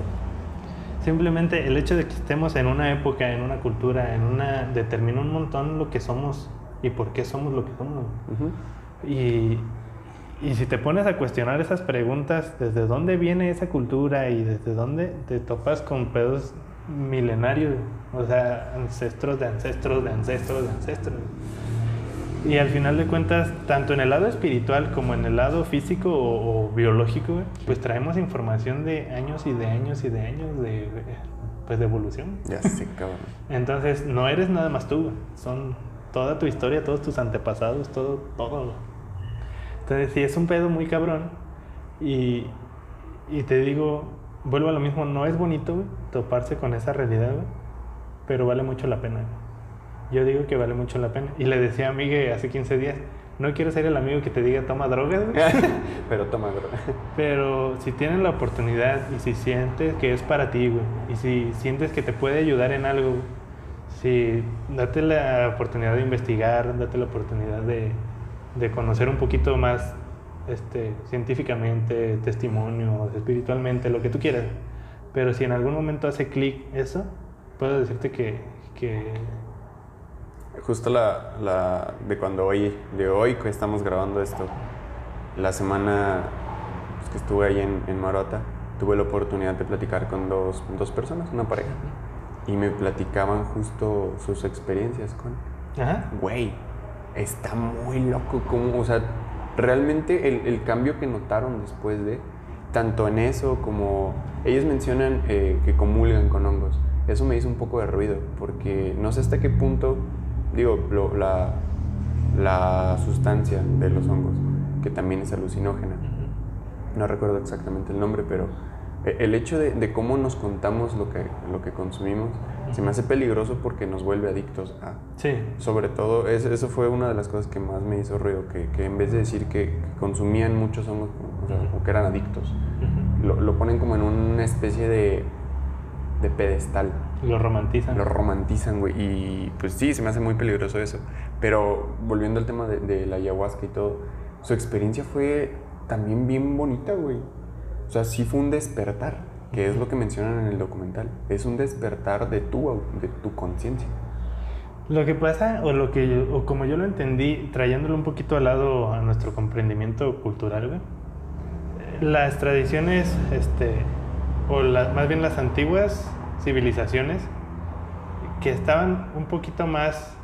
Simplemente el hecho de que estemos en una época, en una cultura, en una... determina un montón lo que somos y por qué somos lo que somos. Y, y si te pones a cuestionar esas preguntas, ¿desde dónde viene esa cultura y desde dónde te topas con pedos milenarios? O sea, ancestros de ancestros de ancestros de ancestros. Y al final de cuentas, tanto en el lado espiritual como en el lado físico o, o biológico, pues traemos información de años y de años y de años de, pues, de evolución. Ya sé, cabrón. Entonces, no eres nada más tú, son toda tu historia, todos tus antepasados, todo, todo. Entonces, sí, es un pedo muy cabrón. Y, y te digo, vuelvo a lo mismo, no es bonito güey, toparse con esa realidad, güey, pero vale mucho la pena. güey. Yo digo que vale mucho la pena. Y le decía a Miguel hace 15 días, no quiero ser el amigo que te diga toma drogas, güey. Pero toma, bro. Pero si tienes la oportunidad y si sientes que es para ti, güey, y si sientes que te puede ayudar en algo, güey, si date la oportunidad de investigar, date la oportunidad de, de conocer un poquito más este, científicamente, testimonio, espiritualmente, lo que tú quieras. Pero si en algún momento hace clic eso, puedo decirte que, que Justo la, la de cuando hoy, de hoy que estamos grabando esto, la semana pues, que estuve ahí en, en Marota, tuve la oportunidad de platicar con dos, dos personas, una pareja, y me platicaban justo sus experiencias con, Ajá. güey, está muy loco como, o sea, realmente el, el cambio que notaron después de, tanto en eso como, ellos mencionan eh, que comulgan con hongos, eso me hizo un poco de ruido, porque no sé hasta qué punto, digo, lo- la, la sustancia de los hongos, que también es alucinógena, no recuerdo exactamente el nombre, pero el hecho de, de cómo nos contamos lo que, lo que consumimos se me hace peligroso porque nos vuelve adictos a... Sí. Sobre todo, es- eso fue una de las cosas que más me hizo ruido, que, que en vez de decir que, que consumían muchos hongos o, sea, o que eran adictos, lo, lo ponen como en una especie de, de pedestal. Lo romantizan. Lo romantizan, güey. Y pues sí, se me hace muy peligroso eso. Pero volviendo al tema de, de la ayahuasca y todo, su experiencia fue también bien bonita, güey. O sea, sí fue un despertar, que es lo que mencionan en el documental. Es un despertar de tu, de tu conciencia. Lo que pasa, o lo que yo- o como yo lo entendí, trayéndolo un poquito al lado a nuestro comprendimiento cultural, güey, las tradiciones, este, o la- más bien las antiguas civilizaciones, que estaban un poquito más,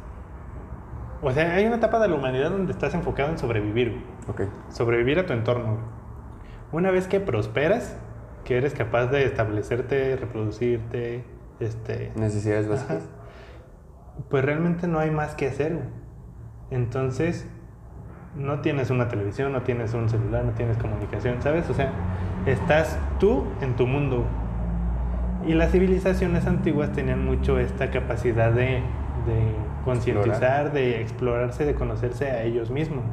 o sea, hay una etapa de la humanidad donde estás enfocado en sobrevivir, güey Ok. sobrevivir a tu entorno. güey. Una vez que prosperas, que eres capaz de establecerte, reproducirte, este, Necesidades Ajá. básicas. pues realmente no hay más que hacer. Entonces, no tienes una televisión, no tienes un celular, no tienes comunicación, ¿sabes? O sea, estás tú en tu mundo. Y las civilizaciones antiguas tenían mucho esta capacidad de, de concientizar, de explorarse, de conocerse a ellos mismos.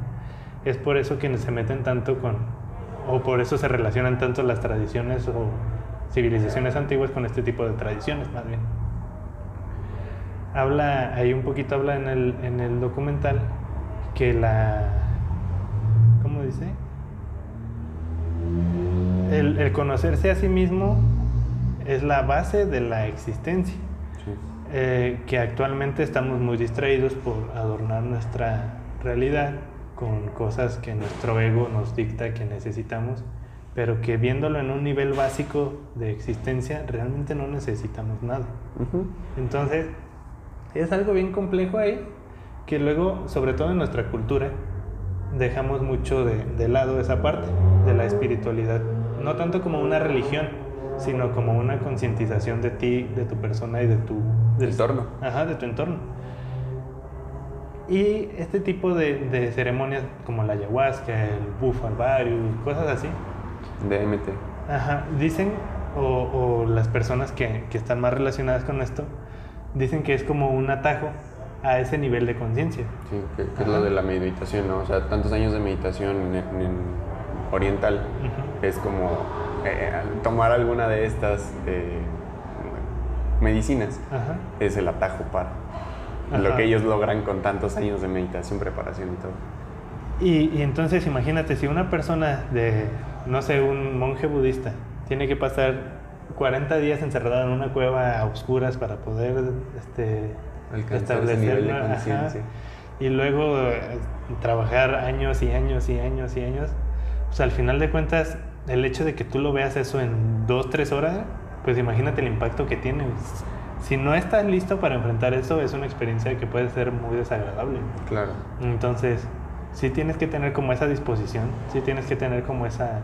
Es por eso que se meten tanto con, o por eso se relacionan tanto las tradiciones o civilizaciones antiguas con este tipo de tradiciones, más bien. Habla, ahí un poquito habla en el, en el documental que la, ¿cómo dice? El, el conocerse a sí mismo es la base de la existencia. Sí. Eh, que actualmente estamos muy distraídos por adornar nuestra realidad con cosas que nuestro ego nos dicta que necesitamos, pero que viéndolo en un nivel básico de existencia, realmente no necesitamos nada. Entonces, es algo bien complejo ahí, que luego, sobre todo en nuestra cultura, dejamos mucho de, de lado esa parte de la espiritualidad. No tanto como una religión, sino como una concientización de ti, de tu persona y de tu del- Entorno. Ajá, de tu entorno. Y este tipo de, de ceremonias como la ayahuasca, el bufalvarius, cosas así, DMT. Ajá, dicen, o, o las personas que, que están más relacionadas con esto, dicen que es como un atajo a ese nivel de conciencia. Sí, que, que es lo de la meditación, ¿no? O sea, tantos años de meditación en, en oriental es como eh, tomar alguna de estas eh, medicinas Ajá. es el atajo para lo que ellos logran con tantos años de meditación, preparación y todo. Y, y entonces imagínate, si una persona de, no sé, un monje budista, tiene que pasar 40 días encerrada en una cueva a oscuras para poder este, Alcanzar ese nivel de establecerla, ajá, conciencia. y luego eh, trabajar años y años y años y años, pues al final de cuentas, el hecho de que tú lo veas eso en dos, tres horas, pues imagínate el impacto que tiene. Si no estás listo para enfrentar eso, es una experiencia que puede ser muy desagradable. Claro. Entonces, sí tienes que tener como esa disposición, sí tienes que tener como esa,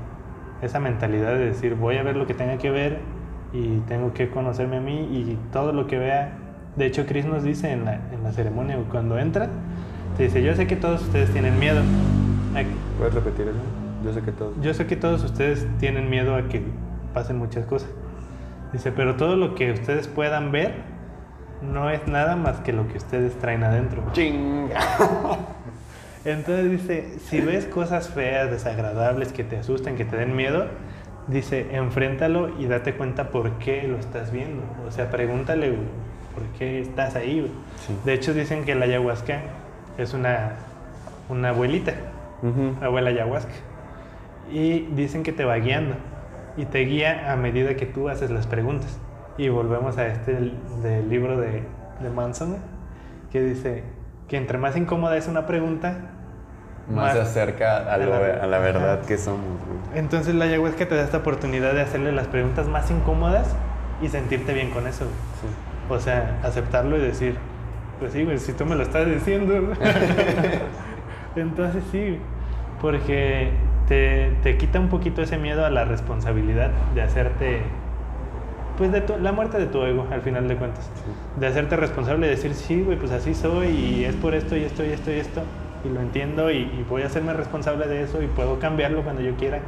esa mentalidad de decir, voy a ver lo que tenga que ver y tengo que conocerme a mí y todo lo que vea. De hecho, Chris nos dice en la, en la ceremonia, cuando entra, te dice, yo sé que todos ustedes tienen miedo. ¿Puedes repetir eso? Yo sé que todo. yo sé que todos ustedes tienen miedo a que pasen muchas cosas. Dice, pero todo lo que ustedes puedan ver no es nada más que lo que ustedes traen adentro. ¡Chinga! Entonces dice, si ves cosas feas, desagradables, que te asusten, que te den miedo, dice, enfréntalo y date cuenta por qué lo estás viendo. O sea, pregúntale güey, por qué estás ahí. güey. Sí. De hecho, dicen que la ayahuasca es una, una abuelita, abuela ayahuasca. Y dicen que te va guiando y te guía a medida que tú haces las preguntas. Y volvemos a este del, libro de, de Manson, que dice que entre más incómoda es una pregunta, Más se acerca a, lo- la- a la verdad Ajá. que somos. Entonces la ayahuasca te da esta oportunidad de hacerle las preguntas más incómodas y sentirte bien con eso. Sí. O sea, aceptarlo y decir, pues sí, güey, si tú me lo estás diciendo. Entonces sí, porque te, te quita un poquito ese miedo a la responsabilidad de hacerte, pues de tu- la muerte de tu ego, al final de cuentas. De hacerte responsable y decir, sí, güey, pues así soy y es por esto y esto y esto y esto. Y lo entiendo y, y voy a hacerme responsable de eso y puedo cambiarlo cuando yo quiera.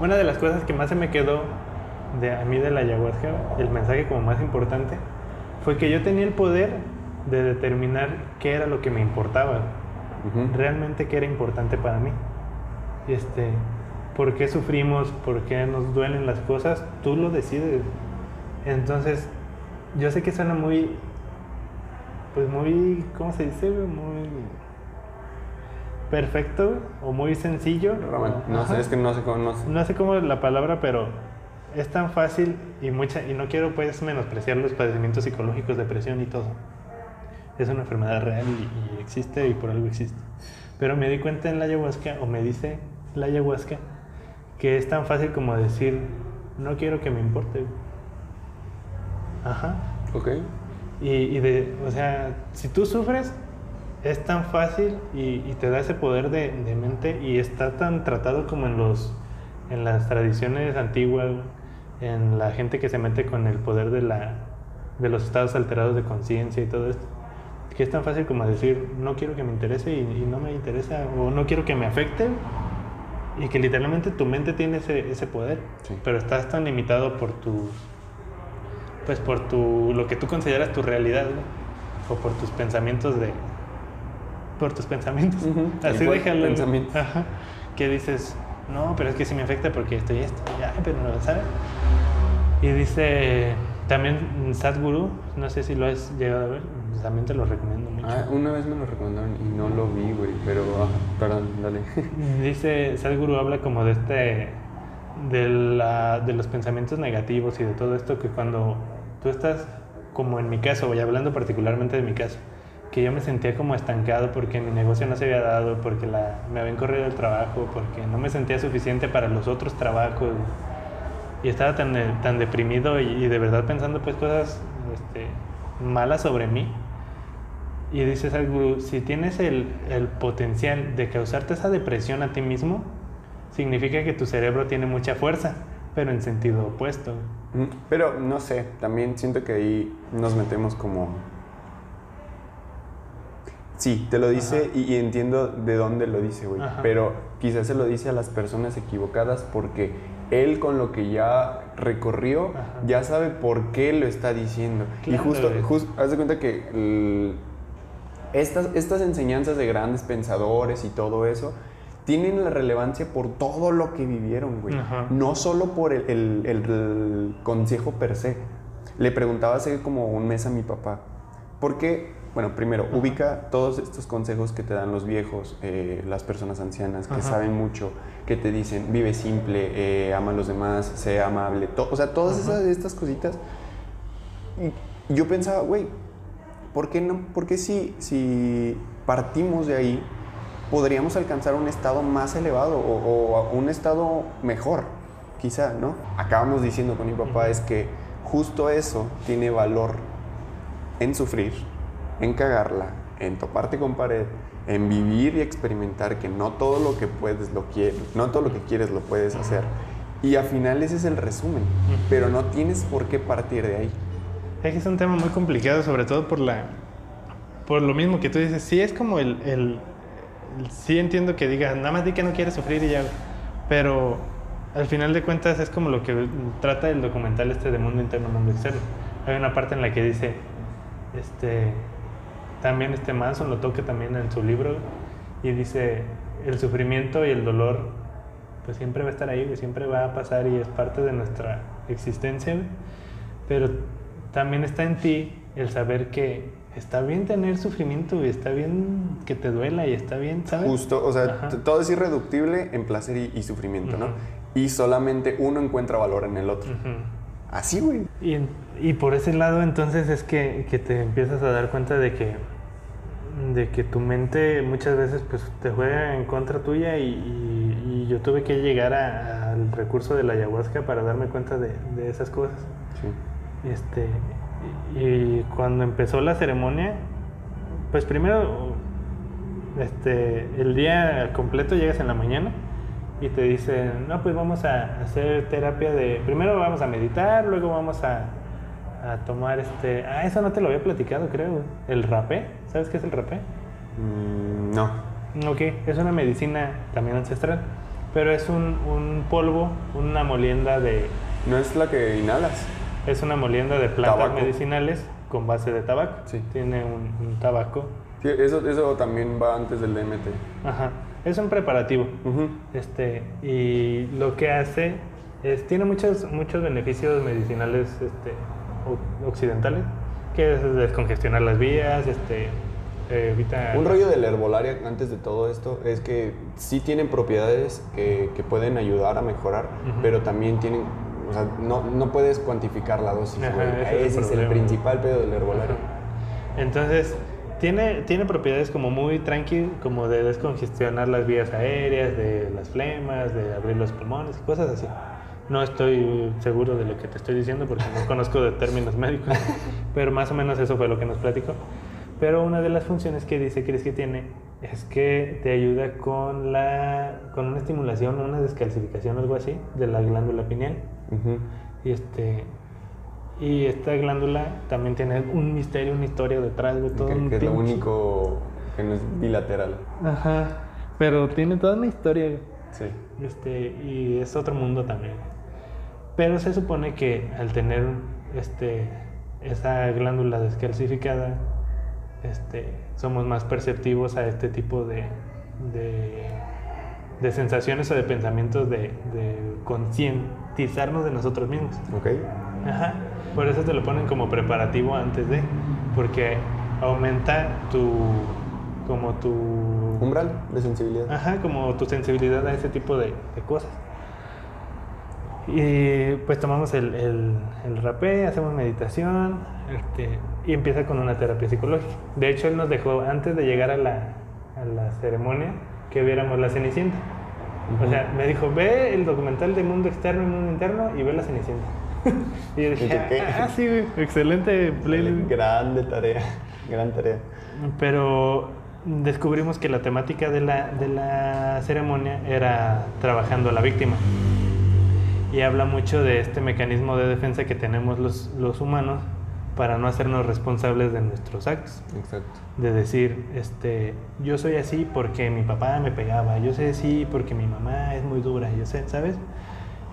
Una de las cosas que más se me quedó de a mí de la ayahuasca, el mensaje como más importante, fue que yo tenía el poder de determinar qué era lo que me importaba, realmente qué era importante para mí. Este, por qué sufrimos, por qué nos duelen las cosas, tú lo decides. Entonces, yo sé que suena muy, pues muy, ¿cómo se dice? Muy perfecto o muy sencillo. Roman, No sé, es que no sé cómo. No sé. No sé cómo es la palabra, pero es tan fácil y mucha y no quiero pues menospreciar los padecimientos psicológicos, depresión y todo. Es una enfermedad real y, y existe y por algo existe. Pero me di cuenta en la ayahuasca o me dice la ayahuasca que es tan fácil como decir no quiero que me importe. Ajá. Ok. Y, y de, o sea, si tú sufres, es tan fácil y, y te da ese poder de, de mente y está tan tratado como en los en las tradiciones antiguas, en la gente que se mete con el poder de la de los estados alterados de conciencia y todo esto, que es tan fácil como decir no quiero que me interese y, y no me interesa o no quiero que me afecte y que literalmente tu mente tiene ese, ese poder, Sí. pero estás tan limitado por tus pues por tu lo que tú consideras tu realidad ¿no? o por tus pensamientos de por tus pensamientos Ujú, así igual, déjalo pensamientos. Ajá. que dices No, pero es que sí me afecta porque esto y esto. Ya, pero no, ¿sabes? Y dice también Sadhguru, no sé si lo has llegado a ver, también te lo recomiendo mucho. Ah, una vez me lo recomendaron y no lo vi, güey, pero, ah, perdón, dale. Dice, Sadhguru habla como de este, de, la, de los pensamientos negativos y de todo esto que cuando tú estás, como en mi caso, voy hablando particularmente de mi caso, que yo me sentía como estancado porque mi negocio no se había dado, porque la, me habían corrido el trabajo, porque no me sentía suficiente para los otros trabajos y estaba tan, tan deprimido y, y de verdad pensando pues cosas este, malas sobre mí. Y dices algo, si tienes el, el potencial de causarte esa depresión a ti mismo, significa que tu cerebro tiene mucha fuerza, pero en sentido opuesto. Mm, Pero no sé, también siento que ahí nos metemos como... Sí, te lo dice y, y entiendo de dónde lo dice, güey. Pero quizás se lo dice a las personas equivocadas porque él con lo que ya recorrió Ajá. ya sabe por qué lo está diciendo. y Claro, justo, güey. justo, haz de cuenta que estas, estas enseñanzas de grandes pensadores y todo eso tienen la relevancia por todo lo que vivieron, güey. Ajá. No solo por el, el- el- el consejo per se. Le preguntaba hace como un mes a mi papá, ¿por qué? Bueno, primero, ubica todos estos consejos que te dan los viejos, eh, las personas ancianas que Ajá. saben mucho, que te dicen, vive simple, eh, ama a los demás, sé amable, to- o sea, todas esas, estas cositas. Y yo pensaba, güey, ¿por qué no? Porque si, si partimos de ahí, podríamos alcanzar un estado más elevado o, o un estado mejor, quizá, ¿no? Acabamos diciendo con mi papá es que justo eso tiene valor en sufrir, en cagarla, en toparte con pared, en vivir y experimentar que no todo lo que puedes lo quieres, no todo lo que quieres lo puedes hacer. Y al final ese es el resumen, pero no tienes por qué partir de ahí. Es que es un tema muy complicado, sobre todo por la por lo mismo que tú dices. Sí es como el, el- el- sí entiendo que digas, nada más di que no quieres sufrir y ya. Pero al final de cuentas es como lo que trata el documental este de Mundo Interno, Mundo Externo. Hay una parte en la que dice, este, también este Manson lo toca también en su libro y dice, el sufrimiento y el dolor pues siempre va a estar ahí, siempre va a pasar y es parte de nuestra existencia. Pero también está en ti el saber que está bien tener sufrimiento y está bien que te duela y está bien, ¿sabes? Justo, o sea, todo es irreductible en placer y, y sufrimiento, ¿no? Y solamente uno encuentra valor en el otro. Así, güey. Y, y por ese lado entonces es que, que te empiezas a dar cuenta de que, de que tu mente muchas veces pues, te juega en contra tuya y, y- y yo tuve que llegar al recurso de la ayahuasca para darme cuenta de, de esas cosas. Sí. Este, y, cuando empezó la ceremonia, pues primero, este, el día completo llegas en la mañana y te dicen, no, pues vamos a hacer terapia de, primero vamos a meditar, luego vamos a, a tomar este, ah, eso no te lo había platicado, creo, el rapé, ¿sabes qué es el rapé? Mm, no. Ok, es una medicina también ancestral, pero es un, un polvo, una molienda de, No es la que inhalas. Es una molienda de plantas Tabaco. medicinales con base de tabaco. Sí. Tiene un, un tabaco. Sí, eso, eso también va antes del DMT. Ajá. Es un preparativo. Ujú. Este, y lo que hace es, tiene muchos, muchos beneficios medicinales este, occidentales, que es descongestionar las vías, este, eh, evita... Un rollo de la herbolaria antes de todo esto es que sí tienen propiedades que, que pueden ayudar a mejorar, Ujú. pero también tienen, o sea, no, no puedes cuantificar la dosis, Ajá, güey. ese es el Ese es el problema. principal pedo de la herbolaria. Ajá. Entonces, tiene, tiene propiedades como muy tranqui, como de descongestionar las vías aéreas, de las flemas, de abrir los pulmones, cosas así. No estoy seguro de lo que te estoy diciendo porque no conozco de términos médicos, pero más o menos eso fue lo que nos platicó. Pero una de las funciones que dice Chris que tiene es que te ayuda con, la, con una estimulación, una descalcificación, algo así, de la glándula pineal. Y este y esta glándula también tiene un misterio, una historia detrás de todo Que, un que es lo único que no es bilateral. Ajá. Pero tiene toda una historia. Sí. Este, y es otro mundo también. Pero se supone que al tener este, esa glándula descalcificada, este, somos más perceptivos a este tipo de, de, de sensaciones o de pensamientos de, de concientizarnos de nosotros mismos. Ok. Ajá. Por eso te lo ponen como preparativo antes de, porque aumenta tu, como tu, Umbral de sensibilidad. ajá, como tu sensibilidad a ese tipo de, de cosas. Y pues tomamos el, el, el rapé, hacemos meditación este, y empieza con una terapia psicológica. De hecho, él nos dejó antes de llegar a la, a la ceremonia que viéramos la Cenicienta. O sea, me dijo, ve el documental de mundo externo y mundo interno y ve la Cenicienta. y yo ah, ah, sí, excelente playlist. Grande tarea, gran tarea. Pero descubrimos que la temática de la, de la ceremonia era trabajando a la víctima. Y habla mucho de este mecanismo de defensa que tenemos los, los humanos para no hacernos responsables de nuestros actos. Exacto. De decir, este, yo soy así porque mi papá me pegaba, yo soy así porque mi mamá es muy dura, yo sé, ¿sabes?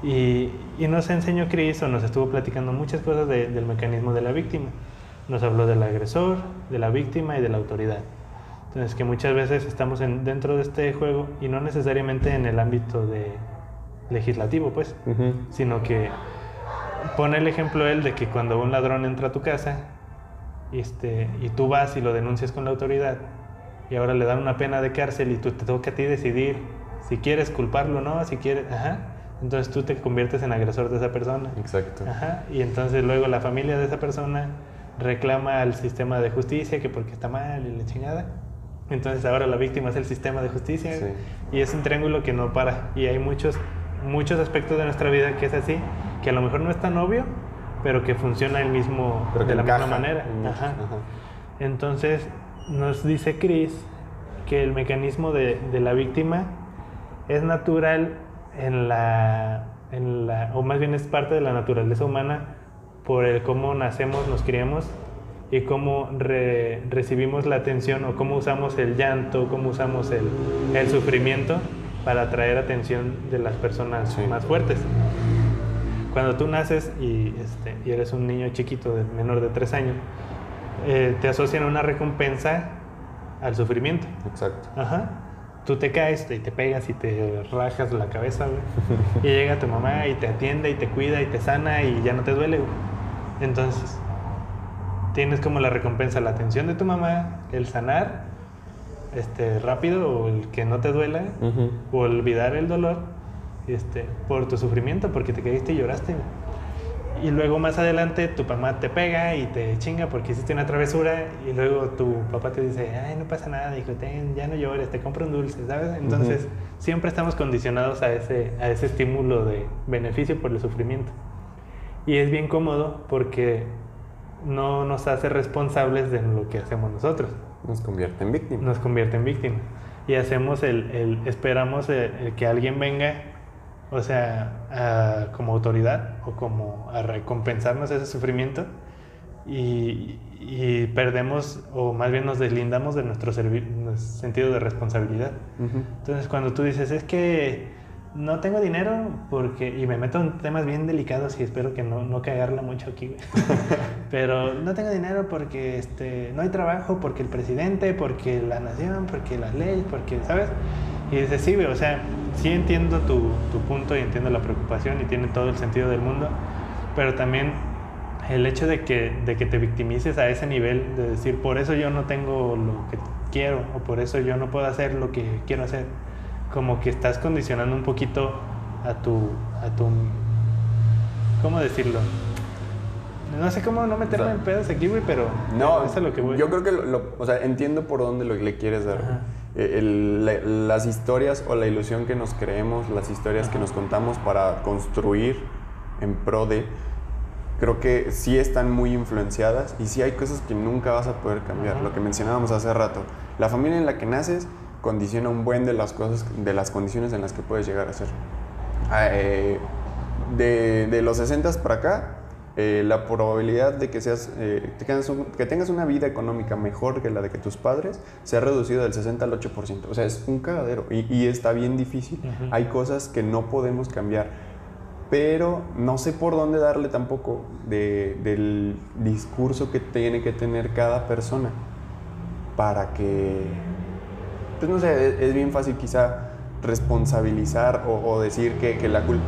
Y, y nos enseñó Chris o nos estuvo platicando muchas cosas de- del mecanismo de la víctima. Nos habló del agresor, de la víctima y de la autoridad. Entonces que muchas veces estamos en- dentro de este juego y no necesariamente en el ámbito de legislativo, pues, Ujú. sino que pone el ejemplo él de que cuando un ladrón entra a tu casa este, y tú vas y lo denuncias con la autoridad y ahora le dan una pena de cárcel y tú te toca a ti decidir si quieres culparlo o no, si quieres, ajá, entonces tú te conviertes en agresor de esa persona. Exacto. Ajá, y entonces luego la familia de esa persona reclama al sistema de justicia que porque está mal y la chingada. Entonces ahora la víctima es el sistema de justicia Sí. y es un triángulo que no para. Y hay muchos, muchos aspectos de nuestra vida que es así, que a lo mejor no es tan obvio, pero que funciona el mismo, Pero de la misma manera. Ajá. ajá. Entonces nos dice Chris que el mecanismo de, de la víctima es natural en la, en la, o más bien es parte de la naturaleza humana por el cómo nacemos, nos criamos y cómo re- recibimos la atención o cómo usamos el llanto, cómo usamos el, el sufrimiento para atraer atención de las personas Sí. más fuertes. Cuando tú naces y, este, y eres un niño chiquito, de menor de tres años, eh, te asocian una recompensa al sufrimiento. Exacto. Ajá. Tú te caes y te pegas y te rajas la cabeza, güey. Y llega tu mamá y te atiende y te cuida y te sana y ya no te duele, güey. Entonces, tienes como la recompensa la atención de tu mamá, el sanar este, rápido o el que no te duela, Ujú. o olvidar el dolor este, por tu sufrimiento, porque te caíste y lloraste. Y luego más adelante tu mamá te pega y te chinga porque hiciste una travesura y luego tu papá te dice, ay, no pasa nada, hijo, ten, ya no llores, te compro un dulce, ¿sabes? Entonces siempre estamos condicionados a ese, a ese estímulo de beneficio por el sufrimiento. Y es bien cómodo porque no nos hace responsables de lo que hacemos nosotros Nos convierte en víctima. nos convierte en víctima. Y hacemos el, el- esperamos el- el que alguien venga, o sea, a- como autoridad o como a recompensarnos ese sufrimiento y, y perdemos, o más bien nos deslindamos de nuestro, sentido de responsabilidad. Ujú. Entonces, cuando tú dices, es que no tengo dinero porque, y me meto en temas bien delicados y espero que no, no cagarla mucho aquí, güey. pero no tengo dinero porque este, no hay trabajo, porque el presidente, porque la nación, porque las leyes, porque, ¿sabes? Y dices, sí, güey, o sea, sí entiendo tu, tu punto y entiendo la preocupación y tiene todo el sentido del mundo, pero también el hecho de que, de que te victimices a ese nivel, de decir, por eso yo no tengo lo que quiero, o por eso yo no puedo hacer lo que quiero hacer, como que estás condicionando un poquito a tu, a tu, ¿cómo decirlo? No sé cómo no meterme O sea, en pedos aquí, güey, pero No, eso es lo que voy. yo creo que, lo, lo- o sea, entiendo por dónde lo, le quieres dar. Ajá. Eh, el- la- las historias o la ilusión que nos creemos, las historias que nos contamos para construir en pro de, creo que sí están muy influenciadas y sí hay cosas que nunca vas a poder cambiar. Ajá. Lo que mencionábamos hace rato, la familia en la que naces condiciona un buen de las cosas, de las condiciones en las que puedes llegar a ser. Ah, eh, de, de los 60 para acá, eh, la probabilidad de que, seas, eh, que tengas una vida económica mejor que la de que tus padres se ha reducido del 60 al 8%. O sea, es un cagadero y, y está bien difícil. Ujú. Hay cosas que no podemos cambiar. Pero no sé por dónde darle tampoco de- del discurso que tiene que tener cada persona para que, pues no sé, es, es bien fácil quizá responsabilizar o, o decir que, que la culpa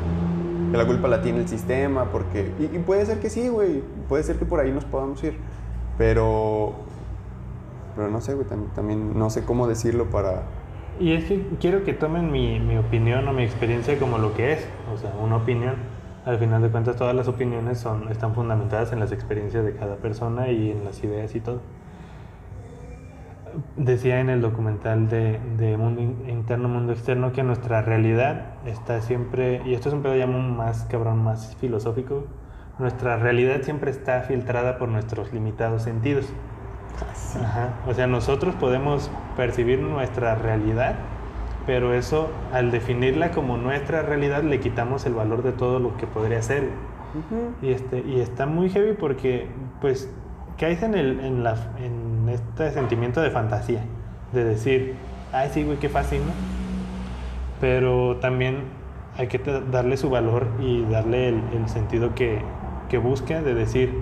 que la culpa la tiene el sistema, porque... Y, puede ser que sí, güey, puede ser que por ahí nos podamos ir, pero... Pero no sé, güey, tam- también no sé cómo decirlo para... Y es que quiero que tomen mi, mi opinión o mi experiencia como lo que es, o sea, una opinión. Al final de cuentas, todas las opiniones son, están fundamentadas en las experiencias de cada persona y en las ideas y todo. Decía en el documental de, de Mundo In- Interno, Mundo Externo que nuestra realidad está siempre, y esto es un pedo ya más cabrón, más filosófico, nuestra realidad siempre está filtrada por nuestros limitados sentidos. Ajá. O sea, nosotros podemos percibir nuestra realidad, pero eso, al definirla como nuestra realidad, le quitamos el valor de todo lo que podría ser. Y, este, y está muy heavy porque, pues, caes en, el, en, la, en este sentimiento de fantasía, de decir, ay, sí, güey, qué fácil, ¿no? Pero también hay que darle su valor y darle el, el sentido que, que busca, de decir,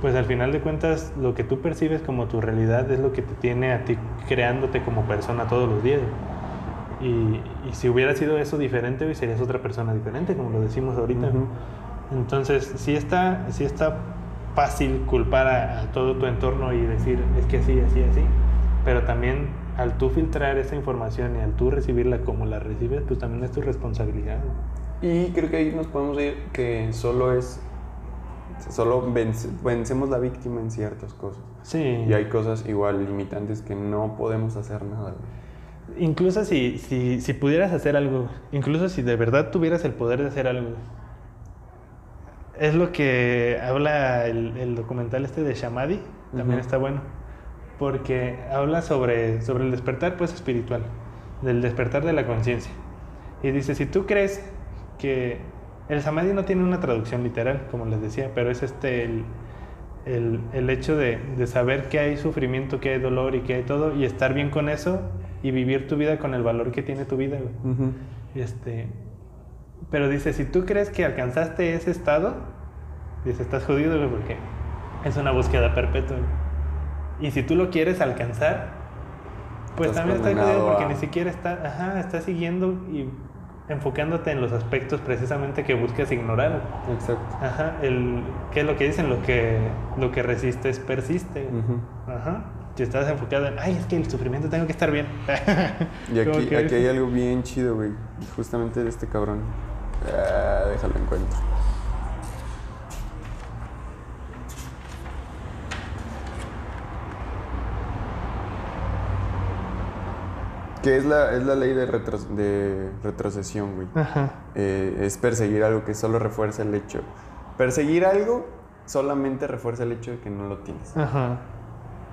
pues al final de cuentas, lo que tú percibes como tu realidad es lo que te tiene a ti creándote como persona todos los días. Y, y si hubiera sido eso diferente, hoy serías otra persona diferente, como lo decimos ahorita. Ujú. Entonces, sí está, sí está fácil culpar a, a todo tu entorno y decir, es que así, así, así. Pero también al tú filtrar esa información y al tú recibirla como la recibes, pues también es tu responsabilidad. Y creo que ahí nos podemos ir que solo es... Solo vence- vencemos la víctima en ciertas cosas. Sí. Y hay cosas igual limitantes que no podemos hacer nada. Incluso si, si, si pudieras hacer algo, incluso si de verdad tuvieras el poder de hacer algo, es lo que habla el, el documental este de Shamadi, también está bueno, porque habla sobre, sobre el despertar pues espiritual, del despertar de la conciencia. Y dice, si tú crees que el Samadhi no tiene una traducción literal, como les decía, pero es este el, el, el hecho de, de saber que hay sufrimiento, que hay dolor y que hay todo, y estar bien con eso y vivir tu vida con el valor que tiene tu vida. Este, pero dice, si tú crees que alcanzaste ese estado, dice, estás jodido, güey, porque es una búsqueda perpetua. Y si tú lo quieres alcanzar, pues Estás también estás jodido porque a- ni siquiera está, ajá, estás siguiendo y enfocándote en los aspectos precisamente que buscas ignorar. Exacto. Ajá, el, ¿qué es lo que dicen? Lo que, lo que resistes persiste. güey. Ujú. Ajá. Si estás enfocado en, ay, es que el sufrimiento tengo que estar bien. Y aquí, aquí hay algo bien chido, güey. Justamente de este cabrón. Ah, déjalo encuentro. Que es la, es la ley de, retro- de retrocesión, güey. Ajá. Eh, es perseguir algo que solo refuerza el hecho. Perseguir algo solamente refuerza el hecho de que no lo tienes. Ajá.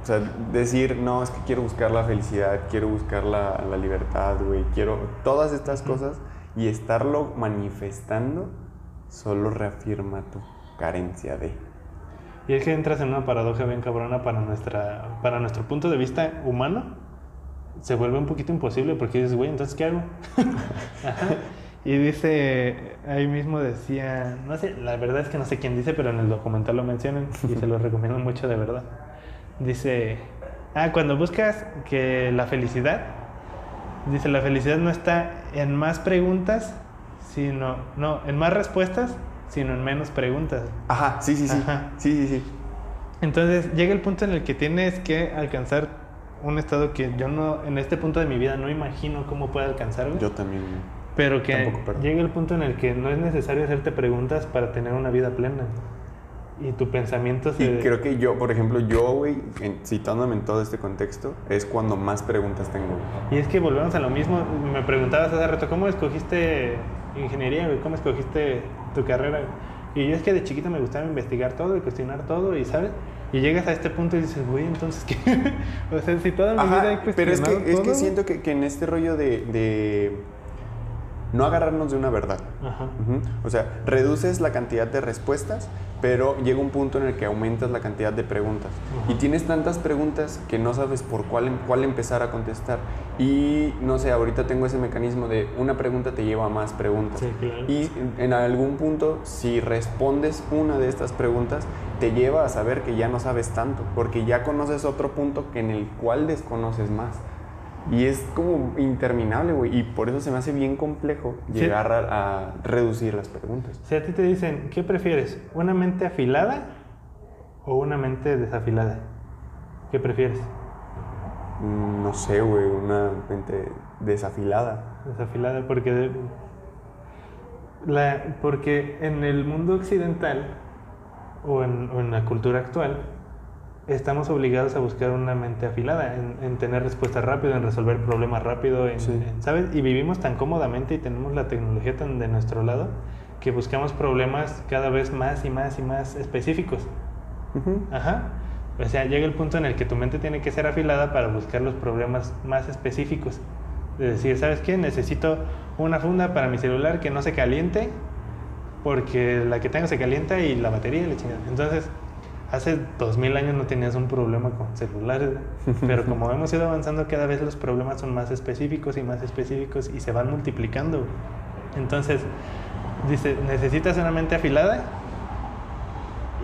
O sea, decir, no, es que quiero buscar la felicidad, quiero buscar la, la libertad, güey, quiero todas estas cosas y estarlo manifestando solo reafirma tu carencia de. Y es que entras en una paradoja bien cabrona para, nuestra, para nuestro punto de vista humano. Se vuelve un poquito imposible porque dices, güey, entonces ¿qué hago? Ajá. Y dice, ahí mismo decía, no sé, la verdad es que no sé quién dice, pero en el documental lo mencionan y se lo recomiendo mucho de verdad. Dice, ah, cuando buscas que la felicidad, dice, la felicidad no está en más preguntas, sino, no, en más respuestas, sino en menos preguntas. Ajá, sí, sí, sí. Ajá. Sí, sí, sí. Entonces llega el punto en el que tienes que alcanzar un estado que yo no, en este punto de mi vida no imagino cómo pueda alcanzar, güey. Yo también. pero que llega el punto en el que no es necesario hacerte preguntas para tener una vida plena. Y tu pensamiento se... Y creo que yo, por ejemplo, yo, güey, citándome en todo este contexto, es cuando más preguntas tengo. Y es que volvemos a lo mismo. Me preguntabas hace rato, ¿cómo escogiste ingeniería, güey? ¿Cómo escogiste tu carrera? Y yo es que de chiquito me gustaba investigar todo y cuestionar todo, y ¿sabes? Y llegas a este punto y dices, güey, entonces ¿qué? o sea, si toda mi vida he Ajá, pero es cuestionado que, es que todo, siento que, que en este rollo de, de no agarrarnos de una verdad. Ajá. O sea, reduces la cantidad de respuestas, pero llega un punto en el que aumentas la cantidad de preguntas. Y tienes tantas preguntas que no sabes por cuál, em- cuál empezar a contestar. Y no sé, ahorita tengo ese mecanismo de una pregunta te lleva a más preguntas. Sí, claro. Y en- en algún punto, si respondes una de estas preguntas, te lleva a saber que ya no sabes tanto, porque ya conoces otro punto que en el cual desconoces más. Y es como interminable, güey. Y por eso se me hace bien complejo Sí. llegar a, a reducir las preguntas. Si a ti te dicen, ¿qué prefieres? ¿Una mente afilada o una mente desafilada? ¿Qué prefieres? Mm, No sé, güey, una mente desafilada. Desafilada porque de- la, porque en el mundo occidental o en, o en la cultura actual estamos obligados a buscar una mente afilada, en, en tener respuestas rápido, en resolver problemas rápido, en- Sí. en- ¿sabes? Y vivimos tan cómodamente y tenemos la tecnología tan de nuestro lado que buscamos problemas cada vez más y más y más específicos. Ujú. Ajá. O sea, llega el punto en el que tu mente tiene que ser afilada para buscar los problemas más específicos. De decir, ¿sabes qué? Necesito una funda para mi celular que no se caliente porque la que tengo se calienta y la batería y la chingada. Entonces, hace dos mil años no tenías un problema con celulares, pero como hemos ido avanzando, cada vez los problemas son más específicos y más específicos y se van multiplicando. Entonces, dice, ¿necesitas una mente afilada?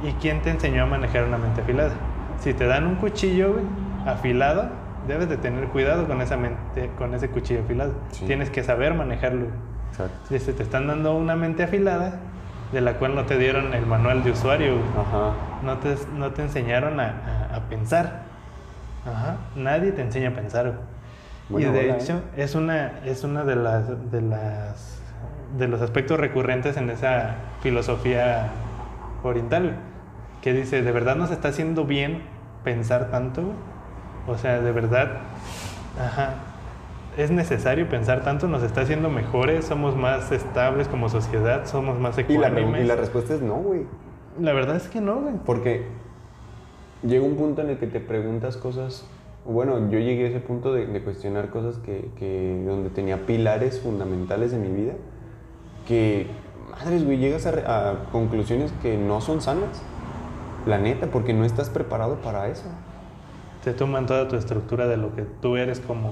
¿Y quién te enseñó a manejar una mente afilada? Si te dan un cuchillo güey, afilado, debes de tener cuidado con esa mente, con ese cuchillo afilado. Sí. Tienes que saber manejarlo. Exacto. Dice, te están dando una mente afilada de la cual no te dieron el manual de usuario. Ajá. no te, no te enseñaron a, a- a pensar. Ajá. Nadie te enseña a pensar. Buena y de bola, ¿eh? hecho es una es una de las de las de los aspectos recurrentes en esa filosofía oriental que dice de verdad nos está haciendo bien pensar tanto o sea de verdad ajá es necesario pensar tanto nos está haciendo mejores somos más estables como sociedad somos más ecuánimes y la respuesta es no, güey. la verdad es que no güey Porque llega un punto en el que te preguntas cosas. Bueno, yo llegué a ese punto de, de cuestionar cosas que, que- donde tenía pilares fundamentales de mi vida. Que, madres, güey, llegas a conclusiones que no son sanas. La neta, porque no estás preparado para eso. te toman toda tu estructura de lo que tú eres como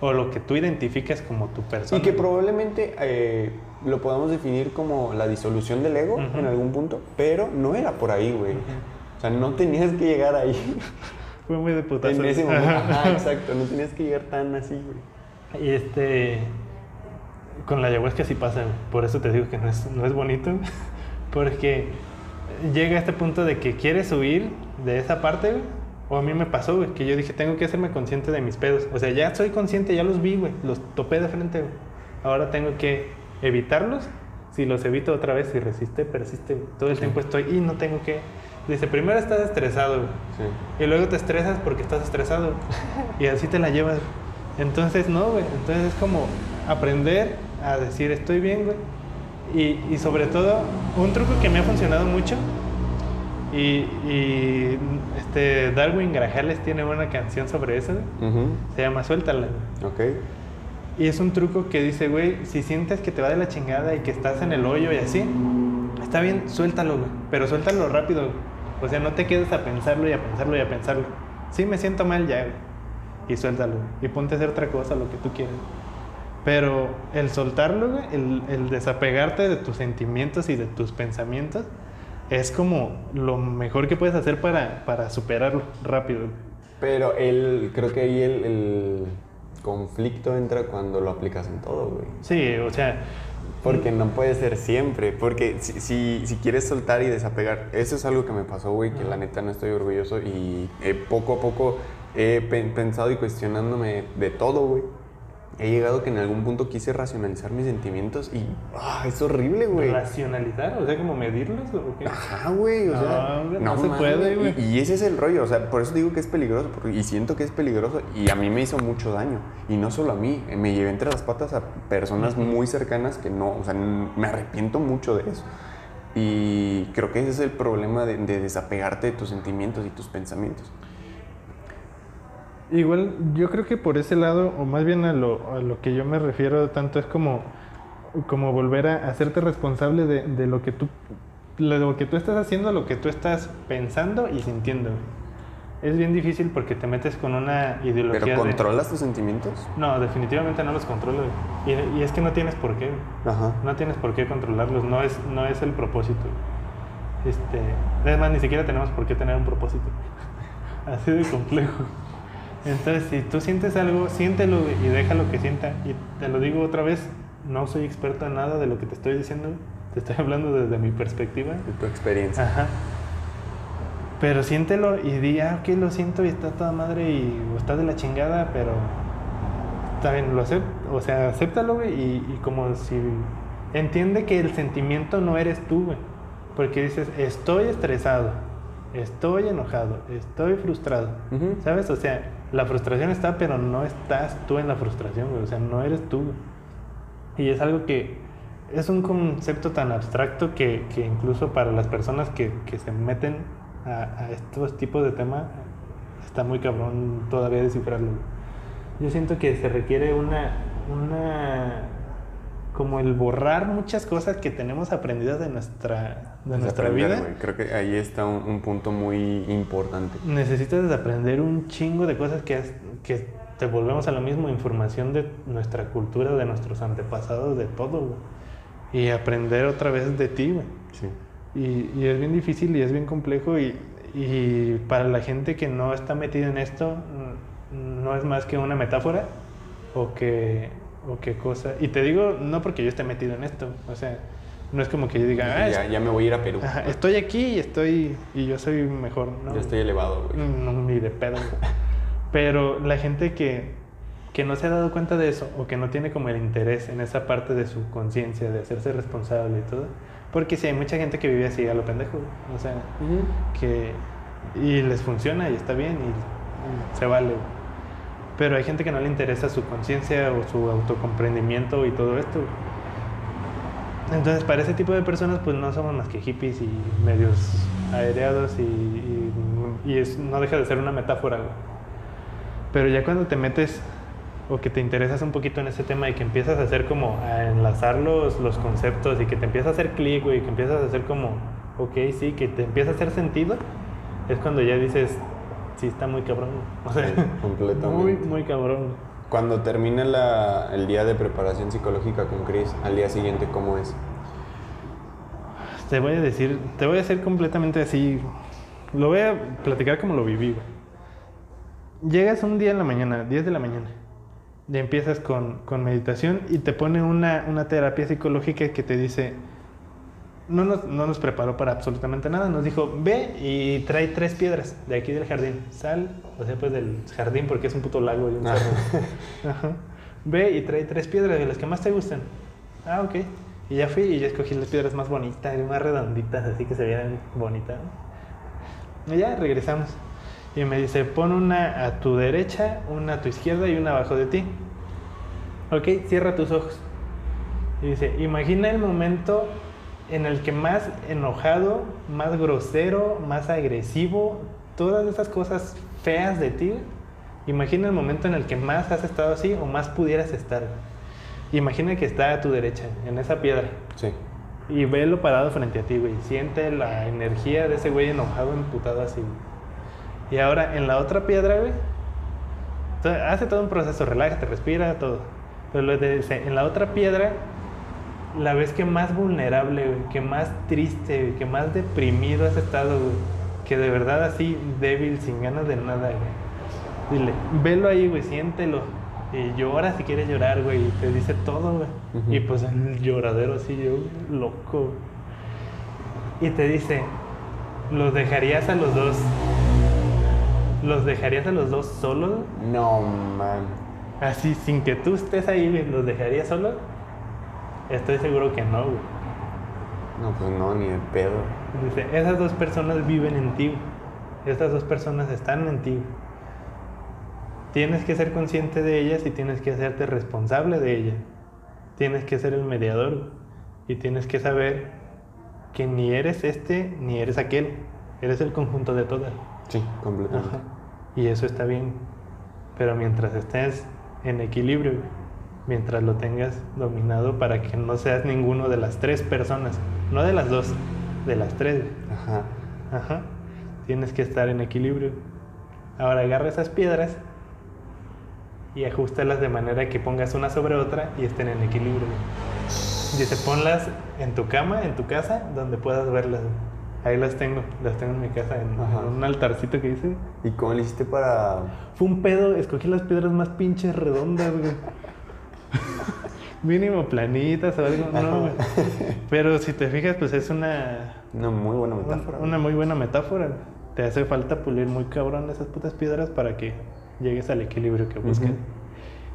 o lo que tú identificas como tu persona Y que probablemente eh, lo podamos definir como la disolución del ego Ujú. en algún punto, pero no era por ahí, güey. O sea, no tenías que llegar ahí. fue muy de putazo En ese momento. Ajá, exacto. No tenías que llegar tan así, güey. Y este. Con la ayahuasca sí pasa, por eso te digo que no es, no es bonito, porque llega a este punto de que quieres huir de esa parte, güey. O a mí me pasó, güey, que yo dije, tengo que hacerme consciente de mis pedos. O sea, ya soy consciente, ya los vi, güey, los topé de frente, güey. Ahora tengo que evitarlos. Si los evito otra vez, si resiste, persiste, güey. todo el tiempo estoy y no tengo que. Dice, primero estás estresado, güey. Sí. Y luego te estresas porque estás estresado. Y así te la llevas. Entonces, no, güey. Entonces es como aprender a decir, estoy bien, güey. Y, y sobre todo, un truco que me ha funcionado mucho. Y, y, este Darwin Grajales tiene una canción sobre eso. güey. Ujú. Se llama Suéltala. Ok. Y es un truco que dice, güey, si sientes que te va de la chingada y que estás en el hoyo y así, está bien, suéltalo, güey. Pero suéltalo rápido, güey. O sea, no te quedes a pensarlo y a pensarlo y a pensarlo. Sí, me siento mal ya, güey. Y suéltalo. Y ponte a hacer otra cosa, lo que tú quieras. Pero el soltarlo, güey, el, el desapegarte de tus sentimientos y de tus pensamientos, es como lo mejor que puedes hacer para, para superarlo rápido. Pero el, creo que ahí el, el conflicto entra cuando lo aplicas en todo, güey. Sí, o sea, Porque no puede ser siempre. Porque si, si, si quieres soltar y desapegar, eso es algo que me pasó, güey, que la neta no estoy orgulloso y eh, poco a poco he pen- pensado y cuestionándome de todo, güey. He llegado que en algún punto quise racionalizar mis sentimientos y ah, es horrible, güey. racionalizar, o sea, como medirlos o qué. Ajá, güey, o No, sea, hombre, no se puede, güey. Y, ese es el rollo, o sea, por eso digo que es peligroso, porque- y siento que es peligroso, y a mí me hizo mucho daño, y no solo a mí, me llevé entre las patas a personas muy cercanas que no, o sea, me arrepiento mucho de eso. Y creo que ese es el problema de, de desapegarte de tus sentimientos y tus pensamientos. Igual, yo creo que por ese lado, o más bien a lo, a lo que yo me refiero tanto, es como, como volver a hacerte responsable de, de lo que tú lo que tú estás haciendo, lo que tú estás pensando y sintiendo. Es bien difícil porque te metes con una ideología ¿Pero de- controlas tus sentimientos? No, definitivamente no los controlo. Y, y es que no tienes por qué. Ajá. No tienes por qué controlarlos, no es, no es el propósito. Este, además, ni siquiera tenemos por qué tener un propósito. Así de complejo. Entonces, si tú sientes algo, siéntelo y déjalo que sienta. Y te lo digo otra vez, no soy experto en nada de lo que te estoy diciendo. Te estoy hablando desde mi perspectiva. De tu experiencia. Ajá. Pero siéntelo y di, ah, ok, lo siento y está toda madre y está de la chingada, pero está bien, lo acepto. O sea, acéptalo, güey, y, y como si entiende que el sentimiento no eres tú, güey. Porque dices, estoy estresado, estoy enojado, estoy frustrado. ¿Sabes? O sea, la frustración está, pero no estás tú en la frustración, güey. O sea, no eres tú. Y es algo que es un concepto tan abstracto que, que incluso para las personas que, que se meten a, a estos tipos de temas, está muy cabrón todavía descifrarlo. Yo siento que se requiere una, una como el borrar muchas cosas que tenemos aprendidas de nuestra, de nuestra vida. güey. Creo que ahí está un, un punto muy importante. Necesitas desaprender un chingo de cosas que, has- que te volvemos a lo mismo, información de nuestra cultura, de nuestros antepasados, de todo, güey. Y aprender otra vez de ti, güey. Sí. Y, y es bien difícil y es bien complejo y, y para la gente que no está metida en esto, mm, no es más que una metáfora o que, o que cosa. Y te digo, no porque yo esté metido en esto, o sea, no es como que yo diga, ah, ya, ya me voy a ir a Perú. Ajá, estoy aquí y estoy y yo soy mejor, ¿no? Ya estoy elevado, güey. No, ni de pedo. Pero la gente que, que no se ha dado cuenta de eso o que no tiene como el interés en esa parte de su conciencia, de hacerse responsable y todo. Porque sí, hay mucha gente que vive así a lo pendejo. O sea, que... Y les funciona y está bien y, y se vale. Pero hay gente que no le interesa su conciencia o su autocomprendimiento y todo esto. Entonces, para ese tipo de personas, pues no somos más que hippies y medios aéreados y, y- y es- no deja de ser una metáfora. güey. Pero ya cuando te metes o que te interesas un poquito en ese tema y que empiezas a hacer como a enlazar los, los conceptos y que te empieza a hacer clic, güey, y que empiezas a hacer como, ok, sí, que te empieza a hacer sentido, es cuando ya dices, sí, está muy cabrón. O sea, Sí, completamente. muy, muy cabrón. Cuando termina la- el día de preparación psicológica con Chris, al día siguiente, ¿cómo es? Te voy a decir, te voy a hacer completamente así. Lo voy a platicar como lo viví. Llegas un día en la mañana, 10 de la mañana, y empiezas con, con meditación y te pone una, una terapia psicológica que te dice, no nos, no nos preparó para absolutamente nada, nos dijo, ve y trae tres piedras de aquí del jardín, sal, o sea, pues del jardín porque es un puto lago y un cerro. Ajá. Ve y trae tres piedras de las que más te gustan. Ah, ok. Y ya fui y ya escogí las piedras más bonitas, más redonditas, así que se vieran bonitas. Y ya regresamos. Y me dice, pon una a tu derecha, una a tu izquierda y una abajo de ti. Ok, cierra tus ojos. Y dice, imagina el momento en el que más enojado, más grosero, más agresivo, todas esas cosas feas de ti, imagina el momento en el que más has estado así o más pudieras estar. Imagina que está a tu derecha, en esa piedra. Sí. Y velo parado frente a ti, güey. Siente la energía de ese güey enojado, emputado así. güey. Y ahora en la otra piedra, güey. Hace todo un proceso, relájate, respira, todo. Pero lo de- dice, en la otra piedra, la vez que más vulnerable, güey, que más triste, güey, que más deprimido has estado, güey. Que de verdad así débil, sin ganas de nada, güey. Dile, velo ahí, güey, siéntelo. Y llora si quieres llorar, güey. Y te dice todo, güey. Y pues el lloradero así, yo, loco. Y te dice, los dejarías a los dos. ¿Los dejarías a los dos solos? No, man. Así, sin que tú estés ahí, güey, ¿los dejarías solos? Estoy seguro que no, güey. No, pues no, ni de pedo. Dice, esas dos personas viven en ti. Estas dos personas están en ti. Tienes que ser consciente de ellas y tienes que hacerte responsable de ellas. Tienes que ser el mediador y tienes que saber que ni eres este ni eres aquel. Eres el conjunto de todas. Sí, completamente. Ajá. Y eso está bien. Pero mientras estés en equilibrio, güey, mientras lo tengas dominado para que no seas ninguno de las tres personas, no de las dos, de las tres. Ajá. Ajá. Tienes que estar en equilibrio. Ahora agarra esas piedras y ajustalas de manera que pongas una sobre otra y estén en equilibrio. Dice, ponlas en tu cama, en tu casa, donde puedas verlas. Ahí las tengo, las tengo en mi casa, en, en un altarcito que hice. ¿Y cómo le hiciste para...? Fue un pedo, escogí las piedras más pinches redondas, güey. Mínimo planitas o algo, no, güey. Pero si te fijas, pues es una, Una muy buena metáfora. una muy buena metáfora. Te hace falta pulir muy cabrón esas putas piedras para que llegues al equilibrio que buscas.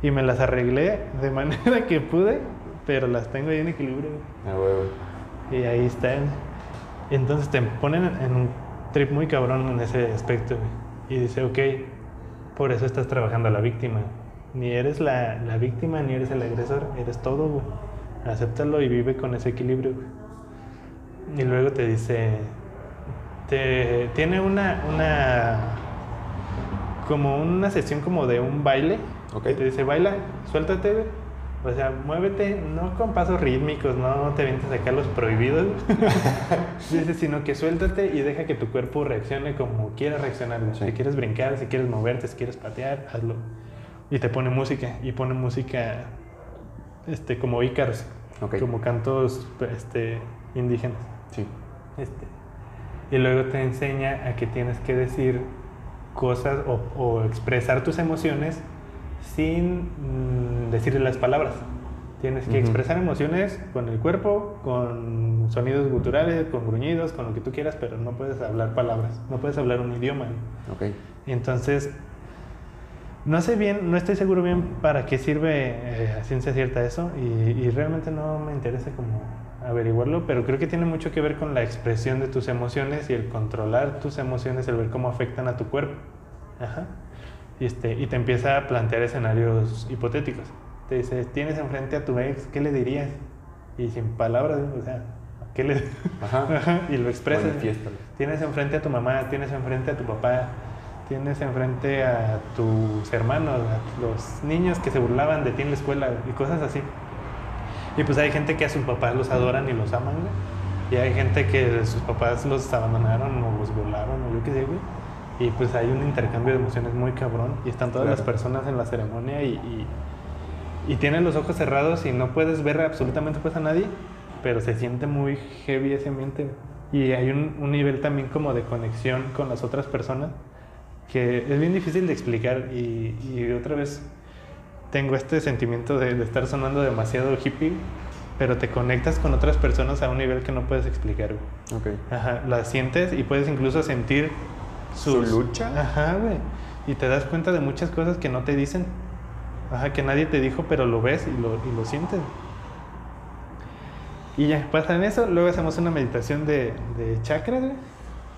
Y me las arreglé de manera que pude, pero las tengo ahí en equilibrio. güey. Ah, huevo. Y ahí están. Entonces te ponen en un trip muy cabrón en ese aspecto. güey. Y dice, ok, por eso estás trabajando a la víctima. Ni eres la, la víctima ni eres el agresor, eres todo, güey. Acéptalo y vive con ese equilibrio, güey. Y luego te dice, te, tiene una, una, como una sesión como de un baile. Ok. Y te dice, baila, suéltate, güey. O sea, muévete, no con pasos rítmicos, no te vientes acá los prohibidos. Dice, sino que suéltate y deja que tu cuerpo reaccione como quiera reaccionar. Sí. Si quieres brincar, si quieres moverte, si quieres patear, hazlo. Y te pone música, y pone música este, como ícaros, como cantos este, indígenas. Sí. Este, y luego te enseña a que tienes que decir cosas o, o expresar tus emociones sin mm, decir las palabras. Tienes que expresar emociones con el cuerpo, con sonidos guturales, con gruñidos, con lo que tú quieras, pero no puedes hablar palabras, no puedes hablar un idioma. Ok. Entonces, no sé bien, no estoy seguro bien para qué sirve eh, a ciencia cierta eso y, y realmente no me interesa como averiguarlo, pero creo que tiene mucho que ver con la expresión de tus emociones y el controlar tus emociones, el ver cómo afectan a tu cuerpo. Ajá. Y, este, y te empieza a plantear escenarios hipotéticos. Te dice, tienes enfrente a tu ex, ¿qué le dirías? Y sin palabras, o sea, ¿qué le Ajá. Ajá, y lo expresas. Tienes enfrente a tu mamá, tienes enfrente a tu papá, tienes enfrente a tus hermanos, a los niños que se burlaban de ti en la escuela y cosas así. Y pues hay gente que a sus papás los adoran y los aman, güey. Y hay gente que sus papás los abandonaron o los violaron o yo qué sé, güey. Y pues hay un intercambio de emociones muy cabrón y están todas las Claro. personas en la ceremonia y, y, y tienen los ojos cerrados y no puedes ver absolutamente pues a nadie, pero se siente muy heavy ese ambiente. Y hay un, un nivel también como de conexión con las otras personas que es bien difícil de explicar y, y otra vez tengo este sentimiento de, de estar sonando demasiado hippie, pero te conectas con otras personas a un nivel que no puedes explicar. güey. Ok. Ajá, la sientes y puedes incluso sentir ¿Su lucha? Ajá, güey. Y te das cuenta de muchas cosas que no te dicen. Ajá, que nadie te dijo, pero lo ves y lo, y lo sientes. Y ya, pasa en eso. Luego hacemos una meditación de, de chakras, güey.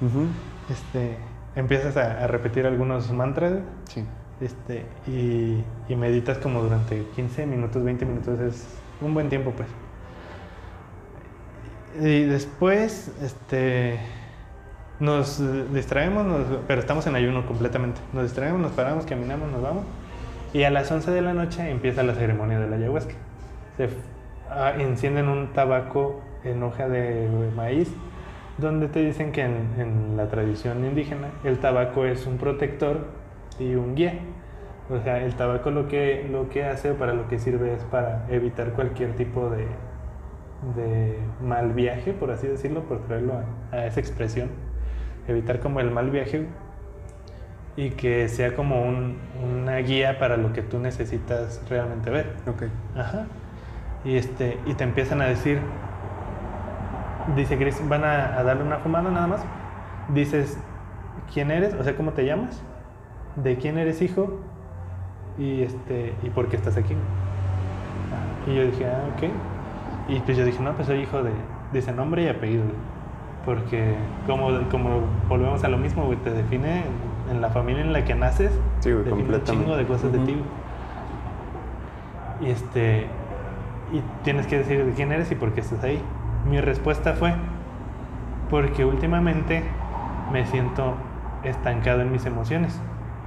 Ujú. Este, empiezas a, a repetir algunos mantras. Sí. Este, y, y meditas como durante 15 minutos, 20 minutos, es un buen tiempo, pues. Y después, este, nos distraemos, nos- pero estamos en ayuno completamente. Nos distraemos, nos paramos, caminamos, nos vamos. Y a las 11 de la noche empieza la ceremonia de la ayahuasca. Se ah, encienden un tabaco en hoja de maíz, donde te dicen que en, en la tradición indígena el tabaco es un protector y un guía. O sea, el tabaco lo que, lo que hace o para lo que sirve es para evitar cualquier tipo de, de mal viaje, por así decirlo, por traerlo a, a esa expresión. Evitar como el mal viaje y que sea como un- una guía para lo que tú necesitas realmente ver. Ok. Ajá. Y, este, y te empiezan a decir, dice Chris, van a, a darle una fumada nada más. Dices, ¿quién eres? O sea, ¿cómo te llamas? ¿De quién eres hijo? Y, este, ¿y por qué estás aquí? Y yo dije, ah, ok. Y pues yo dije, no, pues soy hijo de, dice nombre y apellido. Porque como, como volvemos a lo mismo, güey, te define en la familia en la que naces, Sí, güey, define un chingo de cosas de ti. Y este y tienes que decir de quién eres y por qué estás ahí. Mi respuesta fue porque últimamente me siento estancado en mis emociones.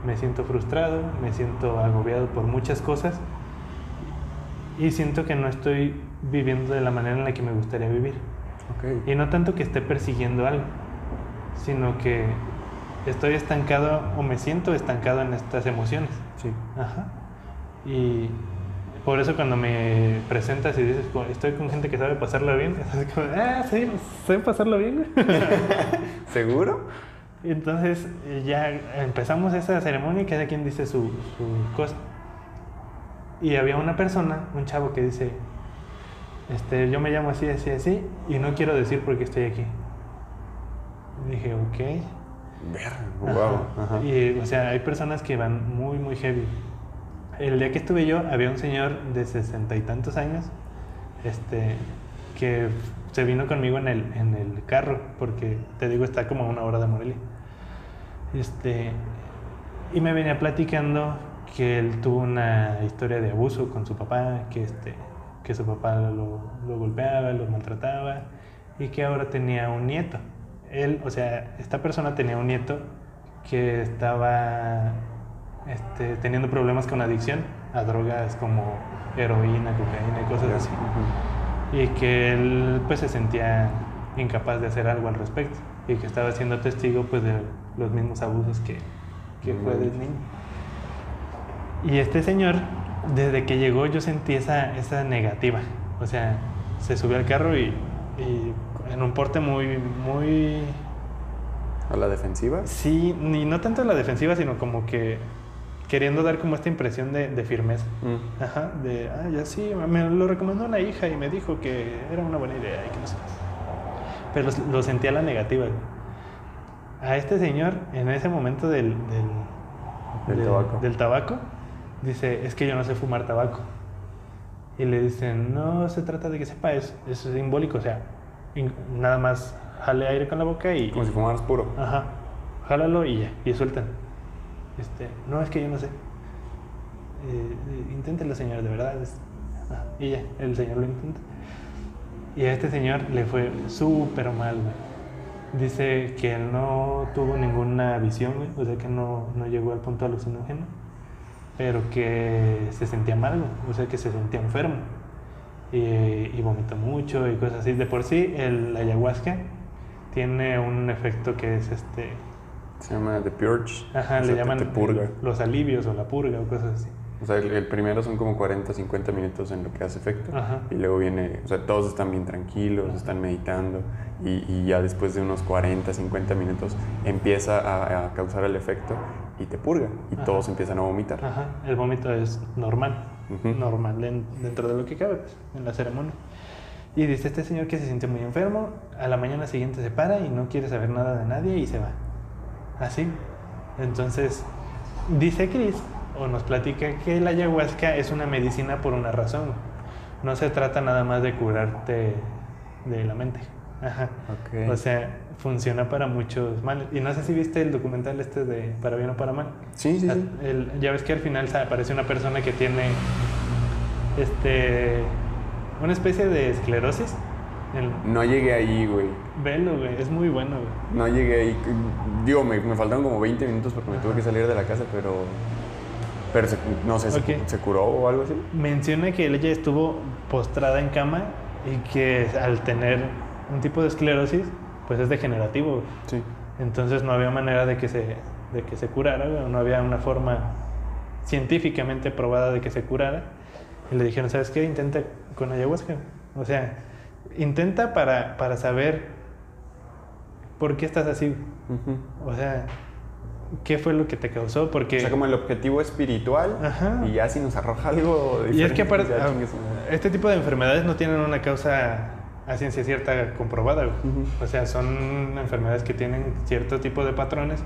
Me siento frustrado, me siento agobiado por muchas cosas y siento que no estoy viviendo de la manera en la que me gustaría vivir. Ok. Y no tanto que esté persiguiendo algo, sino que estoy estancado o me siento estancado en estas emociones. Sí. Ajá. Y Por eso cuando me presentas y dices, "Co- estoy con gente que sabe pasarla bien, es como, ah, sí, sé pasarla bien. ¿Seguro? Entonces ya empezamos esa ceremonia y cada quien dice su, su cosa. Y había una persona, un chavo que dice, este, yo me llamo así, así, así, y no quiero decir por qué estoy aquí. Y dije, ok. Ajá. wow. Ajá. Y, o sea, hay personas que van muy, muy heavy. El día que estuve yo, había un señor de sesenta y tantos años, este, que se vino conmigo en el, en el carro, porque te digo, está como a una hora de Morelia. Este, y me venía platicando que él tuvo una historia de abuso con su papá, que, este, que su papá lo, lo golpeaba, lo maltrataba, y que ahora tenía un nieto. Él, o sea, esta persona tenía un nieto que estaba este, teniendo problemas con adicción a drogas como heroína, cocaína y cosas así. Y que él pues se sentía incapaz de hacer algo al respecto y que estaba siendo testigo pues de los mismos abusos que, que fue de niño. Y este señor, desde que llegó yo sentí esa, esa negativa. O sea, se subió al carro y, y en un porte muy, muy ¿A la defensiva? Sí, ni no tanto la defensiva, sino como que queriendo dar como esta impresión de, de firmeza. Mm. Ajá, de, ah, ya sí, me lo recomendó una hija y me dijo que era una buena idea y que no sé. Pero lo, lo sentía la negativa. A este señor, en ese momento del, del, Del tabaco. del tabaco, dice, es que yo no sé fumar tabaco. Y le dicen, no se trata de que sepa, es, es simbólico, o sea, in- nada más jale aire con la boca y, Como si fumaras puro. Ajá. Jálalo y ya, y sueltan. Este, no, es que yo no sé. Eh, inténtelo, señor, de verdad. Y ya, el señor lo intenta. Y a este señor le fue súper mal, güey. Dice que él no tuvo ninguna visión, güey. O sea, que no, no llegó al punto alucinógeno. Pero que se sentía mal. O sea, que se sentía enfermo. Y, y vomitó mucho y cosas así. De por sí, el ayahuasca tiene un efecto que es este. Se llama The Purge. Ajá, O le sea, te- llaman te purga. los alivios o la purga o cosas así. O sea, el, el primero son como 40, 50 minutos en lo que hace efecto. Ajá. Y luego viene, o sea, todos están bien tranquilos, están meditando. Y, y ya después de unos 40, 50 minutos empieza a, a causar el efecto y te purga. Y Ajá. todos empiezan a vomitar. Ajá, el vómito es normal, normal den- dentro de lo que cabe pues, en la ceremonia. Y dice este señor que se siente muy enfermo, a la mañana siguiente se para y no quiere saber nada de nadie y se va. Así. Entonces, dice Chris, o nos platica que la ayahuasca es una medicina por una razón. No se trata nada más de curarte de la mente. Ajá. Ok. O sea, funciona para muchos males. Y no sé si viste el documental este de Para bien o para mal. Sí, sí, sí. El- ya ves que al final aparece una persona que tiene este una especie de esclerosis. El- No llegué ahí, güey. Velo, güey, es muy bueno, güey. No llegué ahí. Digo, me, me faltaron como 20 minutos porque me tuve que salir de la casa, pero. Pero se- no sé, se- Ok. se, curó o algo así. Menciona que ella estuvo postrada en cama y que al tener un tipo de esclerosis, pues es degenerativo. güey. Sí. Entonces no había manera de que se, de que se curara, güey, no había una forma científicamente probada de que se curara. Y le dijeron, ¿sabes qué? Intenta con ayahuasca. O sea, intenta para, para saber por qué estás así. O sea, ¿qué fue lo que te causó? Porque... O sea, como el objetivo espiritual. Ajá. Y ya si nos arroja algo. Y es que aparte, ah, este tipo de enfermedades no tienen una causa a ciencia cierta comprobada. O sea, son enfermedades que tienen cierto tipo de patrones,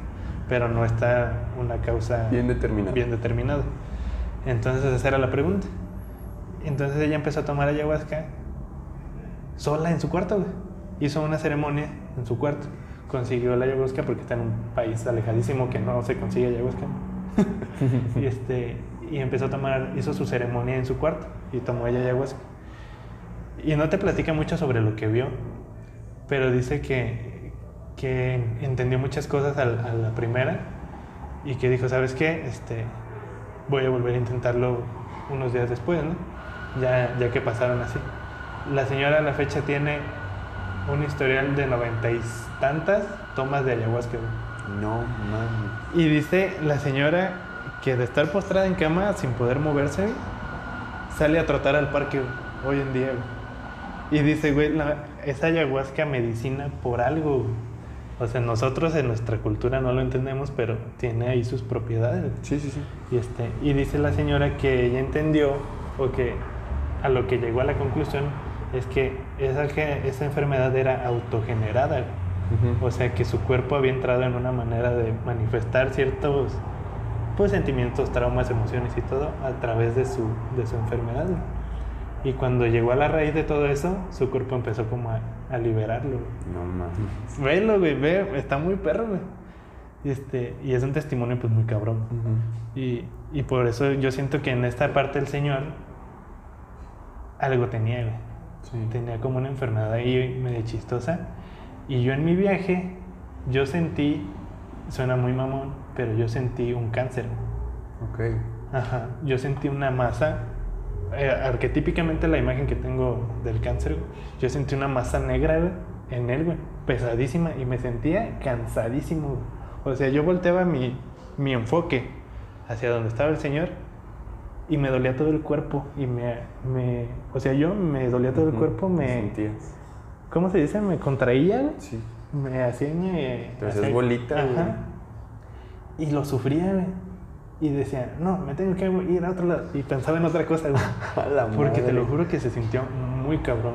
pero no está una causa Bien determinado. bien determinada. Entonces esa era la pregunta. Entonces ella empezó a tomar ayahuasca sola en su cuarto. güey. Hizo una ceremonia en su cuarto. Consiguió la ayahuasca porque está en un país alejadísimo que no se consigue ayahuasca. y, este, y empezó a tomar, hizo su ceremonia en su cuarto y tomó ella ayahuasca. Y no te platica mucho sobre lo que vio, pero dice que, que entendió muchas cosas al- a, la primera y que dijo, ¿sabes qué? Este, voy a volver a intentarlo unos días después, ¿no? Ya, ya que pasaron así. La señora a la fecha tiene un historial de noventa y tantas tomas de ayahuasca. No, mames. Y dice la señora que de estar postrada en cama sin poder moverse, sale a trotar al parque hoy en día. Y dice, güey, la- es ayahuasca medicina por algo. O sea, nosotros en nuestra cultura no lo entendemos, pero tiene ahí sus propiedades. Sí, sí, sí. Y, este, y dice la señora que ella entendió, o que a lo que llegó a la conclusión, es que esa, esa enfermedad era autogenerada. O sea, que su cuerpo había entrado en una manera de manifestar ciertos pues, sentimientos, traumas, emociones y todo a través de su, de su enfermedad. Y cuando llegó a la raíz de todo eso, su cuerpo empezó como a, a liberarlo. No mames. Velo, güey, ve, está muy perro, güey. Y, este, y es un testimonio pues muy cabrón. Y, y por eso yo siento que en esta parte el Señor algo tenía, güey. Sí. Tenía como una enfermedad ahí medio chistosa. Y yo en mi viaje, yo sentí, suena muy mamón, pero yo sentí un cáncer. Ok. Ajá. Yo sentí una masa, eh, arquetípicamente la imagen que tengo del cáncer, yo sentí una masa negra en él, güey, pesadísima, y me sentía cansadísimo. O sea, yo volteaba mi, mi enfoque hacia donde estaba el Señor y me dolía todo el cuerpo. Y me, me o sea, yo me dolía todo el Ujú. cuerpo, me, sentías. ¿cómo se dice? Me contraía. Sí. Me hacía me Te hacías hacía- bolita. Ajá. Y lo sufría, güey. Y decía, no, me tengo que ir a otro lado. Y pensaba en otra cosa, güey. Porque te lo juro que se sintió muy cabrón.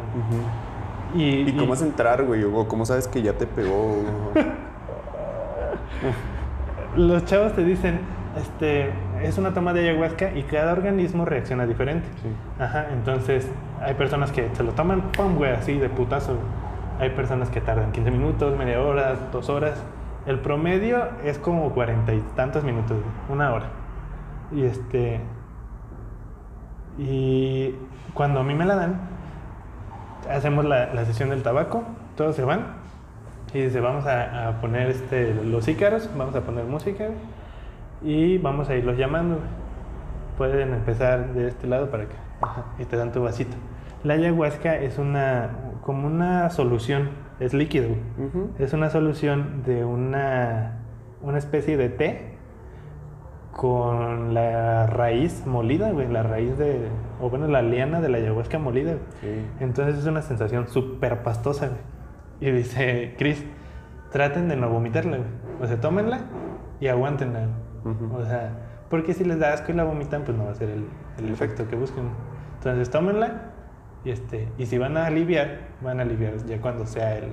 ¿Y cómo es entrar, güey? O cómo sabes que ya te pegó. los chavos te dicen, este, es una toma de ayahuasca y cada organismo reacciona diferente. Sí. Ajá, entonces hay personas que se lo toman, pum, güey, así de putazo. Hay personas que tardan 15 minutos, media hora, dos horas. El promedio es como cuarenta y tantos minutos, una hora. Y este. Y cuando a mí me la dan, hacemos la, la sesión del tabaco, todos se van. Y dice, vamos a, a poner este, los ícaros, vamos a poner música y vamos a irlos llamando. Pueden empezar de este lado para acá. Ajá, Y te dan tu vasito. La ayahuasca es una, como una solución, es líquido. Es una solución de una, una especie de té con la raíz molida, güey, la raíz de, o bueno, la liana de la ayahuasca molida. Sí. Entonces es una sensación súper pastosa, güey. Y dice, Chris, traten de no vomitarla, güey. O sea, tómenla y aguántenla. O sea, porque si les da asco y la vomitan, pues no va a ser el, el efecto que busquen. Entonces tómenla y, este, y si van a aliviar, van a aliviar ya cuando sea el,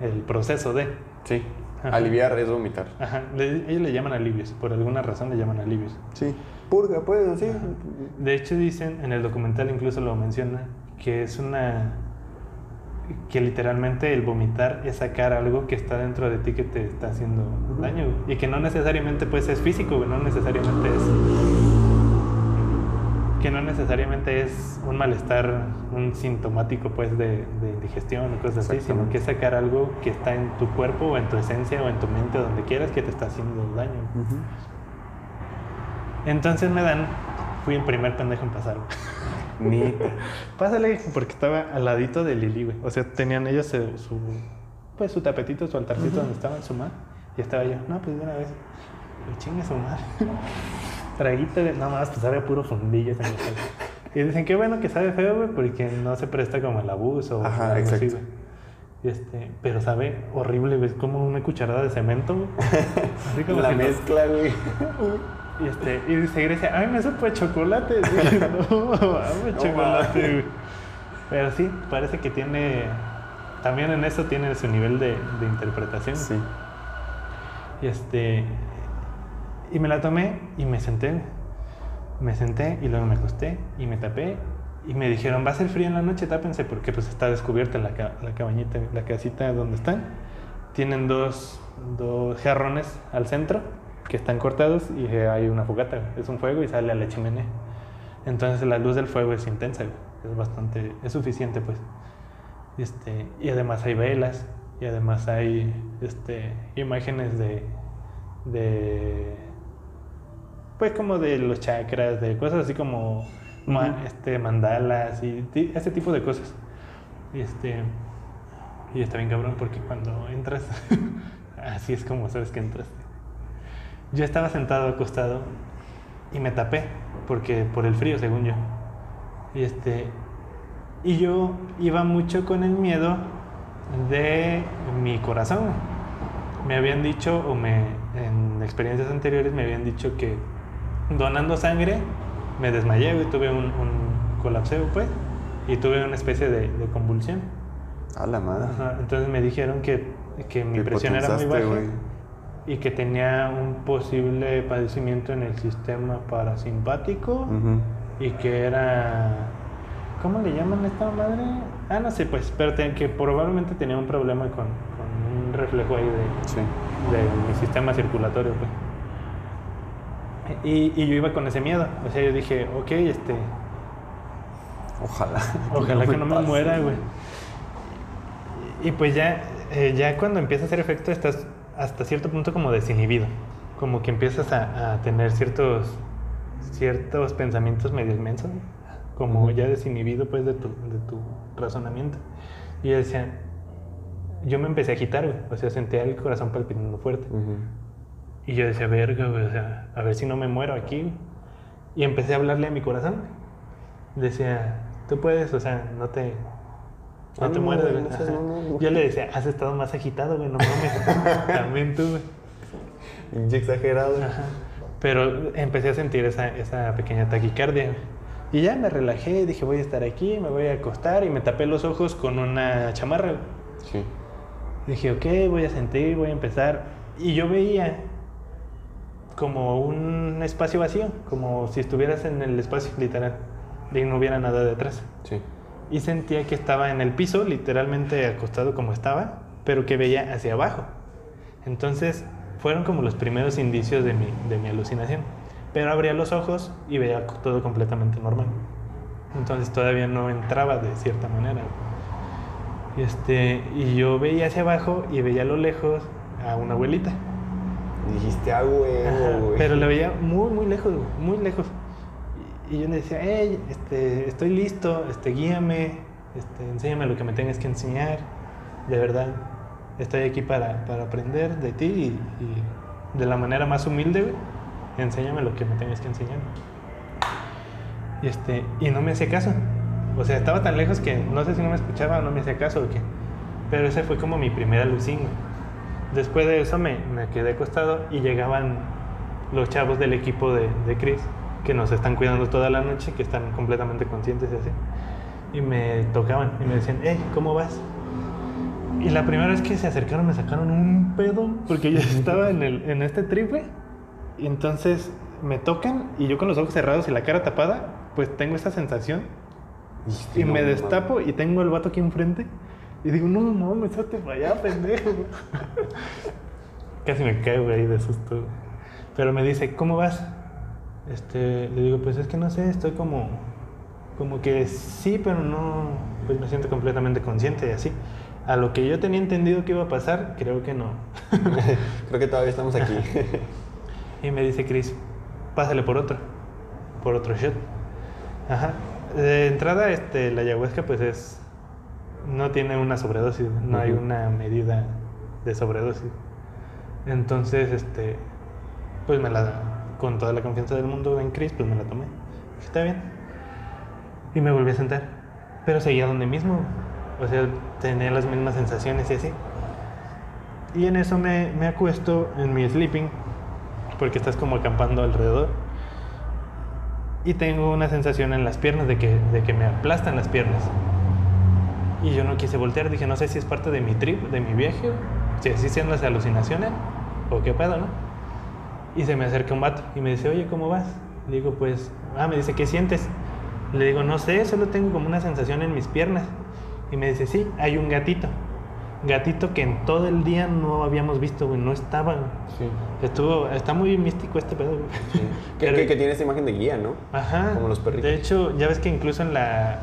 el proceso de... Sí. Ajá. Aliviar es vomitar. Ajá, le- ellos le llaman alivios, por alguna razón le llaman alivios. Sí. Purga, pues, sí. De hecho dicen, en el documental incluso lo menciona, que es una... que literalmente el vomitar es sacar algo que está dentro de ti que te está haciendo daño. güey. Y que no necesariamente pues es físico, no necesariamente es... que no necesariamente es un malestar, un sintomático pues de, de indigestión o cosas así, sino que es sacar algo que está en tu cuerpo o en tu esencia o en tu mente o donde quieras que te está haciendo daño. Ujú. Entonces me dan, fui el primer pendejo en pasar. Neta. Pásale, porque estaba al ladito de Lili, güey. O sea, tenían ellos su, su- pues su tapetito, su altarcito donde estaba su madre. Y estaba yo, no, pues de una vez. Y chingue su madre. Traguito de, no más, pues sabe a puro fundillo. Y dicen, qué bueno que sabe feo, güey, porque no se presta como el abuso. o Ajá, así, exacto. Y Este, pero sabe horrible, güey, es como una cucharada de cemento, güey. Así como La si mezcla, güey. Y, este, y dice Grecia, ay, me supo chocolate. Dije, no, mames, chocolate, güey. Pero sí, parece que tiene. También en eso tiene su nivel de, de interpretación. Sí. Y este. Y me la tomé y me senté. Me senté y luego me acosté y me tapé. Y me dijeron, va a ser frío en la noche, tápense, porque pues está descubierta la, ca- la cabañita, la casita donde están. Tienen dos, dos jarrones al centro que están cortados y eh, hay una fogata. Es un fuego y sale a la chimenea. Entonces la luz del fuego es intensa, es bastante, es suficiente pues. Este, y además hay velas y además hay este, imágenes de, de, pues como de los chakras, de cosas así como ma- este, mandalas y ese tipo de cosas. Y este, y está bien cabrón porque cuando entras, así es como sabes que entraste. Yo estaba sentado acostado y me tapé porque por el frío, según yo. Y este. Y yo iba mucho con el miedo de mi corazón. Me habían dicho, o me, en experiencias anteriores me habían dicho que donando sangre me desmayé, güey, tuve un, un colapseo, pues, y tuve una especie de, de convulsión. A la madre. Ajá, entonces me dijeron que, que mi presión era muy baja. Y que tenía un posible padecimiento en el sistema parasimpático y que era... ¿Cómo le llaman a esta madre? Ah, no sé, pues, pero te- que probablemente tenía un problema con, con un reflejo ahí de, Sí. de mi sistema circulatorio, pues. Y, y yo iba con ese miedo. O sea, yo dije, ok, este, Ojalá. ojalá que no me muera, güey. Y pues ya, eh, ya cuando empieza a hacer efecto estás hasta cierto punto como desinhibido. Como que empiezas a, a tener ciertos, ciertos pensamientos medio inmensos. Como Ujú. ya desinhibido pues de tu, de tu razonamiento. Y yo decía, yo me empecé a agitar, güey. O sea, sentía el corazón palpitando fuerte. Ujú. Y yo decía, verga, güey, o sea, a ver si no me muero aquí. güey". Y empecé a hablarle a mi corazón. Decía, tú puedes, o sea, no te, no te mueres, güey. Yo le decía, has estado más agitado, güey, no mames. También tú, güey. Pinche exagerado. Ajá. Pero empecé a sentir esa, esa pequeña taquicardia. Y ya me relajé, dije, voy a estar aquí, me voy a acostar y me tapé los ojos con una chamarra. güey. Sí. Dije, ok, voy a sentir, voy a empezar. Y yo veía como un espacio vacío, como si estuvieras en el espacio literal, y no hubiera nada detrás. Sí. Y sentía que estaba en el piso, literalmente acostado como estaba, pero que veía hacia abajo. Entonces, fueron como los primeros indicios de mi, de mi alucinación. Pero abría los ojos y veía todo completamente normal. Entonces todavía no entraba de cierta manera. Y, este, y yo veía hacia abajo y veía a lo lejos a una abuelita. Dijiste ah, güey. pero la veía muy, muy lejos, muy lejos. Y, yo le decía, hey, este, estoy listo, este, guíame, este, enséñame lo que me tengas que enseñar. De verdad, estoy aquí para, para aprender de ti y, de la manera más humilde, enséñame lo que me tengas que enseñar. Y, este, y no me hacía caso. O sea, estaba tan lejos que no sé si no me escuchaba o no me hacía caso o qué. Pero ese fue como mi primera alucín. Después de eso me, me quedé acostado y llegaban los chavos del equipo de, de Chris, que nos están cuidando toda la noche, que están completamente conscientes y así. Y me tocaban y me decían, hey, ¿cómo vas? Y la primera vez que se acercaron me sacaron un pedo, porque yo estaba en, el, en este triple. Y entonces me tocan y yo con los ojos cerrados y la cara tapada, pues tengo esa sensación. Y no, me destapo y tengo el vato aquí enfrente. Y digo, no, no, me salte para allá, pendejo. Casi me caigo ahí de susto. Pero me dice, ¿cómo vas? Este, le digo, pues es que no sé, estoy como, como que sí, pero no, pues me siento completamente consciente y así. A lo que yo tenía entendido que iba a pasar, creo que no. Creo que todavía estamos aquí. Y me dice Chris, pásale por otro, por otro shot. Ajá. De entrada, este, la ayahuasca pues es, no tiene una sobredosis, no hay una medida de sobredosis. Entonces, este, pues me la, con toda la confianza del mundo en Chris, pues me la tomé. Dije, Está bien. Y me volví a sentar. Pero seguía donde mismo. O sea, tenía las mismas sensaciones y así. Y en eso me, me acuesto en mi sleeping, porque estás como acampando alrededor. Y tengo una sensación en las piernas de que, de que me aplastan las piernas. Y yo no quise voltear, dije, no sé si es parte de mi trip, de mi viaje, si así sean las alucinaciones, o qué pedo, ¿no? Y se me acerca un vato y me dice, oye, ¿cómo vas? Le digo, pues, ah, me dice, ¿qué sientes? Le digo, no sé, solo tengo como una sensación en mis piernas. Y me dice, sí, hay un gatito. Gatito que en todo el día no habíamos visto, güey, no estaba. Sí. Estuvo, está muy místico este pedo, güey. sí. Que, Pero- que- que tiene esta imagen de guía, ¿no? Ajá. Como los perritos. De hecho, ya ves que incluso en la,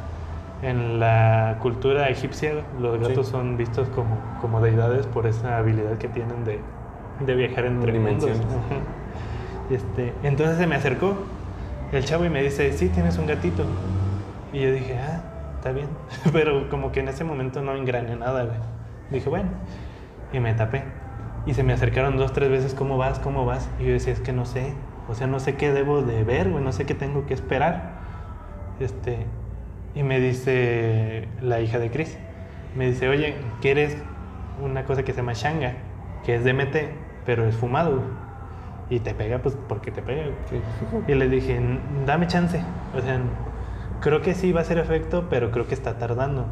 en la cultura egipcia los gatos Sí. son vistos como, como deidades por esa habilidad que tienen de, de viajar entre mundos. Dimensiones. Ajá. Este, entonces se me acercó el chavo y me dice, sí, tienes un gatito. Y yo dije, ah, está bien. Pero como que en ese momento no engrané nada. Dije, bueno. Y me tapé. Y se me acercaron dos, tres veces, ¿cómo vas? ¿Cómo vas? Y yo decía, es que no sé. O sea, no sé qué debo de ver, güey. No sé qué tengo que esperar. Este, Y me dice la hija de Chris, me dice, oye, ¿quieres una cosa que se llama Shanga? Que es DMT, pero es fumado. Y te pega, pues porque te pega. güey". Y le dije, "N- dame chance. O sea, creo que sí va a hacer efecto, pero creo que está tardando.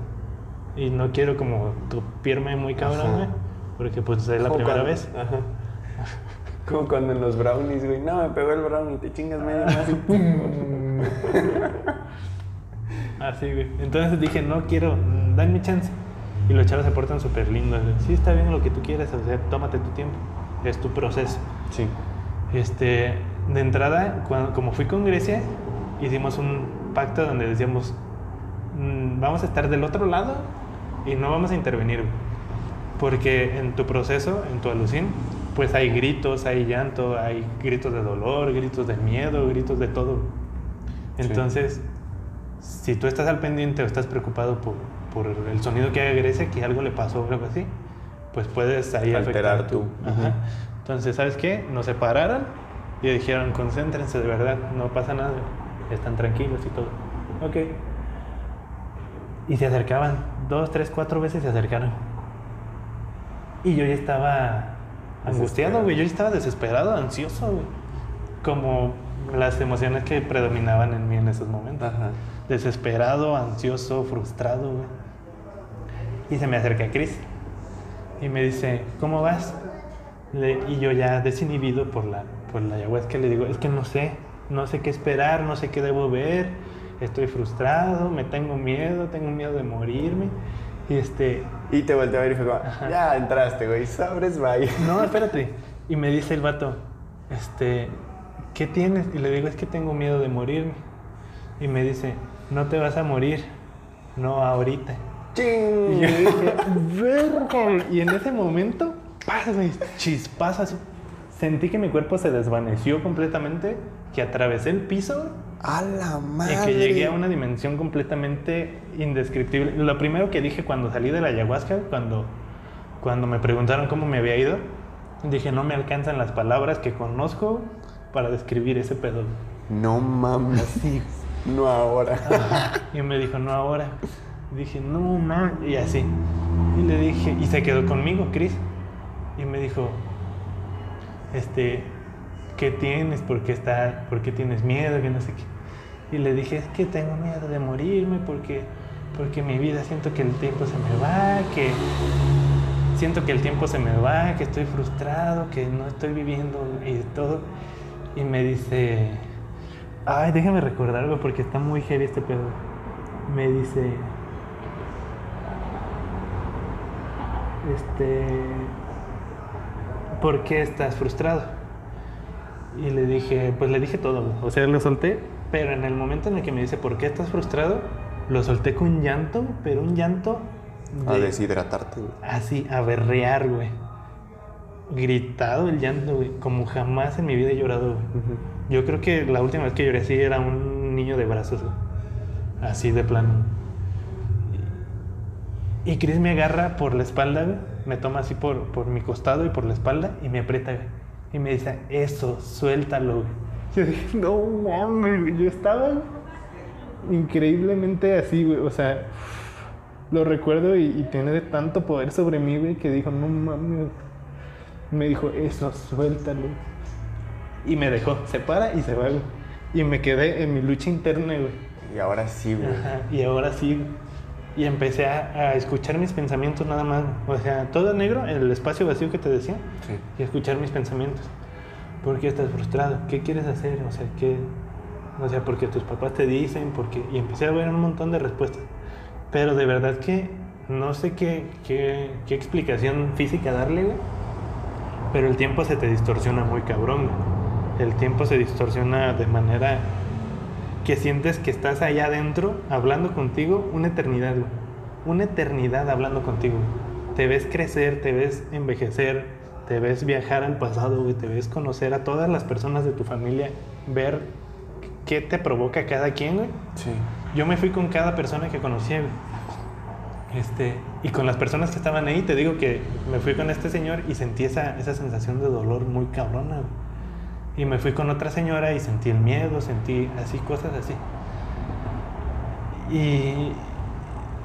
Y no quiero como tupirme muy cabrón, güey. Porque pues es la primera cuando- vez. Ajá. Como cuando en los brownies, güey. No, me pegó el brownie, te chingas medio más y pum. Así, güey. Entonces dije, no quiero, dame chance. Y los chavos se portan súper lindos. Sí, está bien lo que tú quieras, o sea, tómate tu tiempo. Es tu proceso. Sí. Este, de entrada, cuando, como fui con Grecia, hicimos un pacto donde decíamos, "Mm, vamos a estar del otro lado y no vamos a intervenir. Porque en tu proceso, en tu alucín, pues hay gritos, hay llanto, hay gritos de dolor, gritos de miedo, gritos de todo. Sí. Entonces, si tú estás al pendiente o estás preocupado por, por el sonido que haga Grecia, que algo le pasó o algo así, pues puedes ahí Alterar afectar tu- tú. Ajá. Entonces, ¿sabes qué? Nos separaron y dijeron, concéntrense de verdad, no pasa nada, están tranquilos y todo. Ok. Y se acercaban, dos, tres, cuatro veces se acercaron. Y yo ya estaba angustiado, güey, yo ya estaba desesperado, ansioso, güey. Como las emociones que predominaban en mí en esos momentos. Ajá. Desesperado, ansioso, frustrado, güey. Y se me acerca Chris y me dice, ¿cómo vas? Le- y yo ya desinhibido por la, por la ayahuasca le digo, es que no sé, no sé qué esperar, no sé qué debo ver, estoy frustrado, me tengo miedo, tengo miedo de morirme. Y este, Y te volteé a ver y fue como, Ajá. ya entraste, güey, sabres, bye. no, espérate. Y me dice el vato, este, ¿qué tienes? Y le digo, es que tengo miedo de morirme. Y me dice, no te vas a morir, no ahorita. Y ¡Ching! yo dije, "Verga". Y en ese momento, ¡paz, güey! Sentí que mi cuerpo se desvaneció completamente, que atravesé el piso ¡A la madre! y que llegué a una dimensión completamente indescriptible. Lo primero que dije cuando salí de la ayahuasca, cuando, cuando me preguntaron cómo me había ido, dije, no me alcanzan las palabras que conozco para describir ese pedo. No mames. Así. No ahora. Y me dijo, no ahora. Dije, no mames. Y así. Y le dije, y se quedó conmigo, Chris. Y me dijo, este, ¿qué tienes? ¿Por qué, está, ¿Por qué tienes miedo? Que no sé qué. Y le dije, es que tengo miedo de morirme porque, porque mi vida siento que el tiempo se me va, que siento que el tiempo se me va, que estoy frustrado, que no estoy viviendo y todo. Y me dice, ay, déjame recordar algo porque está muy heavy este pedo. Me dice, este, ¿por qué estás frustrado? Y le dije, pues le dije todo, o sea, lo solté, pero en el momento en el que me dice, ¿por qué estás frustrado? Lo solté con llanto, pero un llanto A de- deshidratarte, güey. Así, a berrear, güey. Gritado el llanto, güey. Como jamás en mi vida he llorado, güey. Yo creo que la última vez que lloré así era un niño de brazos, güey. Así de plano. Y Chris me agarra por la espalda, güey. Me toma así por, por mi costado y por la espalda y me aprieta, güey. Y me dice, eso, suéltalo, güey. Yo dije, no mames, güey. Yo estaba increíblemente así, güey. O sea, lo recuerdo y, y tiene tanto poder sobre mí, güey, que dijo, no mames. Me dijo, eso, suéltalo. Y me dejó, se para y se va, güey. Y me quedé en mi lucha interna, güey. Y ahora sí, güey. Ajá, y ahora sí. güey. Y empecé a, a escuchar mis pensamientos nada más. O sea, todo negro, el espacio vacío que te decía. Sí. Y escuchar mis pensamientos. ¿Por qué estás frustrado? ¿Qué quieres hacer? O sea, ¿qué? O sea, porque tus papás te dicen, porque... Y empecé a ver un montón de respuestas. Pero de verdad que no sé qué, qué, qué explicación física darle, güey. Pero el tiempo se te distorsiona muy cabrón, güey. El tiempo se distorsiona de manera que sientes que estás allá adentro hablando contigo una eternidad, güey. Una eternidad hablando contigo. güey. Te ves crecer, te ves envejecer, te ves viajar al pasado, güey. Te ves conocer a todas las personas de tu familia, ver qué te provoca cada quien, güey. Sí. Yo me fui con cada persona que conocía, güey. Este, y con las personas que estaban ahí, te digo que me fui con este señor y sentí esa, esa sensación de dolor muy cabrona, güey. Y me fui con otra señora y sentí el miedo, sentí así, cosas así. Y,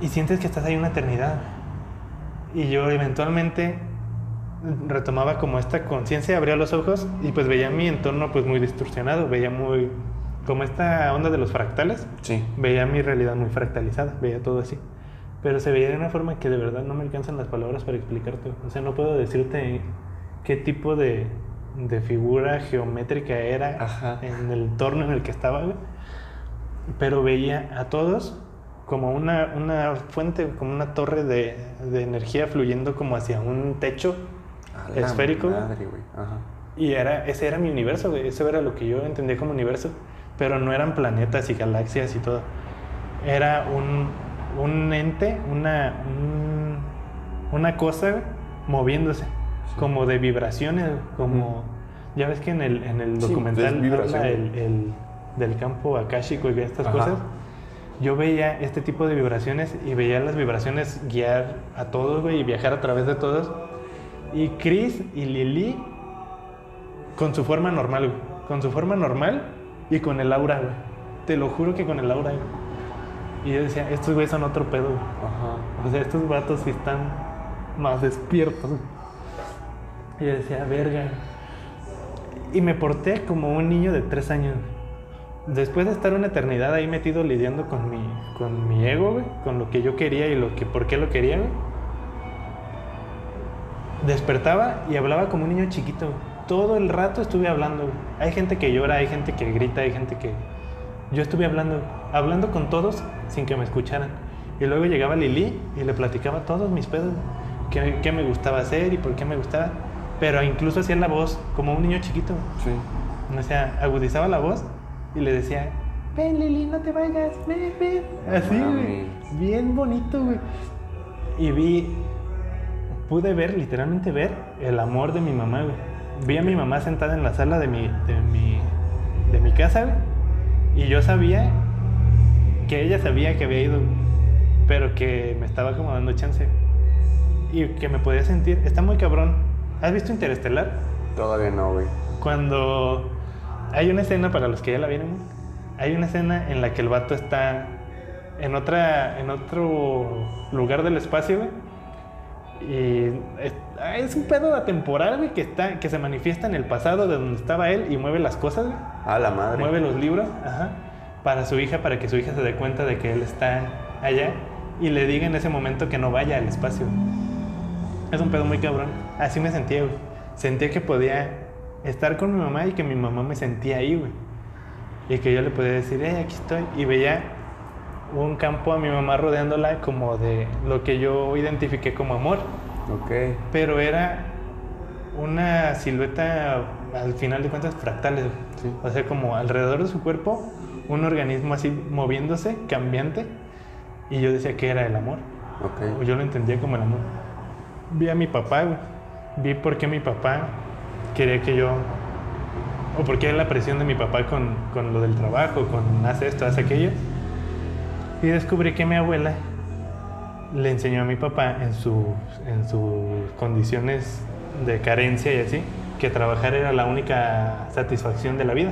y sientes que estás ahí una eternidad. Y yo eventualmente retomaba como esta conciencia, abría los ojos y pues veía mi entorno pues muy distorsionado, veía muy como esta onda de los fractales, Sí. veía mi realidad muy fractalizada, veía todo así. Pero se veía de una forma que de verdad no me alcanzan las palabras para explicarte. O sea, no puedo decirte qué tipo de, de figura geométrica era Ajá. en el entorno en el que estaba, güey. Pero veía a todos como una, una fuente, como una torre de, de energía fluyendo como hacia un techo esférico, güey. madre, güey. Ajá. y era, ese era mi universo, güey. Eso era lo que yo entendía como universo. Pero no eran planetas y galaxias y todo. Era un, un ente, una, un- una cosa güey, Como de vibraciones, como... Ya ves que en el, en el Sí, documental habla el, el- del campo akáshico y estas Ajá. cosas. Yo veía este tipo de vibraciones y veía las vibraciones guiar a todos, güey, y viajar a través de todos. Y Chris y Lily con su forma normal, güey. Con su forma normal y con el aura, güey. Te lo juro que con el aura, güey. Y yo decía, estos güeyes son otro pedo, güey. Ajá. O sea, estos vatos sí están más despiertos. Y yo decía, verga. Y me porté como un niño de tres años. Después de estar una eternidad ahí metido lidiando con mi, con mi ego, güey, con lo que yo quería y lo que, por qué lo quería, güey. Despertaba y hablaba como un niño chiquito. Todo el rato estuve hablando. Hay gente que llora, hay gente que grita, hay gente que... Yo estuve hablando, hablando con todos sin que me escucharan. Y luego llegaba Lili y le platicaba todos mis pedos. Qué, qué me gustaba hacer y por qué me gustaba. Pero incluso hacía la voz como un niño chiquito. Sí. O sea, agudizaba la voz y le decía, ven Lili, no te vayas, ven, ven. Así, güey. Bien bonito, güey. Y vi, pude ver, literalmente ver, el amor de mi mamá, güey. Vi a mi mamá sentada en la sala de mi, de mi, de mi casa, güey. Y yo sabía que ella sabía que había ido, pero que me estaba como dando chance. Y que me podía sentir, está muy cabrón. ¿Has visto Interestelar? Todavía no, güey. Cuando hay una escena, para los que ya la vieron, hay una escena en la que el vato está en otra en otro lugar del espacio, güey. Y es, ah, es un pedo atemporal, güey, que está que se manifiesta en el pasado de donde estaba él y mueve las cosas, güey. A la madre. Mueve los libros, ajá, para su hija, para que su hija se dé cuenta de que él está allá y le diga en ese momento que no vaya al espacio. Es un pedo muy cabrón. Así me sentía, güey. Sentía que podía estar con mi mamá y que mi mamá me sentía ahí, güey. Y que yo le podía decir, hey, aquí estoy. Y veía un campo a mi mamá rodeándola como de lo que yo identifiqué como amor. Ok. Pero era una silueta, al final de cuentas, fractales. güey. Sí. O sea, como alrededor de su cuerpo, un organismo así moviéndose, cambiante. Y yo decía que era el amor. O Ok. yo lo entendía como el amor. Vi a mi papá, güey. Vi por qué mi papá quería que yo. O por qué la presión de mi papá con, con lo del trabajo, con hace esto, hace aquello. Y descubrí que mi abuela le enseñó a mi papá en, sus en sus condiciones de carencia y así, que trabajar era la única satisfacción de la vida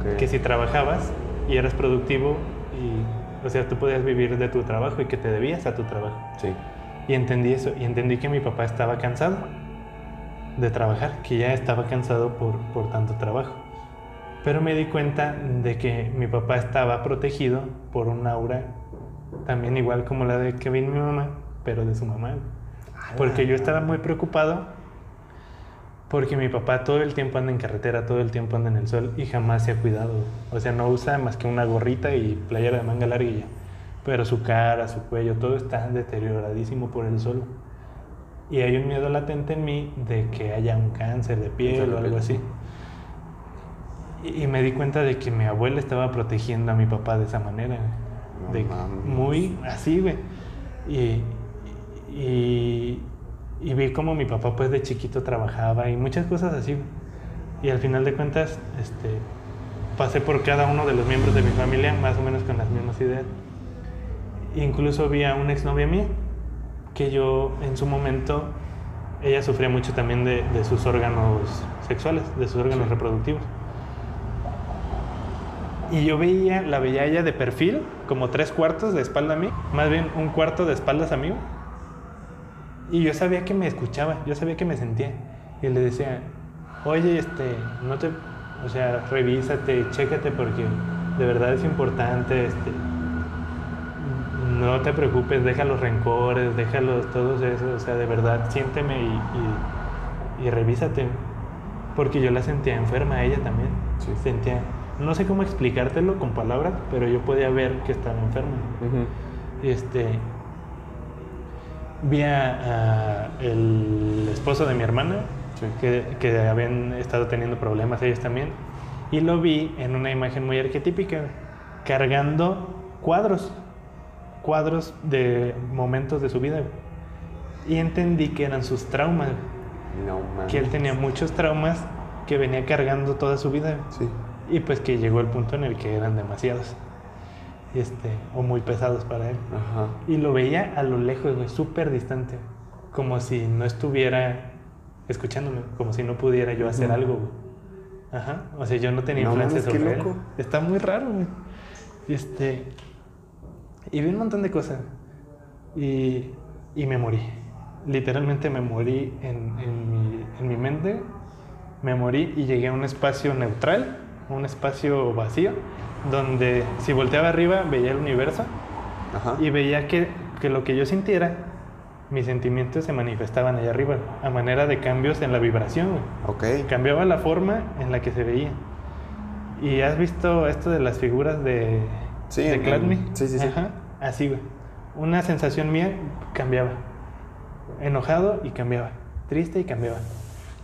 Ok. que si trabajabas y eras productivo y o sea tú podías vivir de tu trabajo y que te debías a tu trabajo Sí. Y entendí eso y entendí que mi papá estaba cansado de trabajar que ya estaba cansado por, por tanto trabajo pero me di cuenta de que mi papá estaba protegido por un aura también igual como la de Kevin mi mamá pero de su mamá porque yo estaba muy preocupado porque mi papá todo el tiempo anda en carretera, todo el tiempo anda en el sol y jamás se ha cuidado. O sea, no usa más que una gorrita y playera de manga larga y ya. Pero su cara, su cuello, todo está deterioradísimo por el sol. Y hay un miedo latente en mí de que haya un cáncer de piel Cáncer o algo piel. así. Y, y me di cuenta de que mi abuela estaba protegiendo a mi papá de esa manera. No de, mames. muy así, güey. Y, y, y vi cómo mi papá pues de chiquito trabajaba y muchas cosas así. Y al final de cuentas, este, pasé por cada uno de los miembros de mi familia más o menos con las mismas ideas. Incluso vi a una exnovia mía que yo en su momento, ella sufría mucho también de, de sus órganos sexuales, de sus órganos Sí. reproductivos. Y yo veía, la veía ella de perfil, como tres cuartos de espalda a mí, más bien un cuarto de espaldas a mí. Y yo sabía que me escuchaba, yo sabía que me sentía. Y le decía, oye, este, no te, o sea, revísate, chécate porque de verdad es importante, este, no te preocupes, deja los rencores, déjalos todos eso, o sea, de verdad, siénteme y, y, y revísate. Porque yo la sentía enferma a ella también. Sí. Sentía, no sé cómo explicártelo con palabras, pero yo podía ver que estaba enferma. Ujú. Este, vi a, a el esposo de mi hermana, Sí. que, que habían estado teniendo problemas ellos también, y lo vi en una imagen muy arquetípica, cargando cuadros, cuadros de momentos de su vida. Y entendí que eran sus traumas, No mames. que él tenía muchos traumas que venía cargando toda su vida. Sí. Y pues que llegó el punto en el que eran demasiados. Este, o muy pesados para él. Ajá. Y lo veía a lo lejos, güey, súper distante. Como si no estuviera escuchándome, como si no pudiera yo hacer algo, güey. Ajá. O sea, yo no tenía No influencia mames, qué sobre él. loco. Está muy raro, güey. Este. Y vi un montón de cosas. Y, y me morí. Literalmente me morí en, en mi, en mi mente. Me morí y llegué a un espacio neutral, un espacio vacío, donde si volteaba arriba veía el universo Ajá. y veía que, que lo que yo sintiera, mis sentimientos se manifestaban allá arriba, a manera de cambios en la vibración. güey. Ok. Cambiaba la forma en la que se veía. ¿Y has visto esto de las figuras de, Sí, de en- sí, sí, sí. Ajá, así, güey. Una sensación mía cambiaba. Enojado y cambiaba. Triste y cambiaba.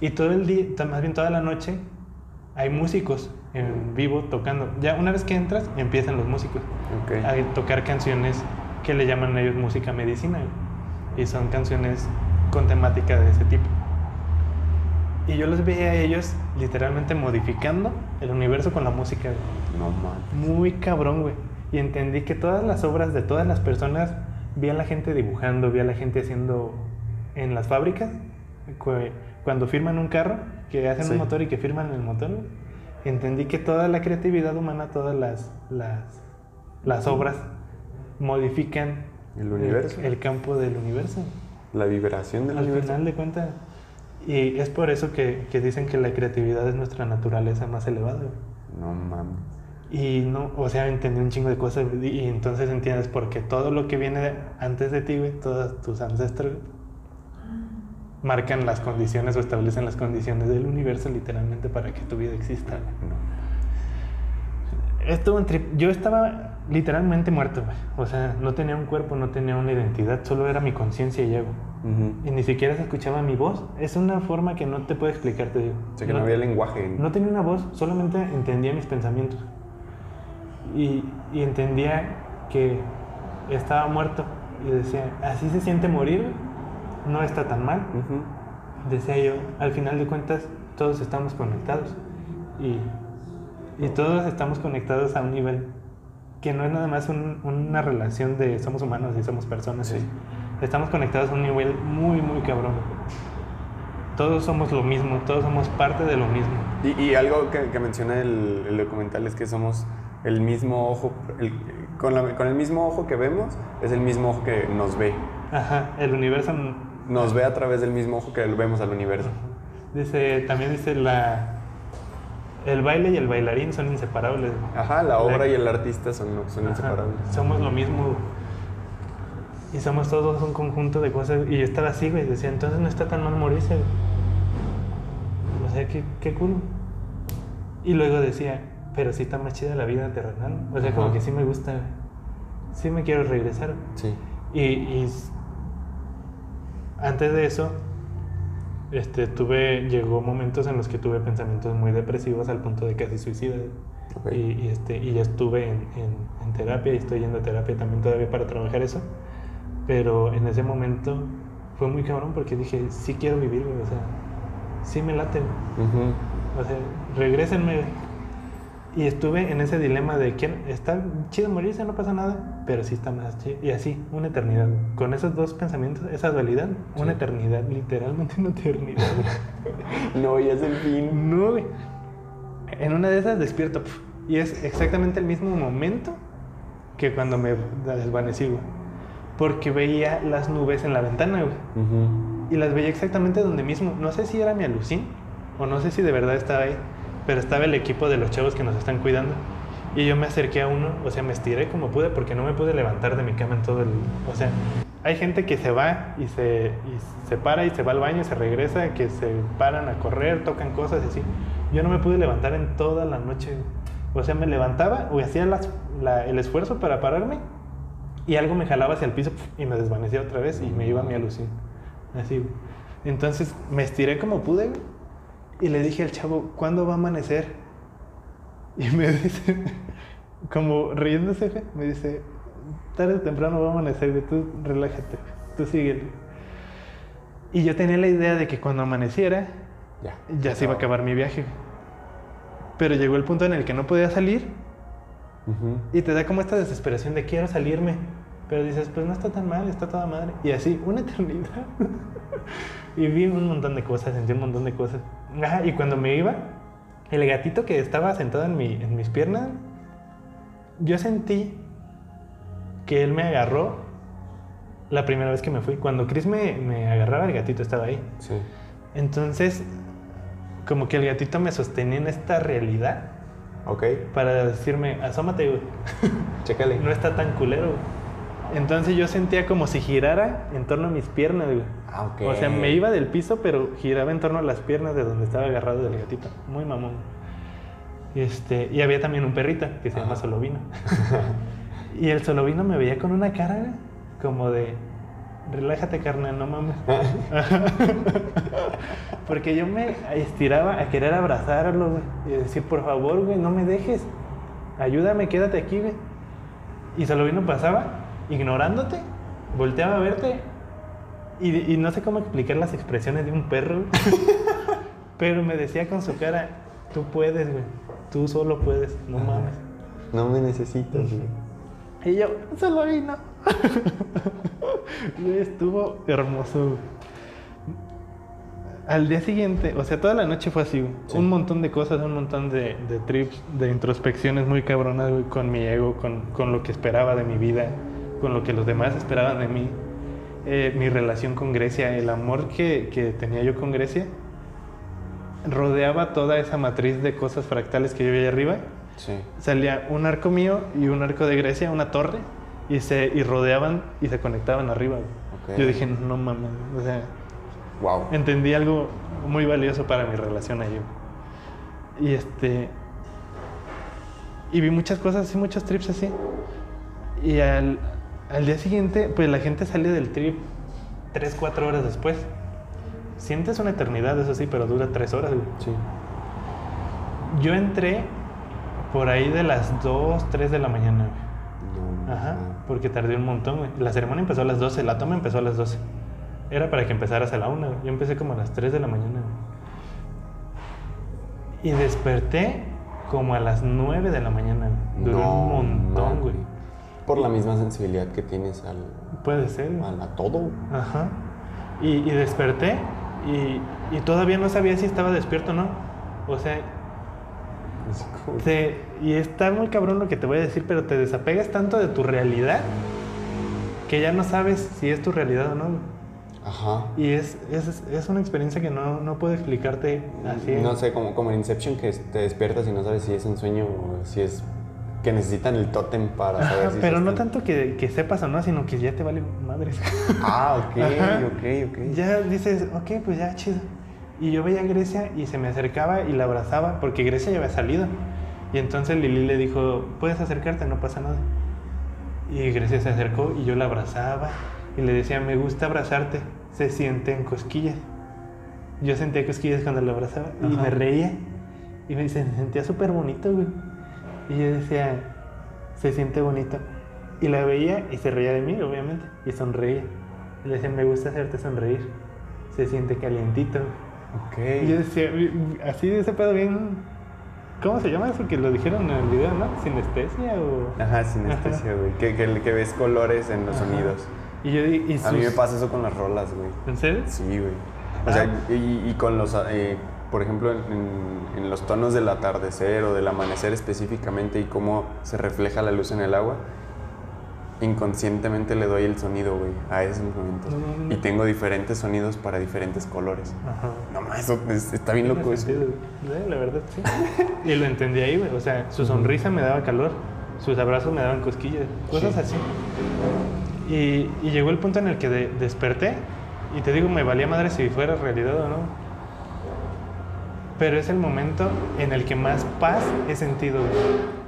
Y todo el día, más bien toda la noche, hay músicos en vivo tocando. Ya una vez que entras, empiezan los músicos a tocar canciones que le llaman ellos música medicina. Y son canciones con temática de ese tipo. Y yo los veía a ellos literalmente modificando el universo con la música. No mames. Muy cabrón, güey. Y entendí que todas las obras de todas las personas, vi a la gente dibujando, vi a la gente haciendo en las fábricas, cu- cuando firman un carro, que hacen Sí. un motor y que firman el motor, entendí que toda la creatividad humana, todas las, las, las obras modifican El universo. el, campo del universo. La vibración del Al universo. final de cuentas. Y es por eso que, que dicen que la creatividad es nuestra naturaleza más elevada. No mames. Y no, o sea, entendí un chingo de cosas y, entonces entiendes porque todo lo que viene antes de ti, güey, todos tus ancestros marcan las condiciones o establecen las condiciones del universo literalmente para que tu vida exista. No. Estuvo en trip- Yo estaba literalmente muerto, güey. O sea, no tenía un cuerpo, no tenía una identidad, solo era mi conciencia y ego. Ujú. Y ni siquiera se escuchaba mi voz. Es una forma que no te puedo explicar, te digo. O sea que no había lenguaje. No tenía una voz, solamente entendía mis pensamientos. Y, y entendía que estaba muerto. Y decía, así se siente morir, no está tan mal. Ujú. Decía yo, al final de cuentas, todos estamos conectados. Y, y todos estamos conectados a un nivel que no es nada más un- una relación de somos humanos y somos personas. Sí. Estamos conectados a un nivel muy, muy cabrón. Todos somos lo mismo, todos somos parte de lo mismo. Y, y algo que, que menciona el, el documental es que somos el mismo ojo, el- con, la- con el mismo ojo que vemos, es el mismo ojo que nos ve. Ajá, el universo Nos ve a través del mismo ojo que vemos al universo. dice, también dice la el baile y el bailarín son inseparables. Ajá, la obra y el artista son, son Ajá, inseparables. Somos lo mismo. Y somos todos un conjunto de cosas. Y yo estaba así, güey. Decía, entonces no está tan mal morirse. güey". O sea, qué, qué cool. Y luego decía, pero sí está más chida la vida terrenal. O sea, como que sí me gusta. Sí me quiero regresar. Sí. Y, antes de eso, este, tuve, llegó momentos en los que tuve pensamientos muy depresivos al punto de casi suicida. Ok. Y, y, este, y ya estuve en, en- en terapia y estoy yendo a terapia también todavía para trabajar eso. Pero en ese momento fue muy cabrón porque dije, sí quiero vivir, güey, o sea, sí me late. O sea, regrésenme. Y estuve en ese dilema de que está chido morirse, no pasa nada, pero sí está más chido. Y así, una eternidad. Con esos dos pensamientos, esa dualidad, una eternidad, literalmente una eternidad. No, ya es el fin. no, güey. En una de esas despierto. pf, Y es exactamente el mismo momento que cuando me desvanecí, güey. Porque veía las nubes en la ventana, güey. Y las veía exactamente donde mismo. No sé si era mi alucín o no sé si de verdad estaba ahí. Pero estaba el equipo de los chavos que nos están cuidando. Y yo me acerqué a uno, o sea, me estiré como pude porque no me pude levantar de mi cama en todo el... O sea, hay gente que se va y se, y se para y se va al baño y se regresa, que se paran a correr, tocan cosas y así. Yo no me pude levantar en toda la noche. O sea, me levantaba o hacía la- el esfuerzo para pararme y algo me jalaba hacia el piso y me desvanecía otra vez y me iba a mi alucín. Así. Entonces me estiré como pude y le dije al chavo, ¿cuándo va a amanecer? Y me dice, como riéndose, me dice, tarde o temprano va a amanecer, tú relájate, tú sigue. Y yo tenía la idea de que cuando amaneciera Ya. ya se iba a acabar mi viaje. Pero llegó el punto en el que no podía salir Ujú. y te da como esta desesperación de quiero salirme. Pero dices, pues no está tan mal, está toda madre. Y así, una eternidad. y vi un montón de cosas, sentí un montón de cosas. Ajá, y cuando me iba, el gatito que estaba sentado en, mi, en mis piernas, yo sentí que él me agarró la primera vez que me fui. Cuando Chris me, me agarraba, el gatito estaba ahí. Sí. Entonces, como que el gatito me sostenía en esta realidad Ok. para decirme, asómate, güey. Chécale. No está tan culero, güey. Entonces yo sentía como si girara en torno a mis piernas, güey. Ah. O sea, me iba del piso, pero giraba en torno a las piernas de donde estaba agarrado del gatito. Muy mamón. Este, y había también un perrito que se llama Ajá. Solovino. y el Solovino me veía con una cara güey, como de, relájate carnal, no mames. Porque yo me estiraba a querer abrazarlo, güey, y decir, por favor, güey, no me dejes. Ayúdame, quédate aquí, güey. Y Solovino pasaba, ignorándote, volteaba a verte, y, y no sé cómo explicar las expresiones de un perro, pero me decía con su cara, tú puedes, güey, tú solo puedes, no mames. No me necesitas, güey. Y yo, Solovino. Güey, estuvo hermoso. Al día siguiente, o sea, toda la noche fue así. Sí. Un montón de cosas, un montón de, de trips, de introspecciones muy cabronas, güey, con mi ego, con, con lo que esperaba de mi vida, con lo que los demás esperaban de mí. Eh, mi relación con Grecia, el amor que, que tenía yo con Grecia, rodeaba toda esa matriz de cosas fractales que yo veía arriba Sí. salía un arco mío y un arco de Grecia, una torre, y se y rodeaban y se conectaban arriba. Yo dije, no mames, o sea, Wow. entendí algo muy valioso para mi relación güey. Y este y vi muchas cosas así, muchos trips así. Y al, al día siguiente, pues la gente sale del trip 3, 4 horas después. Sientes una eternidad, eso sí, pero dura 3 horas. güey. Sí. Yo entré por ahí de las 2, 3 de la mañana. güey. No, Ajá, no. porque tardé un montón, güey. La ceremonia empezó a las 12, la toma empezó a las 12. Era para que empezaras a la 1, güey. Yo empecé como a las 3 de la mañana, güey. Y desperté como a las 9 de la mañana, güey. Duró No un montón, güey. Por la misma sensibilidad que tienes al, Puede ser, al- a todo. Ajá. Y, y desperté y, y todavía no sabía si estaba despierto o no. O sea, Así como- te- y está muy cabrón lo que te voy a decir, pero te desapegas tanto de tu realidad que ya no sabes si es tu realidad o no. Ajá. Y es, es, es una experiencia que no, no puedo explicarte así. No sé, como, como en Inception que te despiertas y no sabes si es un sueño o si es que necesitan el tótem para saber Ajá, si pero no tanto que, que sepas o no, sino que ya te vale madres. Ah, ok, Ajá. ok, ok. ya dices, ok, pues ya, chido. Y yo veía a Grecia y se me acercaba y la abrazaba, porque Grecia ya había salido. Y entonces Lili le dijo, puedes acercarte, no pasa nada. Y Grecia se acercó y yo la abrazaba y le decía, me gusta abrazarte, se siente en cosquillas. Yo sentía cosquillas cuando la abrazaba y Ajá. me reía. Y me sentía súper bonito, güey. Y yo decía, se siente bonito. Y la veía y se reía de mí, obviamente, y sonreía. Y le decía, me gusta hacerte sonreír. Se siente calientito. Ok. Y yo decía, así de ese pedo bien... ¿Cómo se llama eso que lo dijeron en el video, no? ¿Sinestesia o...? Ajá, sinestesia, güey. Que, que, que ves colores en los Ajá. sonidos. Y yo y A mí me sus- pasa eso con las rolas, güey. ¿En serio? Sí, güey. O Ah. sea, y, y con los... eh, por ejemplo, en, en- en los tonos del atardecer o del amanecer específicamente y cómo se refleja la luz en el agua, inconscientemente le doy el sonido, güey, a esos momentos. No, no, no. Y tengo diferentes sonidos para diferentes colores. Ajá. No, ma, eso es- está bien loco eso. la verdad, sí. y lo entendí ahí, güey. O sea, su sonrisa me daba calor, sus abrazos me daban cosquillas, cosas Sí. así. Y, y llegó el punto en el que de- desperté y te digo, me valía madre si fuera realidad o no. Pero es el momento en el que más paz he sentido, güey.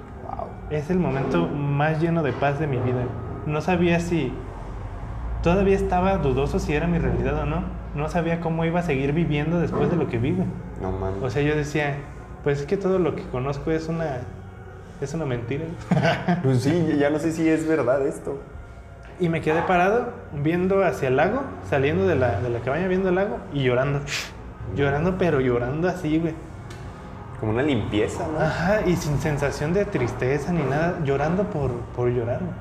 Es el momento más lleno de paz de mi vida. No sabía si todavía estaba dudoso si era mi realidad o no. No sabía cómo iba a seguir viviendo después de lo que vivo. No mames. O sea, yo decía, pues es que todo lo que conozco es una es una mentira. pues sí, ya no sé si es verdad esto. y me quedé parado viendo hacia el lago, saliendo de la, de la cabaña viendo el lago y llorando. Llorando, pero llorando así, güey. Como una limpieza, ¿no? Ajá, y sin sensación de tristeza ni nada, llorando por, por llorar. güey.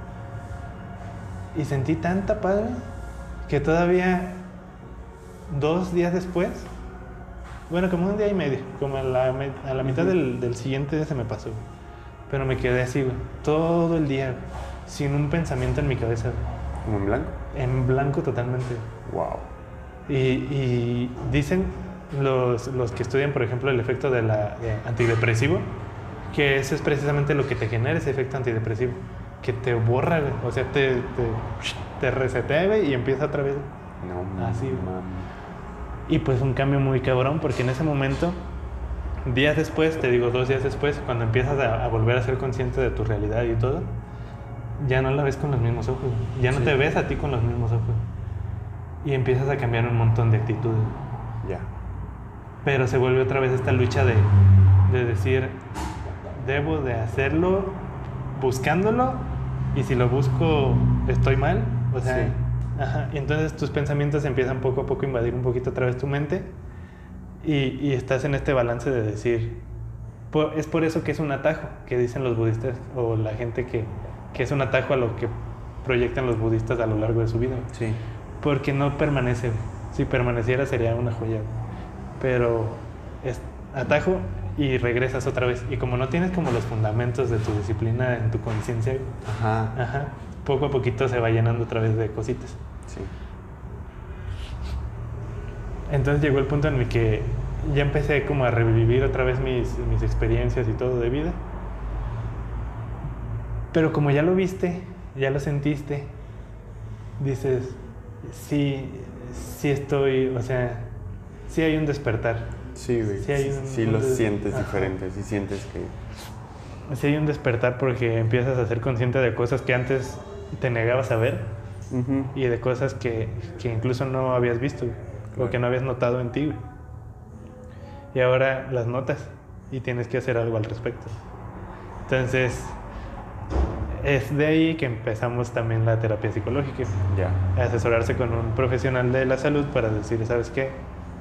Y sentí tanta paz, güey, que todavía dos días después, bueno, como un día y medio, como a la, a la mitad del, del siguiente día se me pasó. güey. Pero me quedé así, güey, todo el día, güey, sin un pensamiento en mi cabeza, Como en blanco. en blanco totalmente. Wow. Y, y dicen los, los que estudian, por ejemplo, el efecto de la, de antidepresivo, que ese es precisamente lo que te genera ese efecto antidepresivo, que te borra, o sea, te, te, te resetea y empieza otra vez. No Así. Y pues un cambio muy cabrón, porque en ese momento, días después, te digo dos días después, cuando empiezas a, a volver a ser consciente de tu realidad y todo, ya no la ves con los mismos ojos, ya no Sí. te ves a ti con los mismos ojos. Y empiezas a cambiar un montón de actitudes. Ya. Pero se vuelve otra vez esta lucha de, de decir, debo de hacerlo buscándolo y si lo busco estoy mal. O sea, Sí. ajá, y entonces tus pensamientos empiezan poco a poco a invadir un poquito otra vez tu mente y, y estás en este balance de decir, es por eso que es un atajo, que dicen los budistas o la gente que, que es un atajo a lo que proyectan los budistas a lo largo de su vida. Sí. Porque no permanece. Si permaneciera sería una joya. Pero es atajo y regresas otra vez. Y como no tienes como los fundamentos de tu disciplina en tu conciencia, güey, Ajá. ajá, poco a poquito se va llenando otra vez de cositas. Sí. Entonces llegó el punto en el que ya empecé como a revivir otra vez mis, mis experiencias y todo de vida. Pero como ya lo viste, ya lo sentiste, dices, sí, sí estoy, o sea, sí hay un despertar. Sí, güey. Sí hay Sí, un- sí un lo sientes Ajá. diferente. Sí sientes que. Sí hay un despertar porque empiezas a ser consciente de cosas que antes te negabas a ver y de cosas que, que incluso no habías visto güey, o Claro. que no habías notado en ti. güey. Y ahora las notas y tienes que hacer algo al respecto. Entonces, es de ahí que empezamos también la terapia psicológica. Ya. a asesorarse con un profesional de la salud para decir, ¿sabes qué?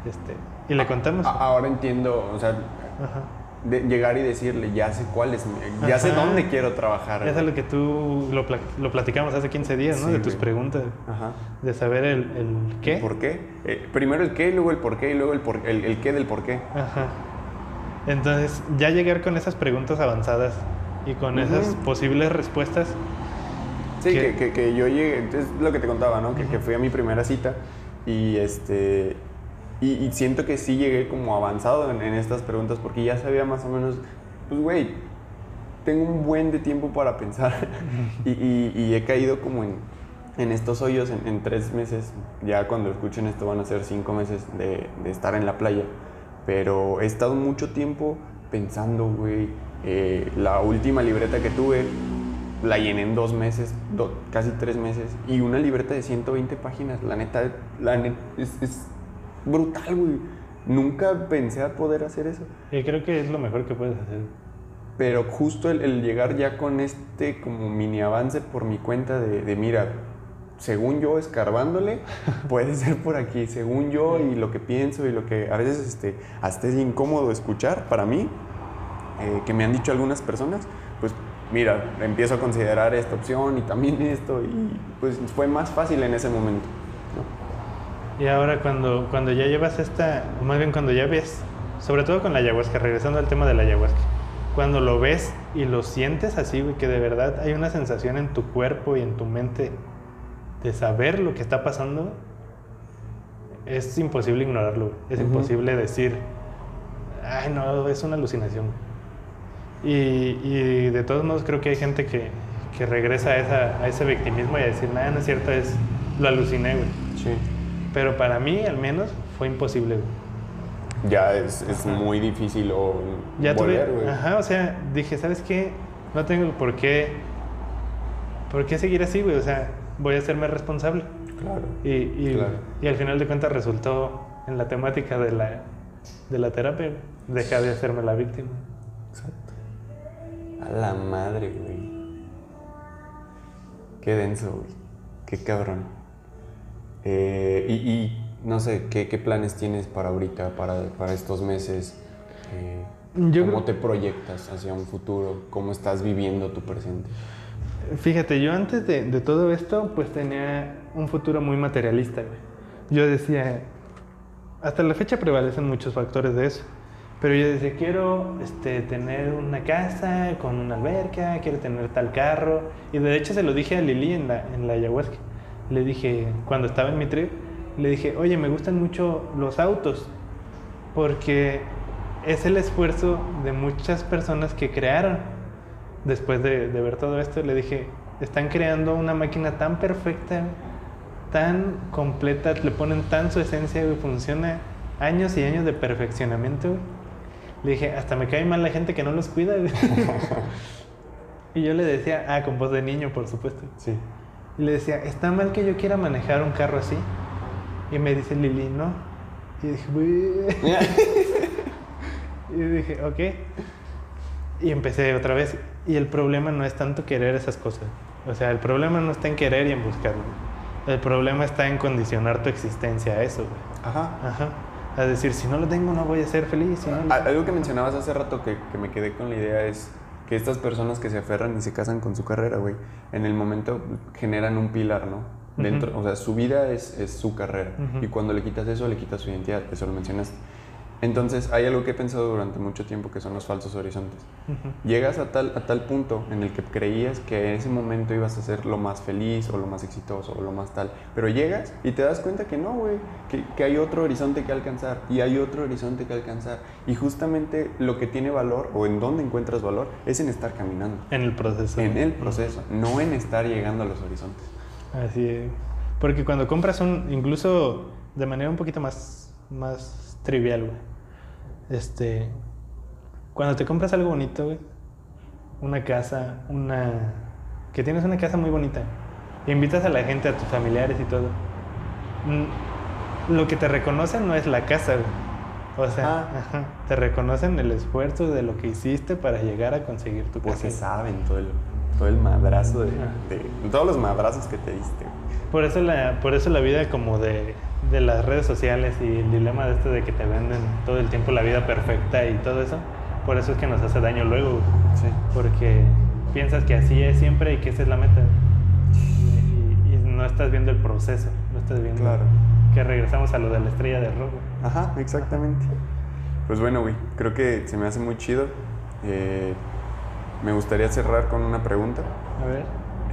Este, y le contamos. A- Ahora entiendo, o sea, Ajá. de llegar y decirle, ya sé cuál es, ya sé Ajá. dónde quiero trabajar. Es lo que tú lo, pla- lo platicamos hace 15 días, ¿no? Sí, de tus güey. preguntas, Ajá. de saber el, el qué. ¿Por qué? Eh, primero el qué, luego el por qué y luego el, por, el, el qué del por qué. Ajá. Entonces, ya llegar con esas preguntas avanzadas y con esas posibles respuestas, Sí, ¿Qué? que, que, que yo llegué, es lo que te contaba, ¿no? Que, que fui a mi primera cita y este y, y siento que sí llegué como avanzado en, en estas preguntas porque ya sabía más o menos, pues güey, tengo un buen de tiempo para pensar. Y, y- y he caído como en, en estos hoyos en, en tres meses, ya cuando escuchen esto van a ser cinco meses de, de estar en la playa, pero he estado mucho tiempo pensando, güey, eh, la última libreta que tuve la llené en dos meses, do- casi tres meses, y una libreta de 120 páginas, la neta, la neta, es, es brutal, güey. Nunca pensé a poder hacer eso. y creo que es lo mejor que puedes hacer. Pero justo el, el llegar ya con este como mini avance por mi cuenta de, de, mira, según yo escarbándole, puede ser por aquí, según yo y lo que pienso y lo que a veces este, hasta es incómodo escuchar para mí, eh, que me han dicho algunas personas, pues mira, empiezo a considerar esta opción y también esto y pues fue más fácil en ese momento. Y ahora cuando, cuando ya llevas esta, o más bien cuando ya ves sobre todo con la ayahuasca, regresando al tema de la ayahuasca. Cuando lo ves y lo sientes así, güey, que de verdad hay una sensación en tu cuerpo y en tu mente de saber lo que está pasando, es imposible ignorarlo. güey. Es imposible decir, ay, no, es una alucinación. Y, y de todos modos creo que hay gente que, que regresa a, esa- a ese victimismo y a decir, nada, no es cierto, es, lo aluciné, güey. Sí. Pero para mí, al menos, fue imposible, güey. Ya es, es muy difícil o Ya volver, tuve, güey. ajá, o sea, dije, ¿sabes qué? No tengo por qué, por qué seguir así, güey, o sea, voy a hacerme responsable. Claro. Y, y, Claro. y al final de cuentas resultó en la temática de la, de la terapia, dejar de hacerme la víctima. Exacto. A la madre, güey. Qué denso, güey. Qué cabrón. Eh, y, y no sé, ¿qué, qué planes tienes para ahorita, para, para estos meses? Eh, Yo ¿Cómo creo- te proyectas hacia un futuro? ¿Cómo estás viviendo tu presente? Fíjate, yo antes de, de todo esto, pues tenía un futuro muy materialista, güey. Yo decía, hasta la fecha prevalecen muchos factores de eso, pero yo decía, quiero este, tener una casa con una alberca, quiero tener tal carro, y de hecho se lo dije a Lili en la, en la ayahuasca. Le dije, cuando estaba en mi trip, le dije, oye, me gustan mucho los autos, porque es el esfuerzo de muchas personas que crearon después de, ver todo esto, le dije, están creando una máquina tan perfecta, tan completa, le ponen tan su esencia, güey, funciona años y años de perfeccionamiento. Le dije, hasta me cae mal la gente que no los cuida. güey". y yo le decía, ah, con voz de niño, por supuesto. Sí. Y le decía, ¿está mal que yo quiera manejar un carro así? Y me dice Lili, no. Y dije, "Güey". Y dije, ok. Y empecé otra vez. Y el problema no es tanto querer esas cosas. O sea, el problema no está en querer y en buscarlo. El problema está en condicionar tu existencia a eso, güey. Ajá. Ajá. A decir, si no lo tengo, no voy a ser feliz. si no lo- A- Algo que mencionabas hace rato que, que me quedé con la idea es que estas personas que se aferran y se casan con su carrera, güey, en el momento generan un pilar, ¿no? Dentro. O sea, su vida es, es su carrera. Y cuando le quitas eso, le quitas su identidad, eso lo mencionaste. Entonces, hay algo que he pensado durante mucho tiempo que son los falsos horizontes. Llegas a tal, a tal punto en el que creías que en ese momento ibas a ser lo más feliz o lo más exitoso o lo más tal, pero llegas y te das cuenta que no, güey, que, que hay otro horizonte que alcanzar y hay otro horizonte que alcanzar. Y justamente lo que tiene valor o en donde encuentras valor es en estar caminando, En el proceso. en el proceso, no en estar llegando a los horizontes. Así es. Porque cuando compras un, incluso de manera un poquito más, más trivial, güey. Este, cuando te compras algo bonito, güey, una casa, una, que tienes una casa muy bonita, e invitas a la gente, a tus familiares y todo, mm, lo que te reconocen no es la casa, güey. O sea, Ah. ajá, te reconocen el esfuerzo de lo que hiciste para llegar a conseguir tu Porque casa. saben todo el, todo el madrazo de, de- todos los madrazos que te diste. Por eso la, por eso la vida como de, de las redes sociales y el dilema de este de que te venden todo el tiempo la vida perfecta y todo eso, por eso es que nos hace daño luego, güey. Sí. porque piensas que así es siempre y que esa es la meta. Y, y no estás viendo el proceso, no estás viendo Claro. que regresamos a lo de la estrella de rojo. Ajá, exactamente. Pues bueno, güey, creo que se me hace muy chido. Eh, me gustaría cerrar con una pregunta. A ver,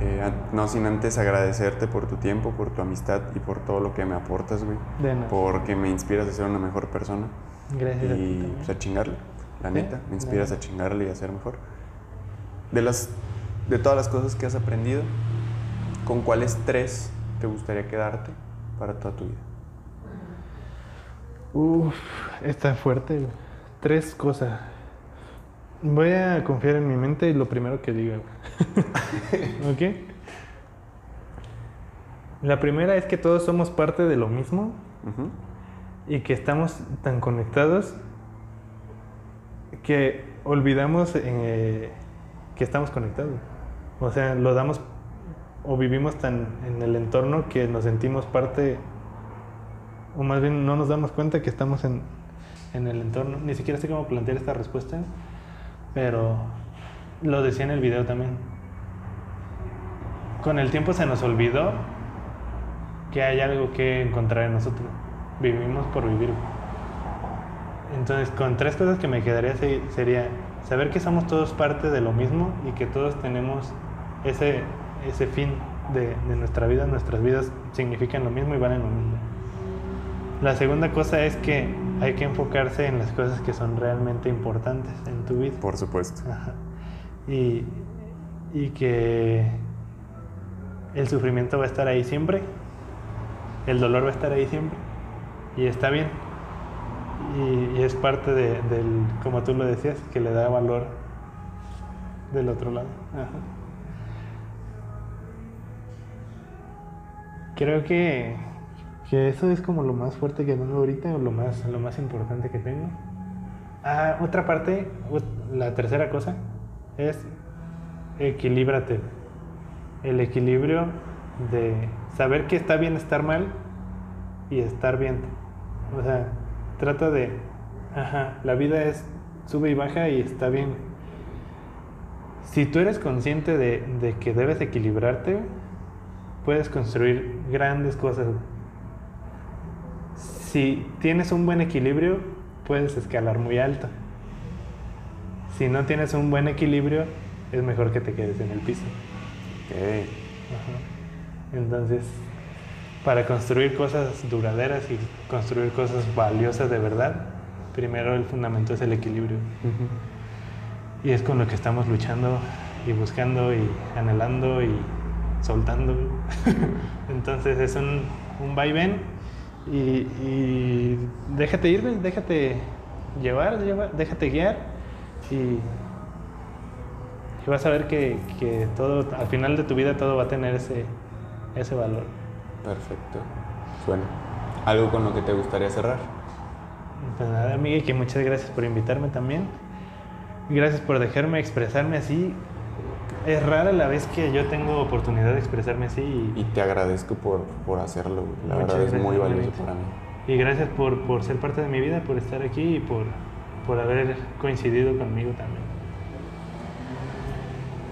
Eh, no sin antes agradecerte por tu tiempo, por tu amistad y por todo lo que me aportas, güey. de nada. Porque me inspiras a ser una mejor persona. Gracias a Y también. pues, a chingarle, la Sí, neta. Me inspiras a chingarle y a ser mejor. De, las, de todas las cosas que has aprendido, ¿con cuáles tres te gustaría quedarte para toda tu vida? Uf, está fuerte. güey. Tres cosas. Voy a confiar en mi mente y lo primero que diga. ¿Ok? La primera es que todos somos parte de lo mismo y que estamos tan conectados que olvidamos eh, que estamos conectados. O sea, lo damos o vivimos tan en el entorno que nos sentimos parte, o más bien no nos damos cuenta que estamos en, en el entorno. Ni siquiera sé cómo plantear esta respuesta, pero lo decía en el video también. Con el tiempo se nos olvidó que hay algo que encontrar en nosotros. Vivimos por vivir. Entonces, con tres cosas que me quedaría se- sería saber que somos todos parte de lo mismo y que todos tenemos ese, ese fin de, de nuestra vida. Nuestras vidas significan lo mismo y valen lo mismo. La segunda cosa es que hay que enfocarse en las cosas que son realmente importantes en tu vida. Por supuesto. Ajá. Y, y que el sufrimiento va a estar ahí siempre, el dolor va a estar ahí siempre, y está bien. Y, y es parte de, del, como tú lo decías, que le da valor del otro lado. Ajá. Creo que, eso es como lo más fuerte que tengo ahorita, o lo más, lo más importante que tengo. Ah, otra parte, la tercera cosa, es equilíbrate. El equilibrio de saber que está bien estar mal y estar bien. O sea, trata de, ajá, la vida es sube y baja y está bien. Si tú eres consciente de que debes equilibrarte, puedes construir grandes cosas. Si tienes un buen equilibrio, puedes escalar muy alto. Si no tienes un buen equilibrio, es mejor que te quedes en el piso. Ajá. Entonces, para construir cosas duraderas y construir cosas valiosas de verdad, primero el fundamento es el equilibrio. Y es con lo que estamos luchando y buscando y anhelando y soltando. Entonces es un, un vaivén y, y déjate ir, güey, déjate llevar, llevar, déjate guiar y, y vas a ver que, que todo, al final de tu vida todo va a tener ese, ese valor. Perfecto. Bueno, ¿algo con lo que te gustaría cerrar? Pues nada, Miguel, que muchas gracias por invitarme también. Gracias por dejarme expresarme así. Es rara la vez que yo tengo oportunidad de expresarme así y, Y te agradezco por, por hacerlo. güey. La Muchas verdad es muy valioso para mí. y gracias por, por ser parte de mi vida, por estar aquí y por, por haber coincidido conmigo también.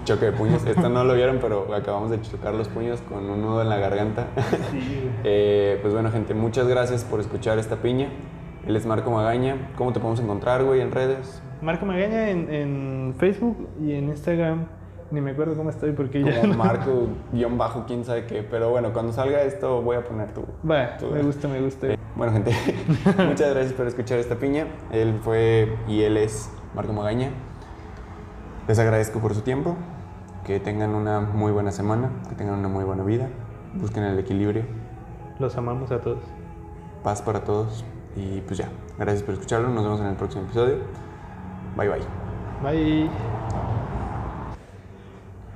Choque de puños. Esto no lo vieron, pero acabamos de chocar los puños con un nudo en la garganta. Sí, Eh, pues bueno, gente, muchas gracias por escuchar esta piña. Él es Marco Magaña. ¿Cómo te podemos encontrar, güey, en redes? Marco Magaña en, en Facebook y en Instagram. Ni me acuerdo cómo estoy porque ya. No- Marco, guion bajo, quién sabe qué. Pero bueno, cuando salga esto voy a poner tu... Va, tu- me gusta, me gusta. Eh, bueno, gente, muchas gracias por escuchar esta piña. Él fue y él es Marco Magaña. Les agradezco por su tiempo. Que tengan una muy buena semana, que tengan una muy buena vida. Busquen el equilibrio, Los amamos a todos. paz para todos. Y pues ya, gracias por escucharlo. Nos vemos en el próximo episodio. Bye bye. Bye.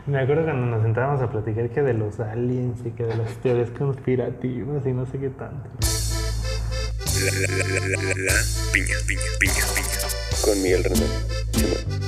Me acuerdo cuando nos sentábamos a platicar que de los aliens y que de las teorías conspirativas y no sé qué tanto. La, la, la, la, la, la, piña, piña, piña, piña. Con Miguel René.